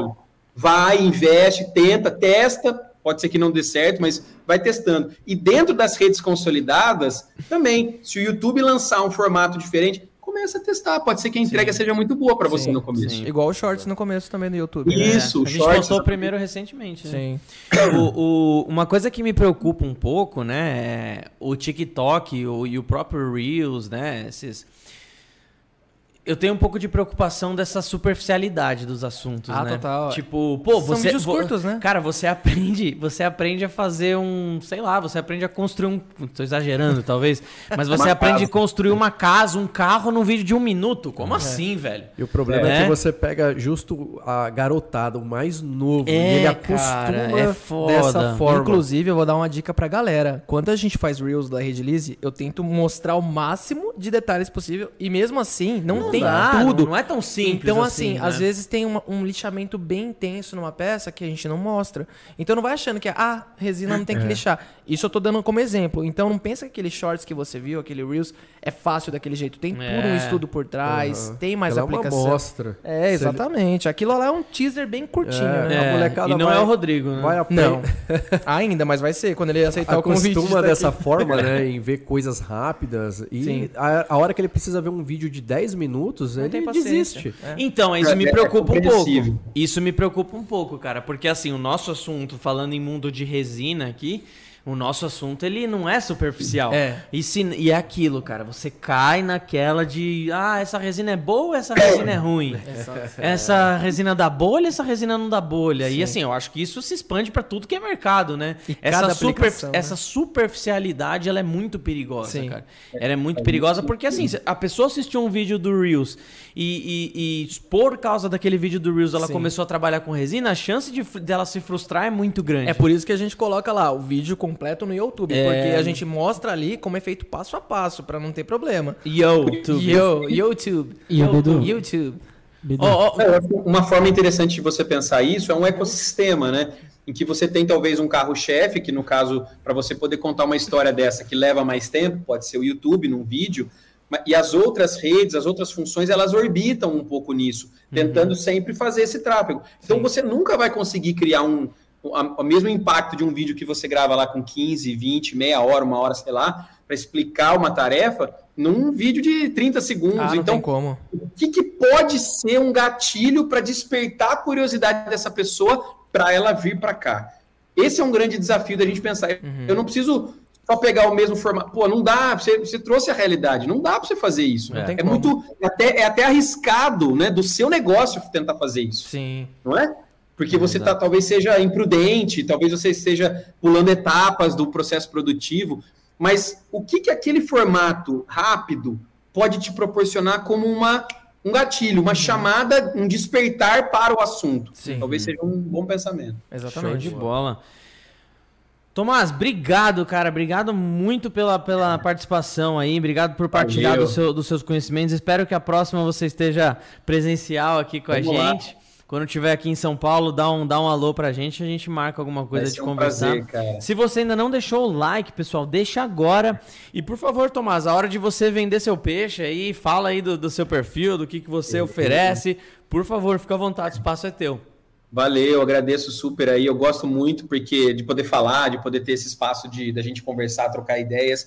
vai, investe, tenta, testa, pode ser que não dê certo, mas vai testando. E dentro das redes consolidadas, também, se o YouTube lançar um formato diferente, começa a testar. Pode ser que a entrega sim. seja muito boa para você no começo. Sim. Igual o Shorts no começo também no YouTube. Né? Isso, né? A gente shorts postou o primeiro recentemente. Né? Sim. O, o, uma coisa que me preocupa um pouco, né, é o TikTok o, e o próprio Reels, né, esses eu tenho um pouco de preocupação dessa superficialidade dos assuntos, ah, né? total. Tipo, pô, São você vídeos curtos, né? Cara, você aprende, você aprende a fazer um, sei lá, você aprende a construir um, tô exagerando talvez, mas você aprende casa. a construir uma casa, um carro num vídeo de um minuto. Como é. assim, velho? E o problema é. é. que você pega justo a garotada, o mais novo, é, e ele acostuma cara, é foda. dessa forma. Inclusive, eu vou dar uma dica pra galera. Quando a gente faz reels da Rede Lise, eu tento mostrar o máximo de detalhes possível e mesmo assim não, não tem dá, tudo. Não, é tão simples Então, assim, assim né? às vezes tem uma, um lixamento bem intenso numa peça que a gente não mostra. Então não vai achando que, ah, resina não tem que é. lixar. Isso eu tô dando como exemplo. Então não pensa que aquele shorts que você viu, aquele Reels, é fácil daquele jeito. Tem é. tudo um estudo por trás, uhum. tem mais Ela aplicação. É uma mostra. É, exatamente. Aquilo lá é um teaser bem curtinho. É. Né? A molecada e não vai, é o Rodrigo, né? Vai a não. Ainda, mas vai ser. Quando ele aceitar o convite. Costuma dessa forma, né? Em ver coisas rápidas. E a, a, hora que ele precisa ver um vídeo de 10 minutos, não ele desiste. É. Então, isso me é, é preocupa um pouco. Isso me preocupa um pouco, cara. Porque assim, o nosso assunto, falando em mundo de resina aqui o nosso assunto ele não é superficial. É. E, se, e é aquilo, cara. Você cai naquela de ah, essa resina é boa, essa resina é ruim. É. Essa resina dá bolha, essa resina não dá bolha. Sim. E assim, eu acho que isso se expande para tudo que é mercado, né? E essa, super, né? essa superficialidade ela é muito perigosa, Sim. cara. Ela é muito perigosa porque assim, a pessoa assistiu um vídeo do Reels e, e, e por causa daquele vídeo do Reels ela Sim. começou a trabalhar com resina, a chance de dela se frustrar é muito grande. É por isso que a gente coloca lá o vídeo com completo no YouTube, é... porque a gente mostra ali como é feito passo a passo, para não ter problema. YouTube. Yo, YouTube. YouTube. YouTube. Oh, oh. Uma forma interessante de você pensar isso é um ecossistema, né? Em que você tem talvez um carro-chefe, que no caso, para você poder contar uma história dessa que leva mais tempo, pode ser o YouTube num vídeo, e as outras redes, as outras funções, elas orbitam um pouco nisso, tentando uhum. sempre fazer esse tráfego. Então Sim. você nunca vai conseguir criar um, o mesmo impacto de um vídeo que você grava lá com 15, 20, meia hora, uma hora, sei lá, para explicar uma tarefa, num vídeo de 30 segundos. Ah, então, como. o que, que pode ser um gatilho para despertar a curiosidade dessa pessoa para ela vir para cá? Esse é um grande desafio da gente pensar. Uhum. Eu não preciso só pegar o mesmo formato. Pô, não dá, você, você trouxe a realidade, não dá para você fazer isso. É, é muito, é até, é até arriscado, né, do seu negócio tentar fazer isso. Sim. Não é? Porque é você tá, talvez seja imprudente, talvez você esteja pulando etapas do processo produtivo, mas o que, que aquele formato rápido pode te proporcionar como uma, um gatilho, uma chamada, um despertar para o assunto? Sim. Talvez seja um bom pensamento. Exatamente. Show de bola. Tomás, obrigado, cara. Obrigado muito pela, pela participação aí. Obrigado por partilhar do seu, dos seus conhecimentos. Espero que a próxima você esteja presencial aqui com Vamos a gente. Lá. Quando tiver aqui em São Paulo, dá um, dá um alô pra gente, a gente marca alguma coisa de um conversar. Prazer, Se você ainda não deixou o like, pessoal, deixa agora. E por favor, Tomás, a hora de você vender seu peixe aí, fala aí do, do seu perfil, do que, que você oferece. Por favor, fica à vontade, o espaço é teu. Valeu, agradeço super aí. Eu gosto muito porque de poder falar, de poder ter esse espaço de da gente conversar, trocar ideias.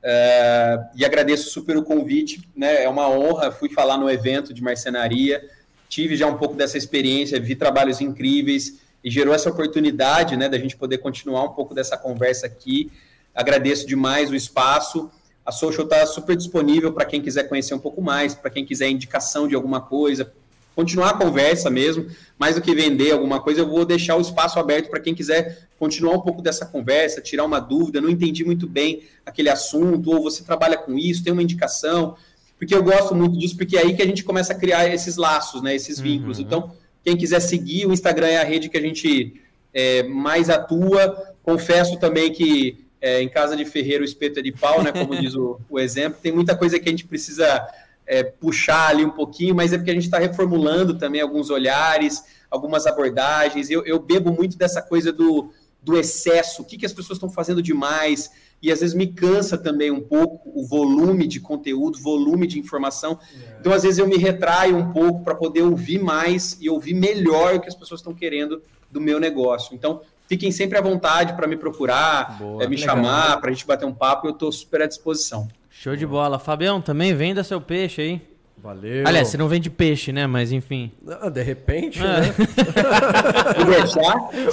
Uh, e agradeço super o convite, né? É uma honra. Fui falar no evento de marcenaria tive já um pouco dessa experiência, vi trabalhos incríveis e gerou essa oportunidade, né, da gente poder continuar um pouco dessa conversa aqui. Agradeço demais o espaço. A Social está super disponível para quem quiser conhecer um pouco mais, para quem quiser indicação de alguma coisa, continuar a conversa mesmo, mais do que vender alguma coisa, eu vou deixar o espaço aberto para quem quiser continuar um pouco dessa conversa, tirar uma dúvida, não entendi muito bem aquele assunto, ou você trabalha com isso, tem uma indicação, porque eu gosto muito disso, porque é aí que a gente começa a criar esses laços, né, esses vínculos. Uhum. Então, quem quiser seguir, o Instagram é a rede que a gente é, mais atua. Confesso também que é, em casa de ferreiro o espeto é de pau, né? Como diz o, o exemplo. Tem muita coisa que a gente precisa é, puxar ali um pouquinho, mas é porque a gente está reformulando também alguns olhares, algumas abordagens. Eu, eu bebo muito dessa coisa do, do excesso, o que, que as pessoas estão fazendo demais, e às vezes me cansa também um pouco o volume de conteúdo, volume de informação. É. Então, às vezes, eu me retraio um pouco para poder ouvir mais e ouvir melhor o que as pessoas estão querendo do meu negócio. Então, fiquem sempre à vontade para me procurar, Boa, é, me chamar, para a gente bater um papo, eu estou super à disposição. Show de bola. Fabião, também venda seu peixe aí. Valeu. Aliás, você não vende peixe, né? Mas enfim. Não, de repente, é. né?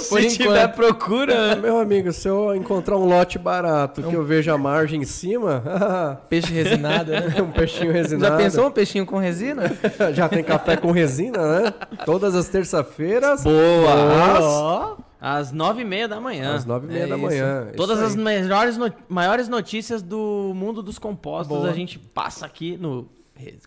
se tiver procura. Meu amigo, se eu encontrar um lote barato que eu vejo a margem em cima. Peixe resinado, né? um peixinho resinado. Já pensou um peixinho com resina? Já tem café com resina, né? Todas as terça-feiras. Boa! Às nove e meia da manhã. Às nove e meia é da isso. manhã. Todas as melhores no... maiores notícias do mundo dos compostos Boa. a gente passa aqui no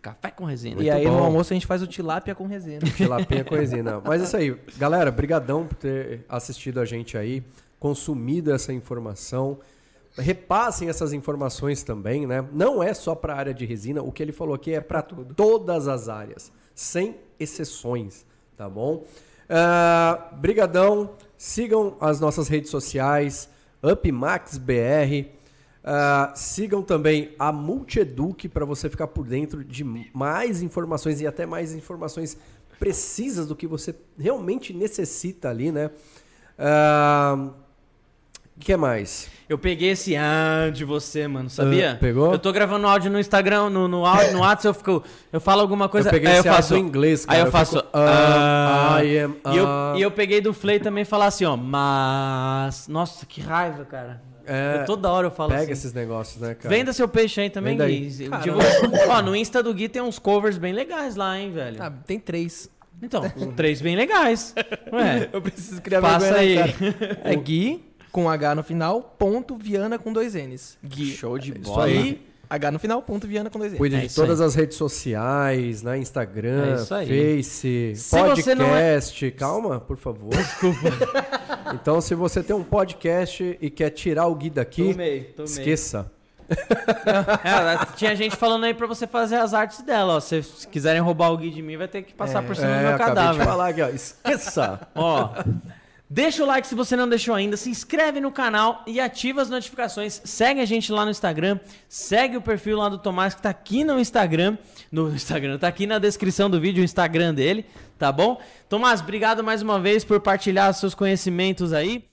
Café com resina. E aí bom. no almoço a gente faz o tilápia com resina. Tilápia com resina. Mas é isso aí. Galera, brigadão por ter assistido a gente aí, consumido essa informação. Repassem essas informações também, né? Não é só para a área de resina, o que ele falou aqui é para todas as áreas, sem exceções, tá bom? Uh, brigadão, sigam as nossas redes sociais, UpMaxBR, Uh, sigam também a Multieduc para você ficar por dentro de mais informações e até mais informações precisas do que você realmente necessita ali, né? O uh, que mais? Eu peguei esse ah de você, mano, sabia? Uh, pegou? Eu tô gravando áudio no Instagram, no, no, áudio, no WhatsApp, eu, fico, eu falo alguma coisa. Eu peguei aí esse eu faço em inglês, cara. Aí eu, eu faço. Uh, I am, e, eu, e eu peguei do Flay também falar assim, ó. Mas. Nossa, que raiva, cara. É, toda hora eu falo pega assim. esses negócios, né, cara? Venda seu peixe aí também, Gui. Tipo, ó, no Insta do Gui tem uns covers bem legais lá, hein, velho? Ah, tem três. Então, três bem legais. Ué, eu preciso criar Passa aí. É Gui, com H no final, ponto Viana com dois N's. Gui. Show de bola. Isso aí. H no final, ponto Viana com dois N's. Cuide é de todas aí. as redes sociais, né? Instagram, é Face, se podcast. É... Calma, por favor. Desculpa. então, se você tem um podcast e quer tirar o Gui daqui, tomei, tomei. esqueça. é, tinha gente falando aí pra você fazer as artes dela, ó. Se quiserem roubar o Gui de mim, vai ter que passar é, por cima do meu cadáver. De falar aqui, ó. Esqueça! ó. Deixa o like se você não deixou ainda, se inscreve no canal e ativa as notificações. Segue a gente lá no Instagram, segue o perfil lá do Tomás que tá aqui no Instagram, no Instagram, tá aqui na descrição do vídeo o Instagram dele, tá bom? Tomás, obrigado mais uma vez por partilhar seus conhecimentos aí.